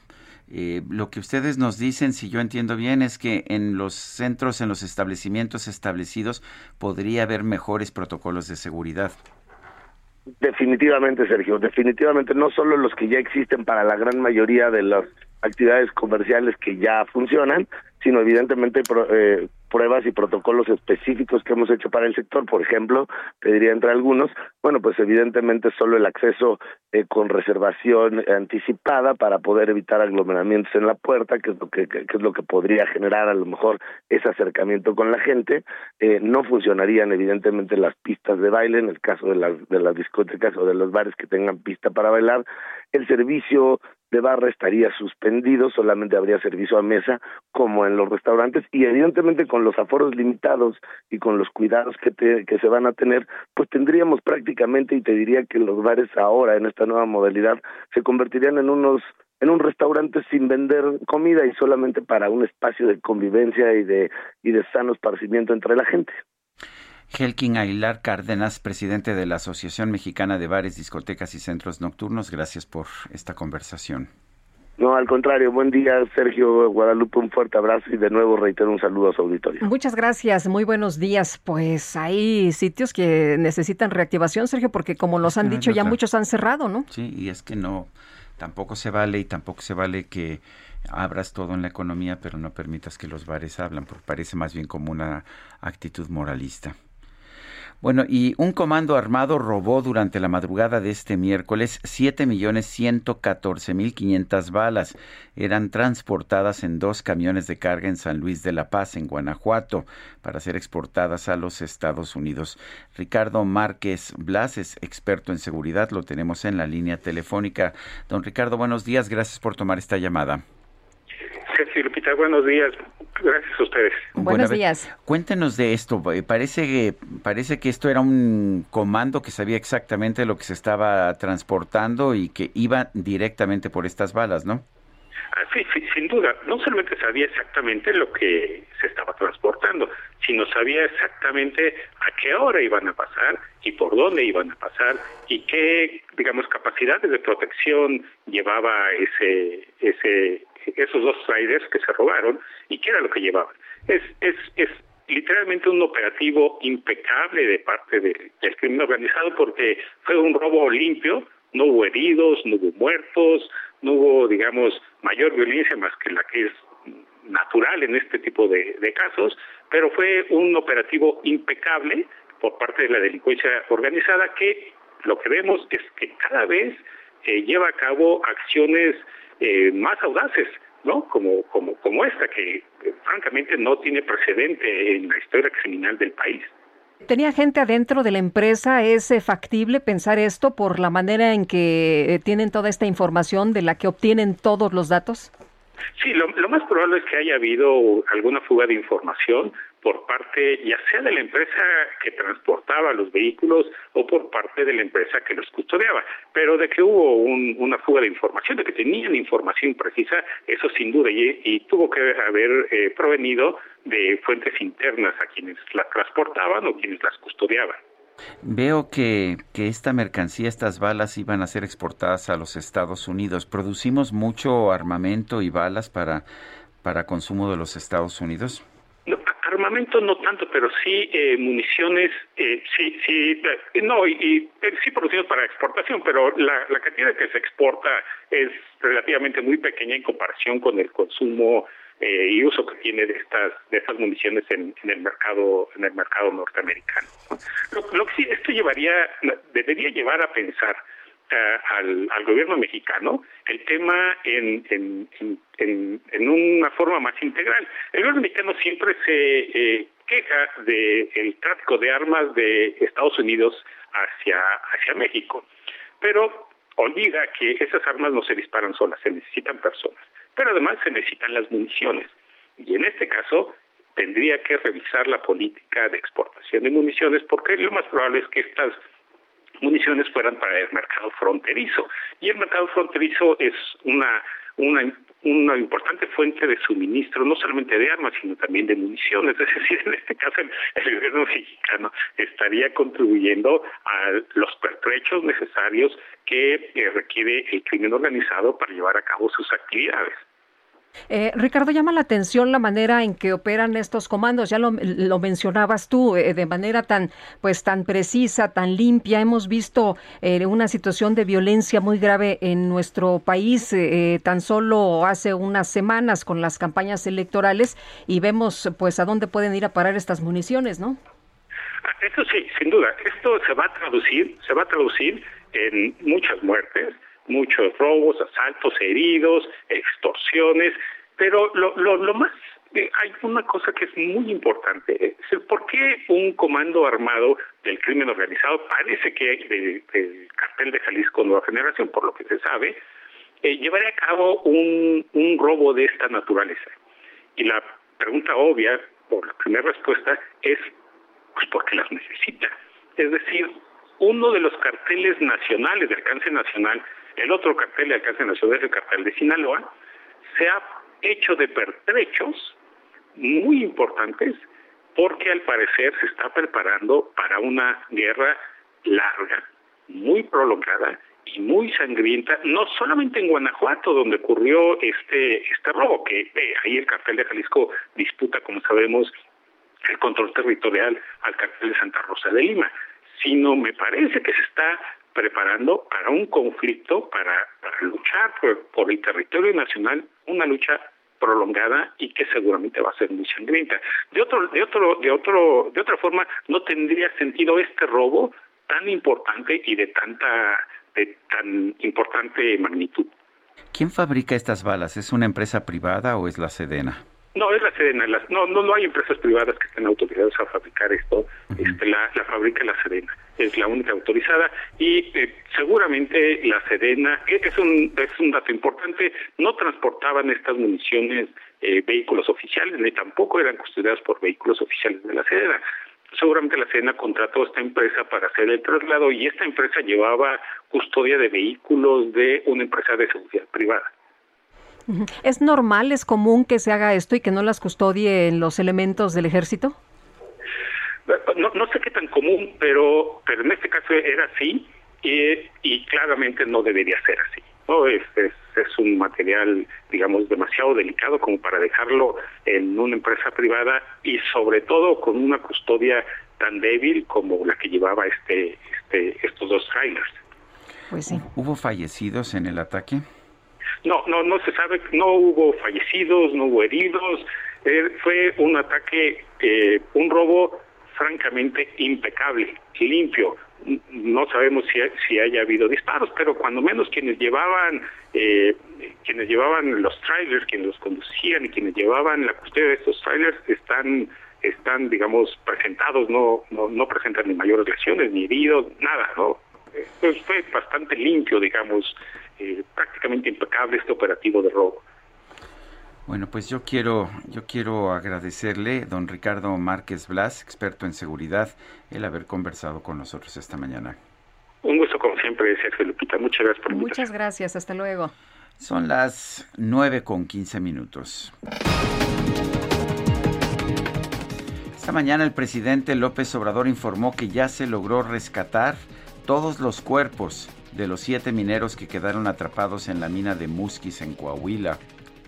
eh, lo que ustedes nos dicen, si yo entiendo bien, es que en los centros, en los establecimientos establecidos, podría haber mejores protocolos de seguridad. Definitivamente, Sergio, definitivamente no solo los que ya existen para la gran mayoría de las actividades comerciales que ya funcionan, sino evidentemente eh, pruebas y protocolos específicos que hemos hecho para el sector, por ejemplo, pediría entre algunos, bueno, pues evidentemente solo el acceso eh, con reservación anticipada para poder evitar aglomeramientos en la puerta, que es lo que, que, es lo que podría generar a lo mejor ese acercamiento con la gente. Eh, no funcionarían evidentemente las pistas de baile en el caso de las de las discotecas o de los bares que tengan pista para bailar. El servicio de barra estaría suspendido, solamente habría servicio a mesa como en los restaurantes y evidentemente con los aforos limitados y con los cuidados que, que se van a tener, pues tendríamos prácticamente y te diría que los bares ahora en esta nueva modalidad se convertirían en unos en un restaurante sin vender comida y solamente para un espacio de convivencia y de y de sano esparcimiento entre la gente. Helkin Aguilar Cárdenas, presidente de la Asociación Mexicana de Bares, Discotecas y Centros Nocturnos, gracias por esta conversación. No, al contrario, buen día, Sergio Guadalupe, un fuerte abrazo y de nuevo reitero un saludo a su auditorio. Muchas gracias, muy buenos días. Pues hay sitios que necesitan reactivación, Sergio, porque como nos han dicho, ya muchos han cerrado, ¿no? Sí, y es que no, tampoco se vale y tampoco se vale que abras todo en la economía, pero no permitas que los bares hablan, porque parece más bien como una actitud moralista. Bueno, y un comando armado robó durante la madrugada de este miércoles 7.114.500 balas. Eran transportadas en dos camiones de carga en San Luis de la Paz, en Guanajuato, para ser exportadas a los Estados Unidos. Ricardo Márquez Blas es experto en seguridad, lo tenemos en la línea telefónica. Don Ricardo, buenos días, gracias por tomar esta llamada. Sí, Lupita, buenos días. Gracias a ustedes. Buenos días. Cuéntenos de esto. Eh, parece que, parece que esto era un comando que sabía exactamente lo que se estaba transportando y que iba directamente por estas balas, ¿no? Ah, sí, sin duda. No solamente sabía exactamente lo que se estaba transportando, sino sabía exactamente a qué hora iban a pasar y por dónde iban a pasar y qué, digamos, capacidades de protección llevaba ese, ese esos dos trailers que se robaron y qué era lo que llevaban. Es, es, es literalmente un operativo impecable de parte del crimen organizado porque fue un robo limpio, no hubo heridos, no hubo muertos, no hubo, digamos, mayor violencia más que la que es natural en este tipo de, casos, pero fue un operativo impecable por parte de la delincuencia organizada que lo que vemos es que cada vez eh, lleva a cabo acciones eh, más audaces, ¿no? Como, como, como esta, que eh, francamente no tiene precedente en la historia criminal del país. ¿Tenía gente adentro de la empresa? ¿Es eh, factible pensar esto por la manera en que eh, tienen toda esta información de la que obtienen todos los datos? Sí, lo, lo, más probable es que haya habido alguna fuga de información por parte ya sea de la empresa que transportaba los vehículos o por parte de la empresa que los custodiaba. Pero de que hubo un, una fuga de información, de que tenían información precisa, eso sin duda, y, y tuvo que haber eh, provenido de fuentes internas a quienes las transportaban o quienes las custodiaban. Veo que, que, esta mercancía, estas balas iban a ser exportadas a los Estados Unidos. ¿Producimos mucho armamento y balas para, para consumo de los Estados Unidos? No, armamento no tanto, pero sí eh, municiones, eh, sí, sí, eh, no, y, y sí producimos para exportación, pero la, la cantidad que se exporta es relativamente muy pequeña en comparación con el consumo eh, y uso que tiene de estas de estas municiones en, en el mercado en el mercado norteamericano. Lo, lo, que sí esto llevaría debería llevar a pensar al, al, gobierno mexicano el tema en, en, en, en, una forma más integral. El gobierno mexicano siempre se eh, queja del de tráfico de armas de Estados Unidos hacia hacia México, pero olvida que esas armas no se disparan solas, se necesitan personas pero además se necesitan las municiones. Y en este caso tendría que revisar la política de exportación de municiones porque lo más probable es que estas municiones fueran para el mercado fronterizo. Y el mercado fronterizo es una, una, una importante fuente de suministro, no solamente de armas, sino también de municiones. Es decir, en este caso el, gobierno mexicano estaría contribuyendo a los pertrechos necesarios que eh, requiere el crimen organizado para llevar a cabo sus actividades. Eh, Ricardo, llama la atención la manera en que operan estos comandos. Ya lo, lo mencionabas tú, eh, de manera tan, pues, tan precisa, tan limpia. Hemos visto eh, una situación de violencia muy grave en nuestro país eh, tan solo hace unas semanas con las campañas electorales y vemos, pues, a dónde pueden ir a parar estas municiones, ¿no? Ah, eso sí, sin duda. Esto se va a traducir, se va a traducir en muchas muertes muchos robos, asaltos, heridos, extorsiones, pero lo, lo, lo más eh, hay una cosa que es muy importante, es el por qué un comando armado del crimen organizado parece que del, del cartel de Jalisco Nueva Generación, por lo que se sabe, eh, llevaría a cabo un, un robo de esta naturaleza. Y la pregunta obvia, o la primera respuesta, es pues porque las necesita. Es decir, uno de los carteles nacionales de alcance nacional el otro cartel de alcance nacional es el cartel de Sinaloa, se ha hecho de pertrechos muy importantes porque al parecer se está preparando para una guerra larga, muy prolongada y muy sangrienta, no solamente en Guanajuato, donde ocurrió este, este robo, que ahí el cartel de Jalisco disputa, como sabemos, el control territorial al cartel de Santa Rosa de Lima, sino me parece que se está preparando para un conflicto, para, luchar por, por, el territorio nacional, una lucha prolongada y que seguramente va a ser muy sangrienta. De otro, de otro, de otro, de otra forma, no tendría sentido este robo tan importante y de tanta, de tan importante magnitud. ¿Quién fabrica estas balas? ¿Es una empresa privada o es la Sedena? No, es la Sedena. Las, no, no, no hay empresas privadas que estén autorizadas a fabricar esto. Uh -huh. este, la, la fabrica la Sedena es la única autorizada y eh, seguramente la Sedena, es un, es un dato importante, no transportaban estas municiones eh, vehículos oficiales ni tampoco eran custodiadas por vehículos oficiales de la Sedena. Seguramente la Sedena contrató a esta empresa para hacer el traslado y esta empresa llevaba custodia de vehículos de una empresa de seguridad privada. ¿Es normal, es común que se haga esto y que no las custodien los elementos del ejército? no, no sé qué tan común, pero, pero en este caso era así y, y claramente no debería ser así. No es, es, es un material, digamos, demasiado delicado como para dejarlo en una empresa privada y sobre todo con una custodia tan débil como la que llevaba este, este estos dos trailers. Pues sí. ¿Hubo fallecidos en el ataque? No, no, no se sabe, no hubo fallecidos, no hubo heridos. Eh, fue un ataque, eh, un robo francamente impecable, limpio. No sabemos si, si haya habido disparos, pero cuando menos quienes llevaban eh, quienes llevaban los trailers, quienes los conducían y quienes llevaban la custodia de estos trailers están están, digamos, presentados, no, no, no presentan ni mayores lesiones, ni heridos, nada, ¿no? Pues fue bastante limpio, digamos, eh, prácticamente impecable este operativo de robo. Bueno, pues yo quiero, yo quiero agradecerle, don Ricardo Márquez Blas, experto en seguridad, el haber conversado con nosotros esta mañana. Un gusto como siempre, Sergio Lupita. Muchas gracias por Muchas gracias, hasta luego. Son las nueve con quince minutos. Esta mañana el presidente López Obrador informó que ya se logró rescatar todos los cuerpos de los siete mineros que quedaron atrapados en la mina de Musquis en Coahuila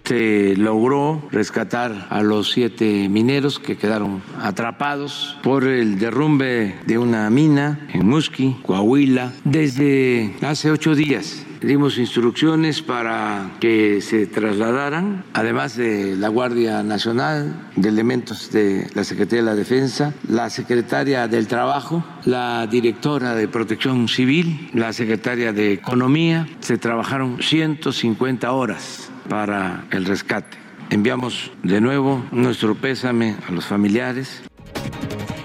se logró rescatar a los siete mineros que quedaron atrapados por el derrumbe de una mina en Musqui, Coahuila, desde hace ocho días. Dimos instrucciones para que se trasladaran, además de la Guardia Nacional, de elementos de la Secretaría de la Defensa, la Secretaria del Trabajo, la Directora de Protección Civil, la Secretaria de Economía. Se trabajaron 150 horas para el rescate. Enviamos de nuevo nuestro pésame a los familiares.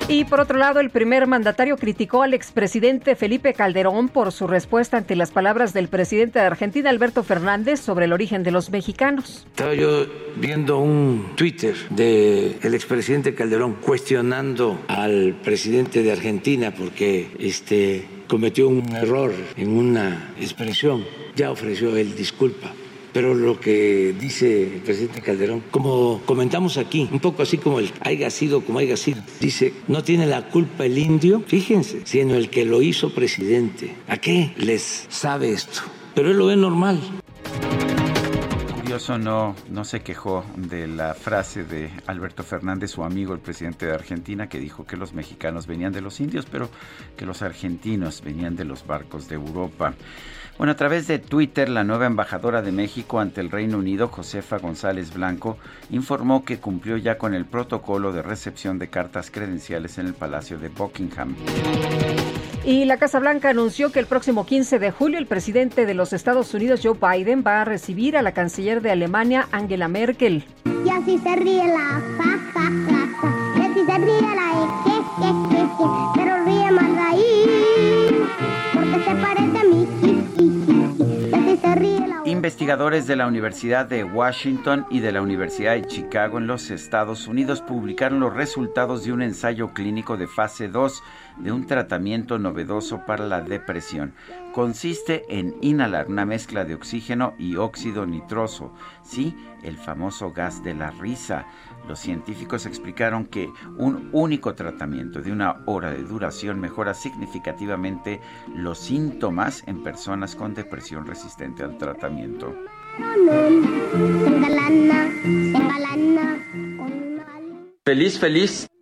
Y por otro lado, el primer mandatario criticó al expresidente Felipe Calderón por su respuesta ante las palabras del presidente de Argentina, Alberto Fernández, sobre el origen de los mexicanos. Estaba yo viendo un Twitter del el expresidente Calderón cuestionando al presidente de Argentina porque este, cometió un error en una expresión. Ya ofreció él disculpa pero lo que dice el presidente Calderón, como comentamos aquí, un poco así como el haya sido como haya sido, dice, no tiene la culpa el indio, fíjense, sino el que lo hizo presidente. ¿A qué les sabe esto? Pero él lo ve normal. Curioso, no, no se quejó de la frase de Alberto Fernández, su amigo, el presidente de Argentina, que dijo que los mexicanos venían de los indios, pero que los argentinos venían de los barcos de Europa. Bueno, a través de Twitter, la nueva embajadora de México ante el Reino Unido, Josefa González Blanco, informó que cumplió ya con el protocolo de recepción de cartas credenciales en el Palacio de Buckingham. Y la Casa Blanca anunció que el próximo 15 de julio el presidente de los Estados Unidos, Joe Biden, va a recibir a la canciller de Alemania, Angela Merkel. Y así se ríe la fa, Investigadores de la Universidad de Washington y de la Universidad de Chicago en los Estados Unidos publicaron los resultados de un ensayo clínico de fase 2 de un tratamiento novedoso para la depresión. Consiste en inhalar una mezcla de oxígeno y óxido nitroso, sí, el famoso gas de la risa. Los científicos explicaron que un único tratamiento de una hora de duración mejora significativamente los síntomas en personas con depresión resistente al tratamiento. Feliz, feliz.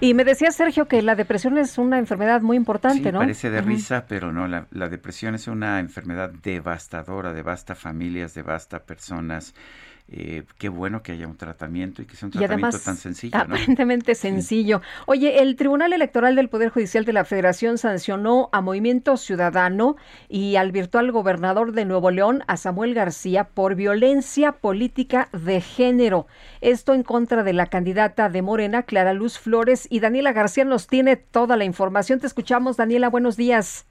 Y me decía Sergio que la depresión es una enfermedad muy importante, sí, ¿no? Parece de risa, pero no, la, la, depresión es una enfermedad devastadora, devasta familias, devasta personas. Eh, qué bueno que haya un tratamiento y que sea un tratamiento tan sencillo. Aparentemente sencillo. Oye, el Tribunal Electoral del Poder Judicial de la Federación sancionó a Movimiento Ciudadano y al virtual gobernador de Nuevo León, a Samuel García, por violencia política de género. Esto en contra de la candidata de Morena, Clara Luz Flores, y Daniela García nos tiene toda la información. Te escuchamos, Daniela, buenos días.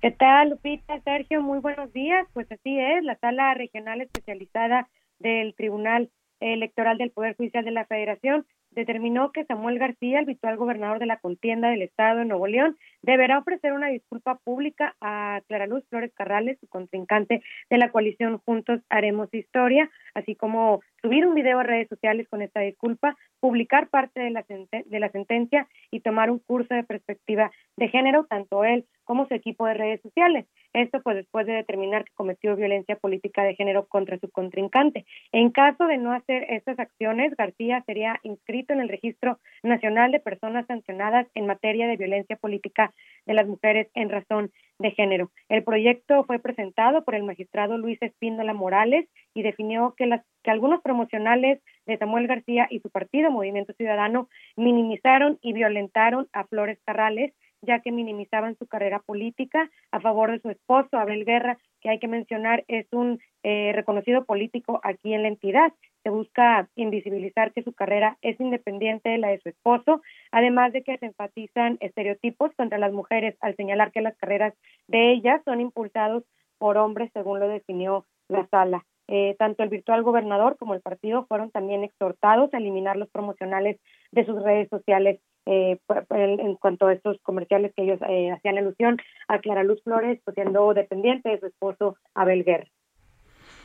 ¿Qué tal, Lupita? Sergio, muy buenos días. Pues así es, la sala regional especializada del Tribunal Electoral del Poder Judicial de la Federación determinó que Samuel García, el virtual gobernador de la contienda del Estado de Nuevo León, deberá ofrecer una disculpa pública a Clara Luz Flores Carrales, su contrincante de la coalición Juntos Haremos Historia, así como subir un video a redes sociales con esta disculpa, publicar parte de la, de la sentencia y tomar un curso de perspectiva de género, tanto él como su equipo de redes sociales. Esto pues después de determinar que cometió violencia política de género contra su contrincante. En caso de no hacer estas acciones, García sería inscrito en el Registro Nacional de Personas Sancionadas en materia de violencia política de las mujeres en razón de género. El proyecto fue presentado por el magistrado Luis Espíndola Morales y definió que, las, que algunos promocionales de Samuel García y su partido Movimiento Ciudadano minimizaron y violentaron a Flores Carrales ya que minimizaban su carrera política a favor de su esposo, Abel Guerra, que hay que mencionar es un eh, reconocido político aquí en la entidad. Se busca invisibilizar que su carrera es independiente de la de su esposo, además de que se enfatizan estereotipos contra las mujeres al señalar que las carreras de ellas son impulsados por hombres, según lo definió la sala. Eh, tanto el virtual gobernador como el partido fueron también exhortados a eliminar los promocionales de sus redes sociales eh, en cuanto a estos comerciales que ellos eh, hacían alusión a Clara Luz Flores, pues, siendo dependiente de su esposo Abel Guerra.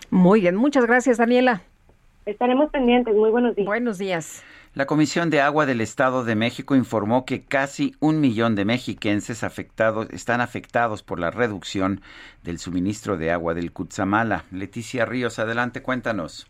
Muy bien, muchas gracias Daniela. Estaremos pendientes, muy buenos días. Buenos días. La Comisión de Agua del Estado de México informó que casi un millón de mexiquenses afectados están afectados por la reducción del suministro de agua del Cutzamala. Leticia Ríos, adelante, cuéntanos.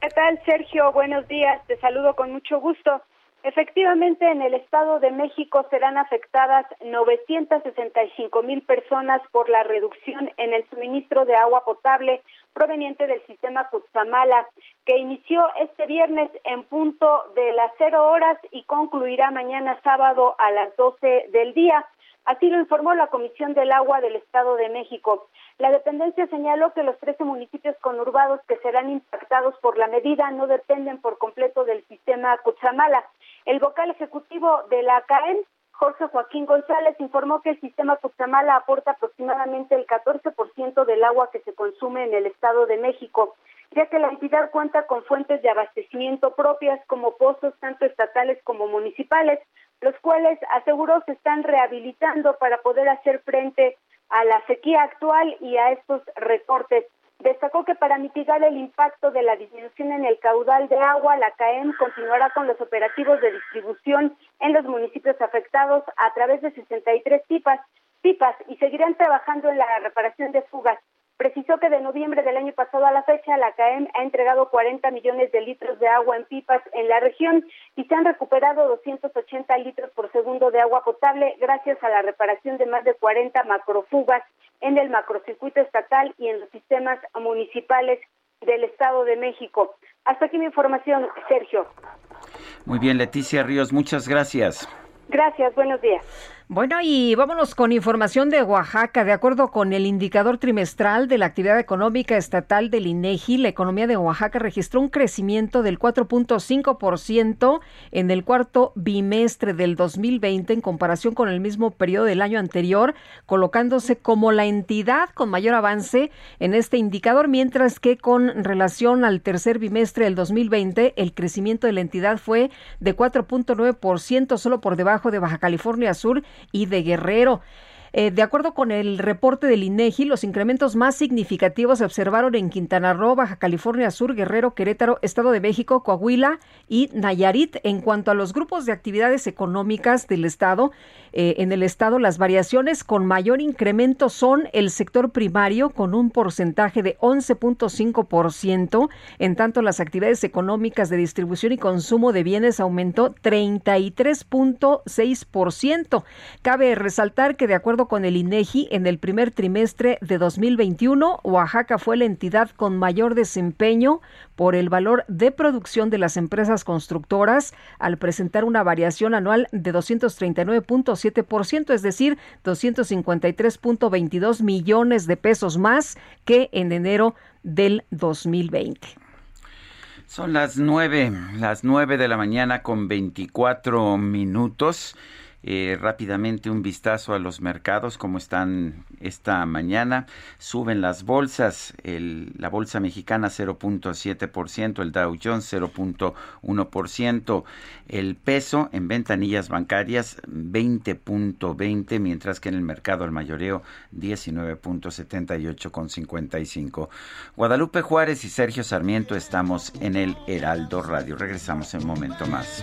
¿Qué tal, Sergio? Buenos días. Te saludo con mucho gusto. Efectivamente, en el Estado de México serán afectadas 965 mil personas por la reducción en el suministro de agua potable proveniente del sistema Cutzamala, que inició este viernes en punto de las cero horas y concluirá mañana sábado a las 12 del día. Así lo informó la Comisión del Agua del Estado de México. La dependencia señaló que los 13 municipios conurbados que serán impactados por la medida no dependen por completo del sistema Cutzamala. El vocal ejecutivo de la CAEN, Jorge Joaquín González, informó que el sistema Cutzamala aporta aproximadamente el 14% del agua que se consume en el Estado de México, ya que la entidad cuenta con fuentes de abastecimiento propias como pozos tanto estatales como municipales, los cuales aseguró se están rehabilitando para poder hacer frente a la sequía actual y a estos recortes. Destacó que para mitigar el impacto de la disminución en el caudal de agua, la CAEM continuará con los operativos de distribución en los municipios afectados a través de 63 pipas, pipas y seguirán trabajando en la reparación de fugas. Precisó que de noviembre del año pasado a la fecha, la CAEM ha entregado 40 millones de litros de agua en pipas en la región y se han recuperado 280 litros por segundo de agua potable gracias a la reparación de más de 40 macrofugas en el macrocircuito estatal y en los sistemas municipales del Estado de México. Hasta aquí mi información, Sergio. Muy bien, Leticia Ríos, muchas gracias. Gracias, buenos días. Bueno, y vámonos con información de Oaxaca. De acuerdo con el indicador trimestral de la actividad económica estatal del INEGI, la economía de Oaxaca registró un crecimiento del 4.5% en el cuarto bimestre del 2020 en comparación con el mismo periodo del año anterior, colocándose como la entidad con mayor avance en este indicador, mientras que con relación al tercer bimestre del 2020, el crecimiento de la entidad fue de 4.9%, solo por debajo de Baja California Sur y de Guerrero. Eh, de acuerdo con el reporte del INEGI, los incrementos más significativos se observaron en Quintana Roo, Baja California Sur, Guerrero, Querétaro, Estado de México, Coahuila y Nayarit. En cuanto a los grupos de actividades económicas del Estado, eh, en el Estado las variaciones con mayor incremento son el sector primario con un porcentaje de 11.5%, en tanto las actividades económicas de distribución y consumo de bienes aumentó 33.6%. Cabe resaltar que de acuerdo con el INEGI, en el primer trimestre de 2021, Oaxaca fue la entidad con mayor desempeño por el valor de producción de las empresas constructoras al presentar una variación anual de 239.7%, es decir, 253.22 millones de pesos más que en enero del 2020. Son las nueve, las nueve de la mañana con 24 minutos. Eh, rápidamente un vistazo a los mercados, como están esta mañana. Suben las bolsas, la bolsa mexicana 0.7%, el Dow Jones 0.1%, el peso en ventanillas bancarias 20.20, mientras que en el mercado al mayoreo 19.78 Guadalupe Juárez y Sergio Sarmiento estamos en el Heraldo Radio. Regresamos en un momento más.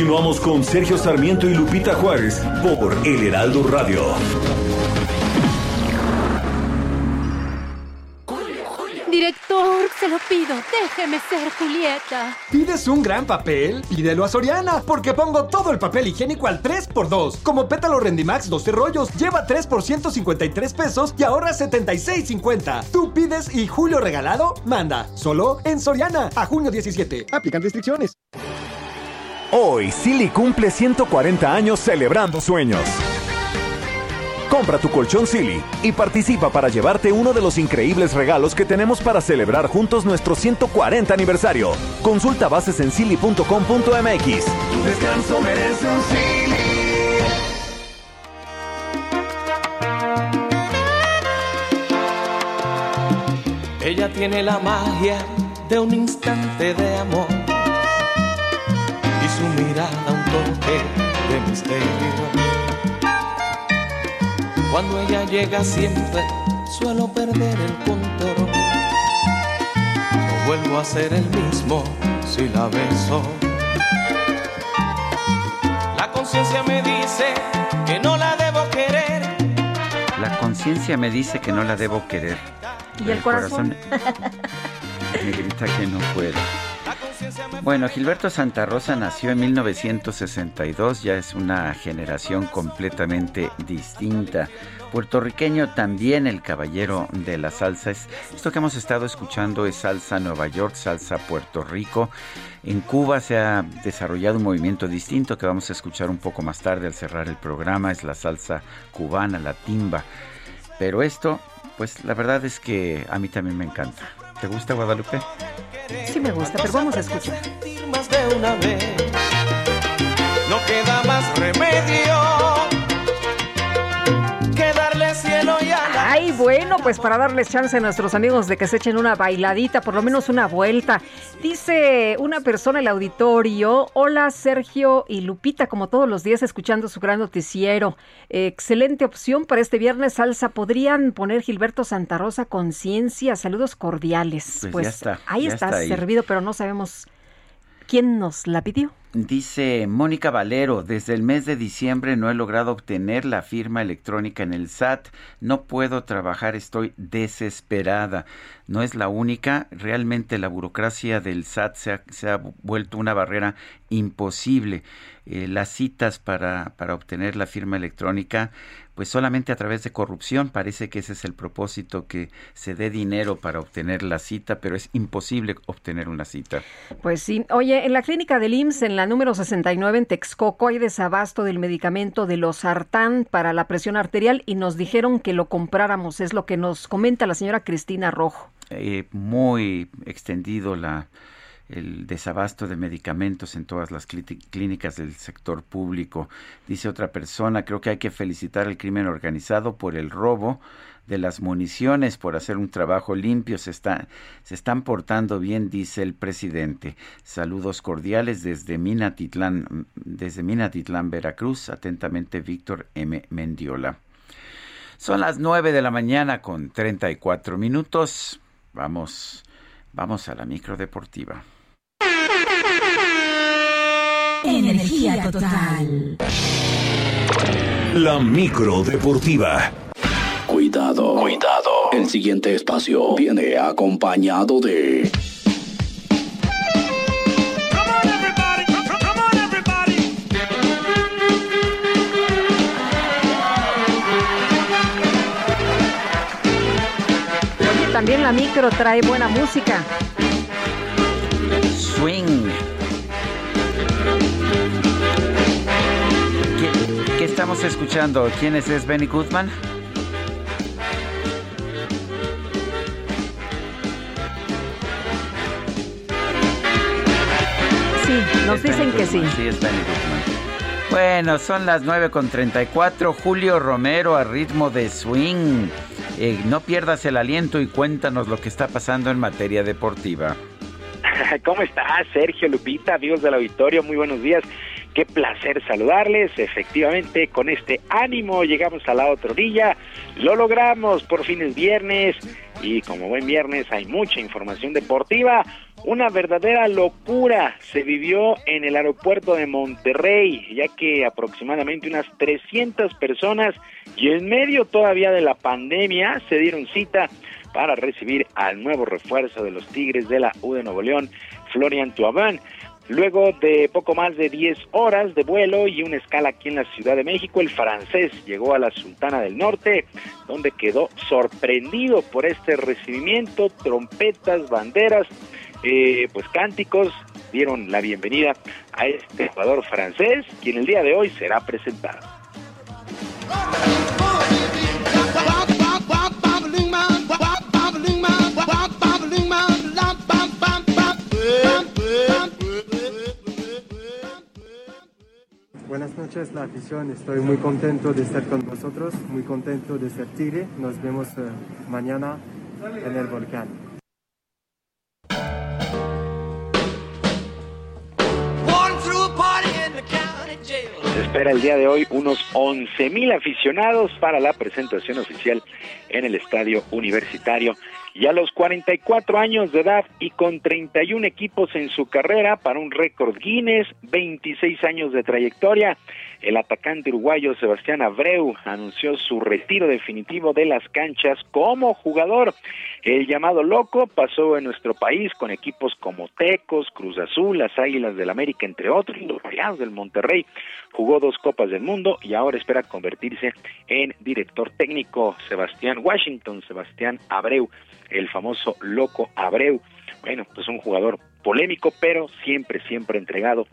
Continuamos con Sergio Sarmiento y Lupita Juárez por El Heraldo Radio. Director, se lo pido, déjeme ser Julieta. ¿Pides un gran papel? Pídelo a Soriana, porque pongo todo el papel higiénico al 3x2. Como pétalo Rendimax 12 rollos, lleva 3 por 153 pesos y ahorra 76.50. Tú pides y Julio regalado, manda. Solo en Soriana, a junio 17. Aplican restricciones. Hoy, Silly cumple 140 años celebrando sueños. Compra tu colchón Silly y participa para llevarte uno de los increíbles regalos que tenemos para celebrar juntos nuestro 140 aniversario. Consulta bases en silly.com.mx. Tu descanso merece un Silly. Ella tiene la magia de un instante de amor su mirada un toque de misterio. Cuando ella llega siempre suelo perder el control. No vuelvo a ser el mismo si la beso. La conciencia me dice que no la debo querer. La conciencia me dice que no la debo querer. ¿Y el corazón? me grita que no puedo. Bueno, Gilberto Santa Rosa nació en 1962, ya es una generación completamente distinta. Puertorriqueño también el caballero de la salsa. Es, esto que hemos estado escuchando es salsa Nueva York, salsa Puerto Rico. En Cuba se ha desarrollado un movimiento distinto que vamos a escuchar un poco más tarde al cerrar el programa. Es la salsa cubana, la timba. Pero esto, pues la verdad es que a mí también me encanta. ¿Te gusta Guadalupe? Sí me gusta, pero vamos a escuchar. Más de una vez. No queda más remedio bueno, pues para darles chance a nuestros amigos de que se echen una bailadita, por lo menos una vuelta. Dice una persona en el auditorio, hola Sergio y Lupita, como todos los días escuchando su gran noticiero. Excelente opción para este viernes salsa. ¿Podrían poner Gilberto Santa Rosa conciencia? Saludos cordiales. Pues ya está, Ahí ya está, está ahí. servido, pero no sabemos quién nos la pidió. Dice Mónica Valero, desde el mes de diciembre no he logrado obtener la firma electrónica en el SAT. No puedo trabajar, estoy desesperada. No es la única, realmente la burocracia del SAT se ha, se ha vuelto una barrera imposible. Eh, las citas para, para obtener la firma electrónica, pues solamente a través de corrupción. Parece que ese es el propósito, que se dé dinero para obtener la cita, pero es imposible obtener una cita. Pues sí. Oye, en la clínica del IMSS, en la número 69 en Texcoco, hay desabasto del medicamento de losartán para la presión arterial y nos dijeron que lo compráramos. Es lo que nos comenta la señora Cristina Rojo. Eh, muy extendido la, el desabasto de medicamentos en todas las clí- clínicas del sector público. Dice otra persona, creo que hay que felicitar al crimen organizado por el robo de las municiones, por hacer un trabajo limpio, se, está, se están portando bien, dice el presidente. Saludos cordiales desde Minatitlán, desde Minatitlán, Veracruz. Atentamente, Víctor M. Mendiola. Son las 9 de la mañana con 34 minutos. Vamos, vamos a la micro deportiva. Energía total. La micro deportiva. Cuidado, cuidado. El siguiente espacio viene acompañado de... Oye, también la micro trae buena música. Swing. ¿Qué, qué estamos escuchando? ¿Quién es? ¿Es Benny Goodman? Sí, nos dicen que sí. Sí, es Benny Goodman. Bueno, son las 9 con 34. Julio Romero a ritmo de swing. Eh, no pierdas el aliento y cuéntanos lo que está pasando en materia deportiva. ¿Cómo estás, Sergio Lupita, amigos del auditorio? Muy buenos días. Qué placer saludarles. Efectivamente, con este ánimo llegamos a la otra orilla. Lo logramos, por fin es viernes. Y como buen viernes hay mucha información deportiva. Una verdadera locura se vivió en el aeropuerto de Monterrey, ya que aproximadamente unas 300 personas y en medio todavía de la pandemia se dieron cita para recibir al nuevo refuerzo de los Tigres de la U de Nuevo León, Florian Tuabán. Luego de poco más de 10 horas de vuelo y una escala aquí en la Ciudad de México, el francés llegó a la Sultana del Norte, donde quedó sorprendido por este recibimiento, trompetas, banderas, eh, pues cánticos, dieron la bienvenida a este jugador francés, quien el día de hoy será presentado. Buenas noches, la afición. Estoy muy contento de estar con vosotros, muy contento de ser Tigre. Nos vemos eh, mañana en el volcán. Se espera el día de hoy unos 11.000 aficionados para la presentación oficial en el estadio universitario. Y a los 44 años de edad y con 31 equipos en su carrera para un récord Guinness, 26 años de trayectoria, el atacante uruguayo Sebastián Abreu anunció su retiro definitivo de las canchas como jugador. El llamado loco pasó en nuestro país con equipos como Tecos, Cruz Azul, las Águilas del América, entre otros, y los Rayados del Monterrey. Jugó dos Copas del Mundo y ahora espera convertirse en director técnico. Sebastián Washington, Sebastián Abreu, el famoso loco Abreu. Bueno, pues un jugador polémico, pero siempre, siempre entregado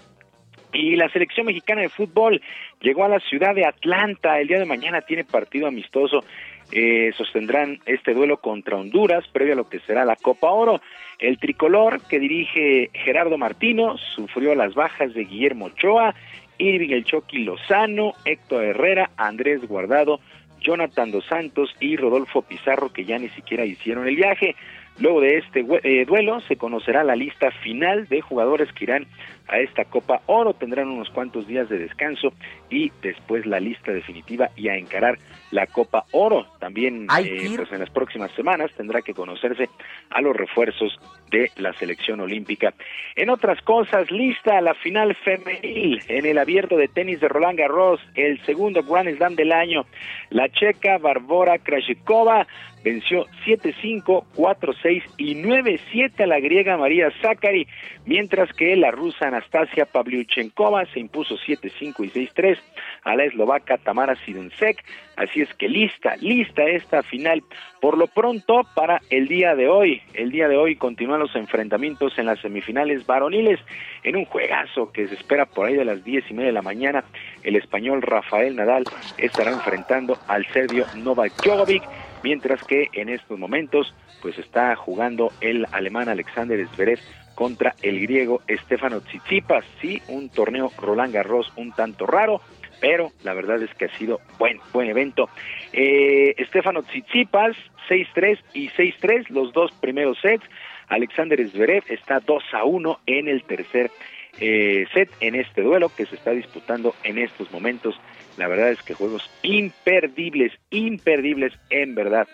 y la selección mexicana de fútbol llegó a la ciudad de Atlanta. El día de mañana tiene partido amistoso. Eh, sostendrán este duelo contra Honduras, previo a lo que será la Copa Oro. El tricolor que dirige Gerardo Martino sufrió las bajas de Guillermo Ochoa, Irving El Choqui Lozano, Héctor Herrera, Andrés Guardado, Jonathan Dos Santos y Rodolfo Pizarro, que ya ni siquiera hicieron el viaje. Luego de este eh, duelo se conocerá la lista final de jugadores que irán a esta Copa Oro. Tendrán unos cuantos días de descanso y después la lista definitiva y a encarar la Copa Oro. También eh, pues en las próximas semanas tendrá que conocerse a los refuerzos de la selección olímpica. En otras cosas, lista la final femenil en el abierto de tenis de Roland Garros, el segundo Grand Slam del año. La checa Barbora Krashikova venció 7-5, 4-6 y 9-7 a la griega María Zakari, mientras que la rusa Anastasia Pavlyuchenkova se impuso 7-5 y 6-3 a la eslovaca Tamara Sidensek. Así es que lista, lista esta final. Por lo pronto, para el día de hoy, el día de hoy continúan los enfrentamientos en las semifinales varoniles en un juegazo que se espera por ahí de las diez y media de la mañana. El español Rafael Nadal estará enfrentando al serbio Novak Djokovic mientras que en estos momentos pues está jugando el alemán Alexander Zverev contra el griego Stefano Tsitsipas, sí, un torneo Roland Garros un tanto raro, pero la verdad es que ha sido buen buen evento. Eh, Stefano Tsitsipas 6-3 y 6-3 los dos primeros sets. Alexander Zverev está 2 a 1 en el tercer eh, set en este duelo que se está disputando en estos momentos la verdad es que juegos imperdibles, imperdibles en verdad.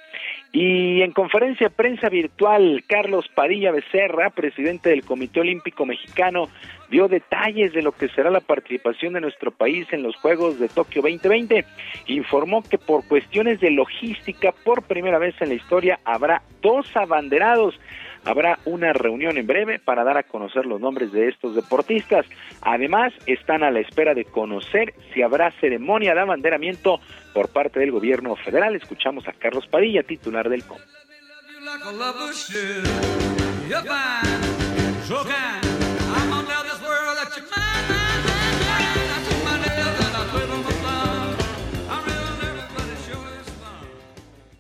Y en conferencia de prensa virtual, Carlos Padilla Becerra, presidente del Comité Olímpico Mexicano, dio detalles de lo que será la participación de nuestro país en los Juegos de Tokio 2020. Informó que por cuestiones de logística, por primera vez en la historia, habrá dos abanderados Habrá una reunión en breve para dar a conocer los nombres de estos deportistas. Además, están a la espera de conocer si habrá ceremonia de abanderamiento por parte del gobierno federal. Escuchamos a Carlos Padilla, titular del COM.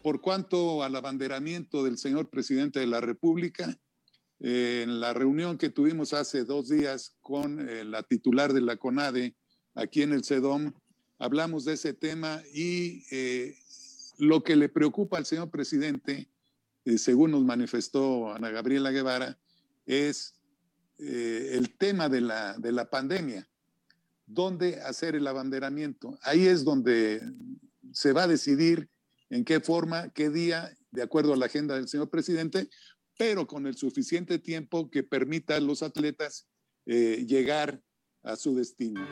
Por cuanto al abanderamiento del señor presidente de la República, en la reunión que tuvimos hace dos días con eh, la titular de la CONADE aquí en el CEDOM, hablamos de ese tema y eh, lo que le preocupa al señor presidente, eh, según nos manifestó Ana Gabriela Guevara, es eh, el tema de la, de la pandemia. ¿Dónde hacer el abanderamiento? Ahí es donde se va a decidir en qué forma, qué día, de acuerdo a la agenda del señor presidente, pero con el suficiente tiempo que permita a los atletas eh, llegar a su destino.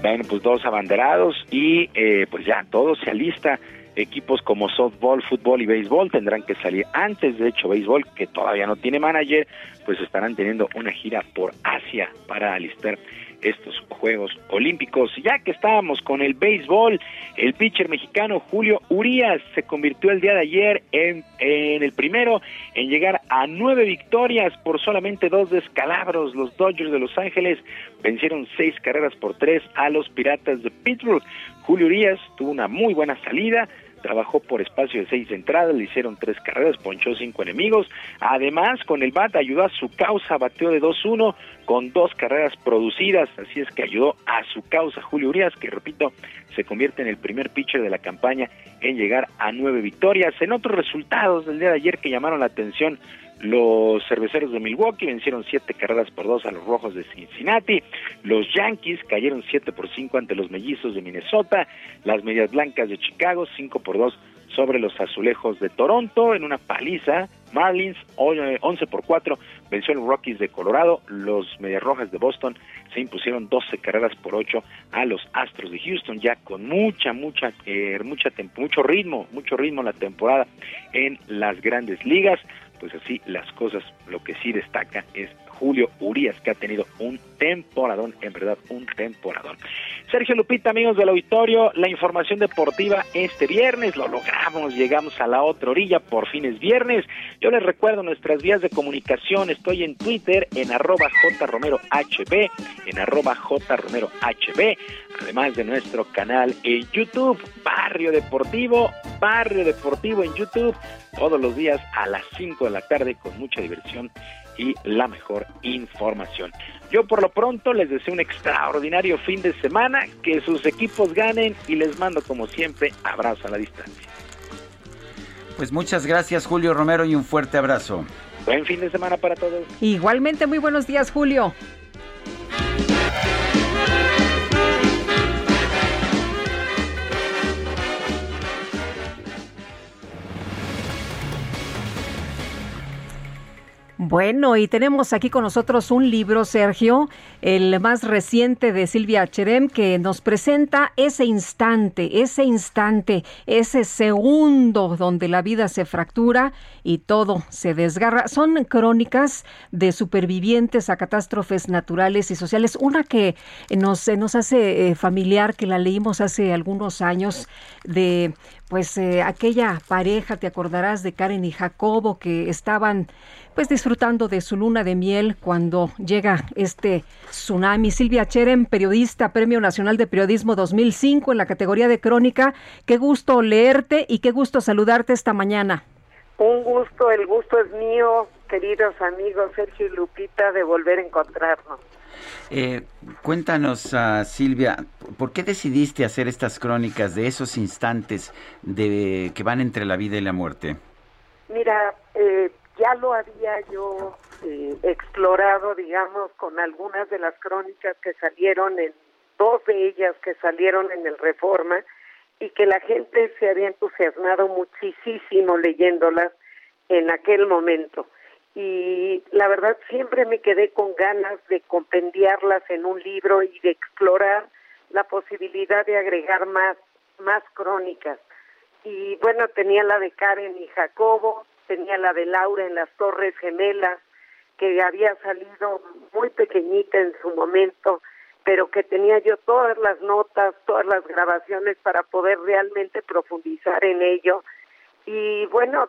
Bueno, pues dos abanderados y eh, pues ya todo se alista. Equipos como softball, fútbol y béisbol tendrán que salir antes. De hecho, béisbol, que todavía no tiene manager, pues estarán teniendo una gira por Asia para alistar estos Juegos Olímpicos. Ya que estábamos con el béisbol, el pitcher mexicano Julio Urias se convirtió el día de ayer en, en el primero en llegar a nueve victorias por solamente dos descalabros. Los Dodgers de Los Ángeles vencieron seis carreras por tres a los Piratas de Pittsburgh. Julio Urias tuvo una muy buena salida, trabajó por espacio de seis entradas, le hicieron tres carreras, ponchó cinco enemigos. Además, con el bat ayudó a su causa, bateó de 2-1 con dos carreras producidas, así es que ayudó a su causa Julio Urias, que repito, se convierte en el primer pitcher de la campaña en llegar a nueve victorias. En otros resultados del día de ayer que llamaron la atención, los cerveceros de Milwaukee vencieron siete carreras por dos a los rojos de Cincinnati. Los Yankees cayeron siete por cinco ante los mellizos de Minnesota. Las medias blancas de Chicago cinco por dos sobre los azulejos de Toronto en una paliza. Marlins 11 por 4 venció a los Rockies de Colorado. Los Medias Rojas de Boston se impusieron 12 carreras por 8 a los Astros de Houston, ya con mucha, mucha, eh, mucha mucho ritmo, mucho ritmo la temporada en las grandes ligas pues así las cosas, lo que sí destaca es Julio Urias, que ha tenido un temporadón, en verdad, un temporadón. Sergio Lupita, amigos del auditorio, la información deportiva este viernes, lo logramos, llegamos a la otra orilla, por fin es viernes. Yo les recuerdo nuestras vías de comunicación, estoy en Twitter, en arroba jromerohb, en arroba jromerohb, además de nuestro canal en YouTube, Barrio Deportivo, Barrio Deportivo en YouTube, todos los días a las 5 de la tarde con mucha diversión y la mejor información. Yo por lo pronto les deseo un extraordinario fin de semana, que sus equipos ganen y les mando como siempre abrazo a la distancia. Pues muchas gracias Julio Romero y un fuerte abrazo. Buen fin de semana para todos. Igualmente muy buenos días Julio. Bueno, y tenemos aquí con nosotros un libro, Sergio, el más reciente de Silvia Cherem, que nos presenta ese instante, ese instante, ese segundo donde la vida se fractura y todo se desgarra. Son crónicas de supervivientes a catástrofes naturales y sociales. Una que nos, nos hace eh, familiar, que la leímos hace algunos años, de pues eh, aquella pareja, te acordarás de Karen y Jacobo, que estaban pues disfrutando de su luna de miel cuando llega este tsunami. Silvia Cherem, periodista, Premio Nacional de Periodismo 2005 en la categoría de crónica. Qué gusto leerte y qué gusto saludarte esta mañana. Un gusto, el gusto es mío, queridos amigos Sergio y Lupita, de volver a encontrarnos. Eh, cuéntanos, uh, Silvia, ¿por qué decidiste hacer estas crónicas de esos instantes de que van entre la vida y la muerte? Mira, eh, ya lo había yo eh, explorado, digamos, con algunas de las crónicas que salieron en dos de ellas que salieron en el Reforma y que la gente se había entusiasmado muchísimo leyéndolas en aquel momento. Y la verdad siempre me quedé con ganas de compendiarlas en un libro y de explorar la posibilidad de agregar más, más crónicas. Y bueno, tenía la de Karen y Jacobo, tenía la de Laura en las Torres Gemelas, que había salido muy pequeñita en su momento, pero que tenía yo todas las notas, todas las grabaciones para poder realmente profundizar en ello. Y bueno,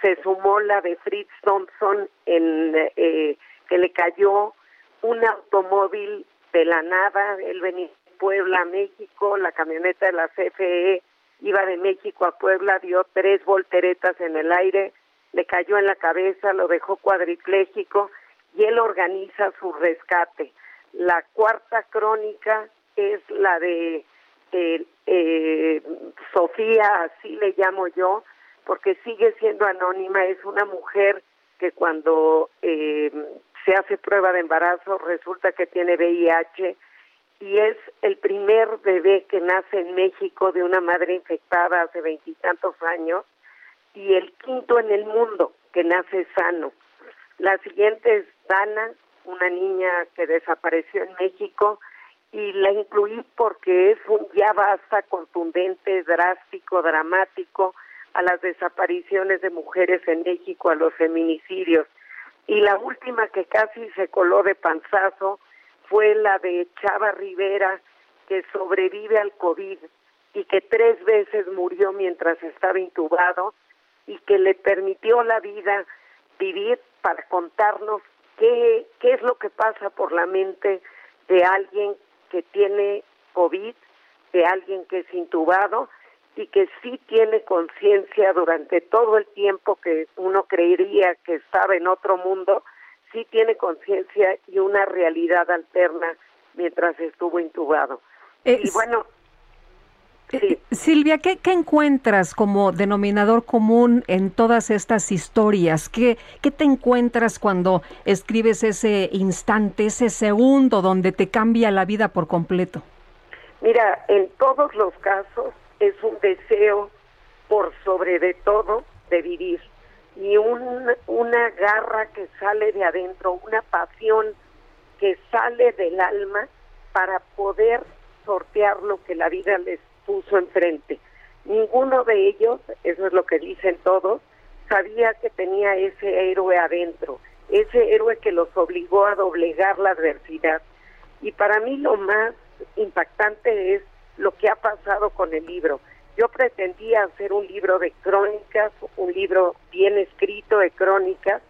se sumó la de Fritz Thompson, en, eh, que le cayó un automóvil de la nada, él venía de Puebla México, la camioneta de la CFE iba de México a Puebla, dio tres volteretas en el aire, le cayó en la cabeza, lo dejó cuadripléjico y él organiza su rescate. La cuarta crónica es la de eh, Sofía, así le llamo yo, porque sigue siendo anónima, es una mujer que cuando eh, se hace prueba de embarazo resulta que tiene VIH y es el primer bebé que nace en México de una madre infectada hace veintitantos años y el quinto en el mundo que nace sano. La siguiente es Dana, una niña que desapareció en México y la incluí porque es un ya basta contundente, drástico, dramático a las desapariciones de mujeres en México, a los feminicidios. Y la última que casi se coló de panzazo fue la de Chava Rivera, que sobrevive al COVID y que tres veces murió mientras estaba intubado y que le permitió la vida vivir para contarnos qué, qué es lo que pasa por la mente de alguien que tiene COVID, de alguien que es intubado y que sí tiene conciencia durante todo el tiempo que uno creería que estaba en otro mundo, sí tiene conciencia y una realidad alterna mientras estuvo intubado. y bueno, eh, Silvia, ¿qué, ¿qué, encuentras como denominador común en todas estas historias? ¿Qué, ¿Qué te encuentras cuando escribes ese instante, ese segundo donde te cambia la vida por completo? Mira, en todos los casos es un deseo por sobre de todo de vivir y un, una garra que sale de adentro, una pasión que sale del alma para poder sortear lo que la vida les puso enfrente. Ninguno de ellos, eso es lo que dicen todos, sabía que tenía ese héroe adentro, ese héroe que los obligó a doblegar la adversidad. Y para mí lo más impactante es lo que ha pasado con el libro. Yo pretendía hacer un libro de crónicas, un libro bien escrito de crónicas,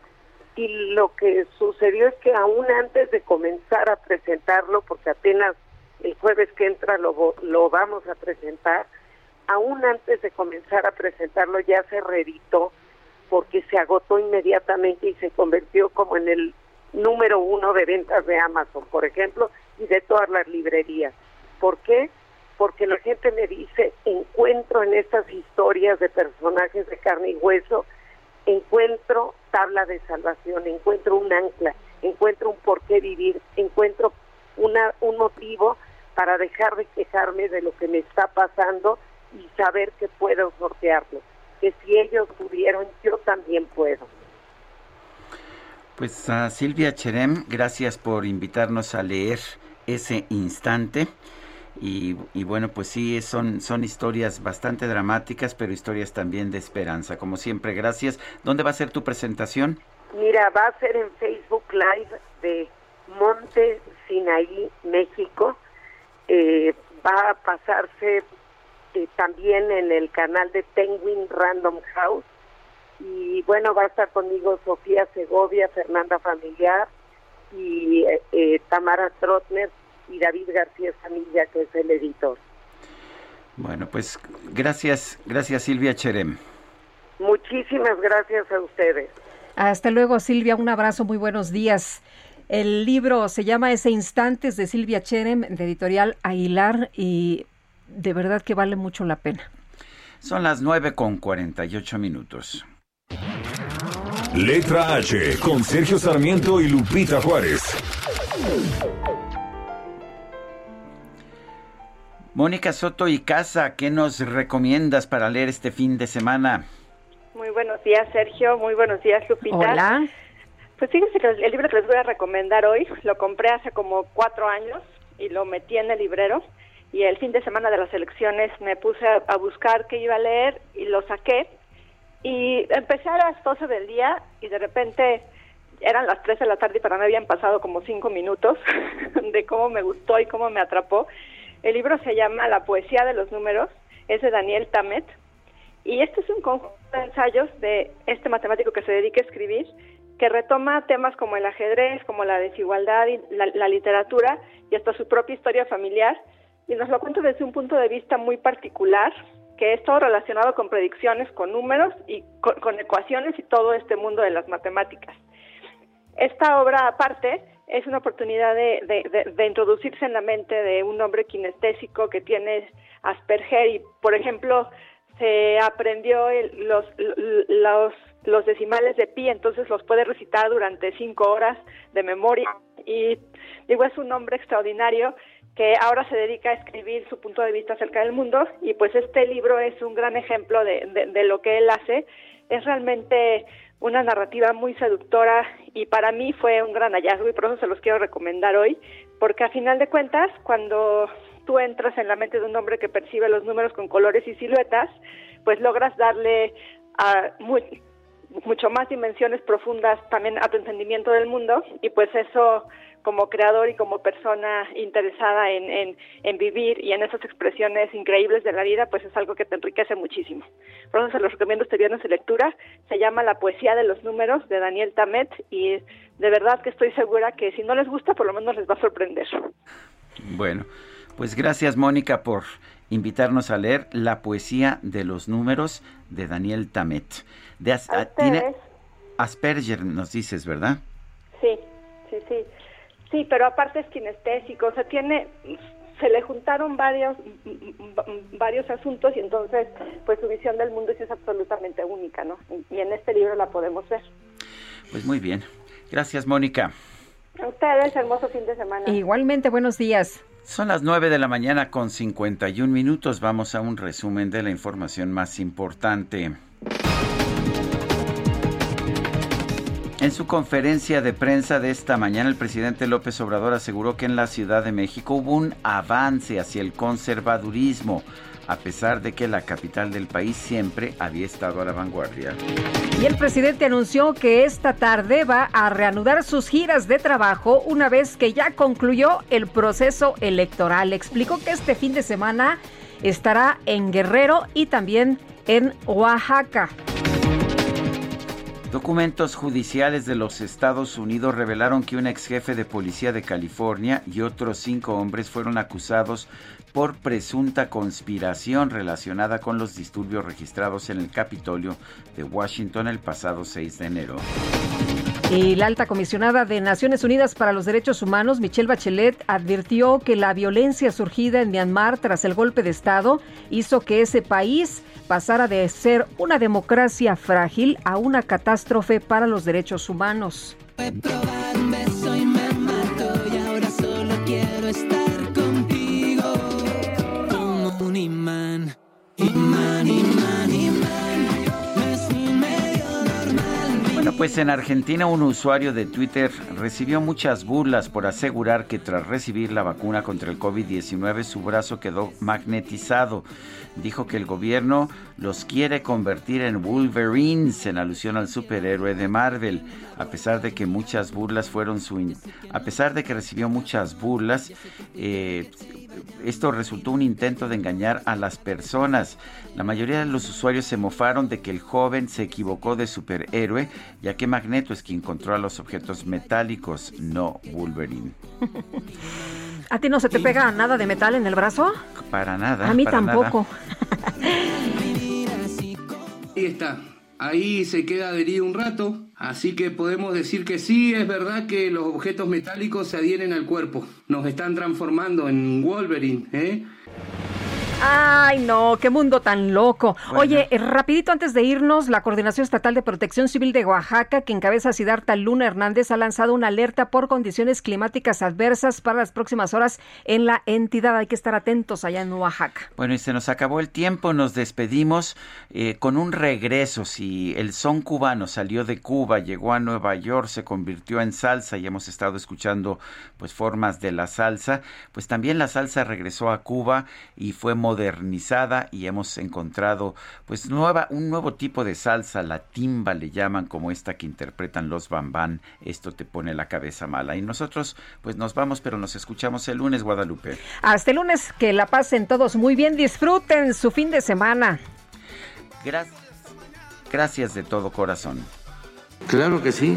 y lo que sucedió es que aún antes de comenzar a presentarlo, porque apenas el jueves que entra lo, lo vamos a presentar, aún antes de comenzar a presentarlo ya se reeditó porque se agotó inmediatamente y se convirtió como en el número uno de ventas de Amazon, por ejemplo, y de todas las librerías. ¿Por qué? Porque la gente me dice, encuentro en estas historias de personajes de carne y hueso, encuentro tabla de salvación, encuentro un ancla, encuentro un por qué vivir, encuentro una, un motivo para dejar de quejarme de lo que me está pasando y saber que puedo sortearlo. Que si ellos pudieron, yo también puedo. Pues a Silvia Cherem, gracias por invitarnos a leer ese instante. Y, y, bueno, pues sí, son, son historias bastante dramáticas, pero historias también de esperanza. Como siempre, gracias. ¿Dónde va a ser tu presentación? Mira, va a ser en Facebook Live de Monte Sinaí, México. Eh, va a pasarse eh, también en el canal de Penguin Random House. Y bueno, va a estar conmigo Sofía Segovia, Fernanda Familiar y eh, Tamara Trotner y David García Familia, que es el editor. Bueno, pues gracias, gracias Silvia Cherem. Muchísimas gracias a ustedes. Hasta luego Silvia, un abrazo, muy buenos días. El libro se llama Ese Instantes de Silvia Cherem, de editorial Aguilar, y de verdad que vale mucho la pena. Son las 9 con 48 minutos. Letra H, con Sergio Sarmiento y Lupita Juárez. Mónica Soto y Casa, ¿qué nos recomiendas para leer este fin de semana? Muy buenos días, Sergio. Muy buenos días, Lupita. Hola. Pues fíjense que el libro que les voy a recomendar hoy lo compré hace como cuatro años y lo metí en el librero y el fin de semana de las elecciones me puse a, buscar qué iba a leer y lo saqué y empecé a las 12 del día y de repente eran las 3 de la tarde y para mí habían pasado como cinco minutos de cómo me gustó y cómo me atrapó. El libro se llama La poesía de los números, es de Daniel Tamet y este es un conjunto de ensayos de este matemático que se dedica a escribir que retoma temas como el ajedrez, como la desigualdad y la, literatura y hasta su propia historia familiar, y nos lo cuenta desde un punto de vista muy particular, que es todo relacionado con predicciones, con números y con, ecuaciones y todo este mundo de las matemáticas. esta obra aparte es una oportunidad de, de, introducirse en la mente de un hombre kinestésico que tiene Asperger y, por ejemplo, se aprendió los, los, los decimales de pi, entonces los puede recitar durante cinco horas de memoria y digo, es un hombre extraordinario que ahora se dedica a escribir su punto de vista acerca del mundo y pues este libro es un gran ejemplo de, de lo que él hace. Es realmente una narrativa muy seductora y para mí fue un gran hallazgo y por eso se los quiero recomendar hoy, porque a final de cuentas, cuando tú entras en la mente de un hombre que percibe los números con colores y siluetas, pues logras darle a mucho más dimensiones profundas también a tu entendimiento del mundo y pues eso como creador y como persona interesada en, en, vivir y en esas expresiones increíbles de la vida, pues es algo que te enriquece muchísimo. Por eso se los recomiendo este viernes de lectura. Se llama La poesía de los números de Daniel Tamet y de verdad que estoy segura que si no les gusta, por lo menos les va a sorprender. Bueno, pues gracias Mónica por invitarnos a leer La poesía de los números de Daniel Tamet. De tiene Asperger, nos dices, ¿verdad? Sí, sí, sí. Sí, pero aparte es kinestésico, o sea, tiene se le juntaron varios varios asuntos y entonces pues su visión del mundo es absolutamente única, ¿no? Y en este libro la podemos ver. Pues muy bien. Gracias, Mónica. A ustedes, hermoso fin de semana. Igualmente, buenos días. Son las 9 de la mañana con 51 minutos. Vamos a un resumen de la información más importante. En su conferencia de prensa de esta mañana, el presidente López Obrador aseguró que en la Ciudad de México hubo un avance hacia el conservadurismo, a pesar de que la capital del país siempre había estado a la vanguardia. Y el presidente anunció que esta tarde va a reanudar sus giras de trabajo una vez que ya concluyó el proceso electoral. Explicó que este fin de semana estará en Guerrero y también en Oaxaca. Documentos judiciales de los Estados Unidos revelaron que un ex jefe de policía de California y otros cinco hombres fueron acusados por presunta conspiración relacionada con los disturbios registrados en el Capitolio de Washington el pasado 6 de enero. Y la alta comisionada de Naciones Unidas para los Derechos Humanos, Michelle Bachelet, advirtió que la violencia surgida en Myanmar tras el golpe de Estado hizo que ese país pasara de ser una democracia frágil a una catástrofe para los derechos humanos. Pues en Argentina un usuario de Twitter recibió muchas burlas por asegurar que tras recibir la vacuna contra el COVID-19 su brazo quedó magnetizado. Dijo que el gobierno los quiere convertir en Wolverines en alusión al superhéroe de Marvel. A pesar de que muchas burlas fueron su... A pesar de que recibió muchas burlas, eh, esto resultó un intento de engañar a las personas. La mayoría de los usuarios se mofaron de que el joven se equivocó de superhéroe, ya que Magneto es quien controla los objetos metálicos, no Wolverine. ¿A ti no se te pega nada de metal en el brazo? Para nada. A mí tampoco. Ahí está. Ahí se queda adherido un rato, así que podemos decir que sí, es verdad que los objetos metálicos se adhieren al cuerpo, nos están transformando en Wolverine, ¿eh? Ay, no, qué mundo tan loco. Oye, eh, rapidito antes de irnos, la Coordinación Estatal de Protección Civil de Oaxaca, que encabeza Sidarta Luna Hernández, ha lanzado una alerta por condiciones climáticas adversas para las próximas horas en la entidad. Hay que estar atentos allá en Oaxaca. Bueno, y se nos acabó el tiempo, nos despedimos eh, con un regreso. Si el son cubano salió de Cuba, llegó a Nueva York, se convirtió en salsa y hemos estado escuchando pues formas de la salsa, pues también la salsa regresó a Cuba y fue modernizada y hemos encontrado pues nueva un nuevo tipo de salsa, la timba le llaman como esta que interpretan los bambán. Esto te pone la cabeza mala y nosotros pues nos vamos, pero nos escuchamos el lunes Guadalupe. Hasta el lunes que la pasen todos muy bien, disfruten su fin de semana. Gracias. Gracias de todo corazón. Claro que sí.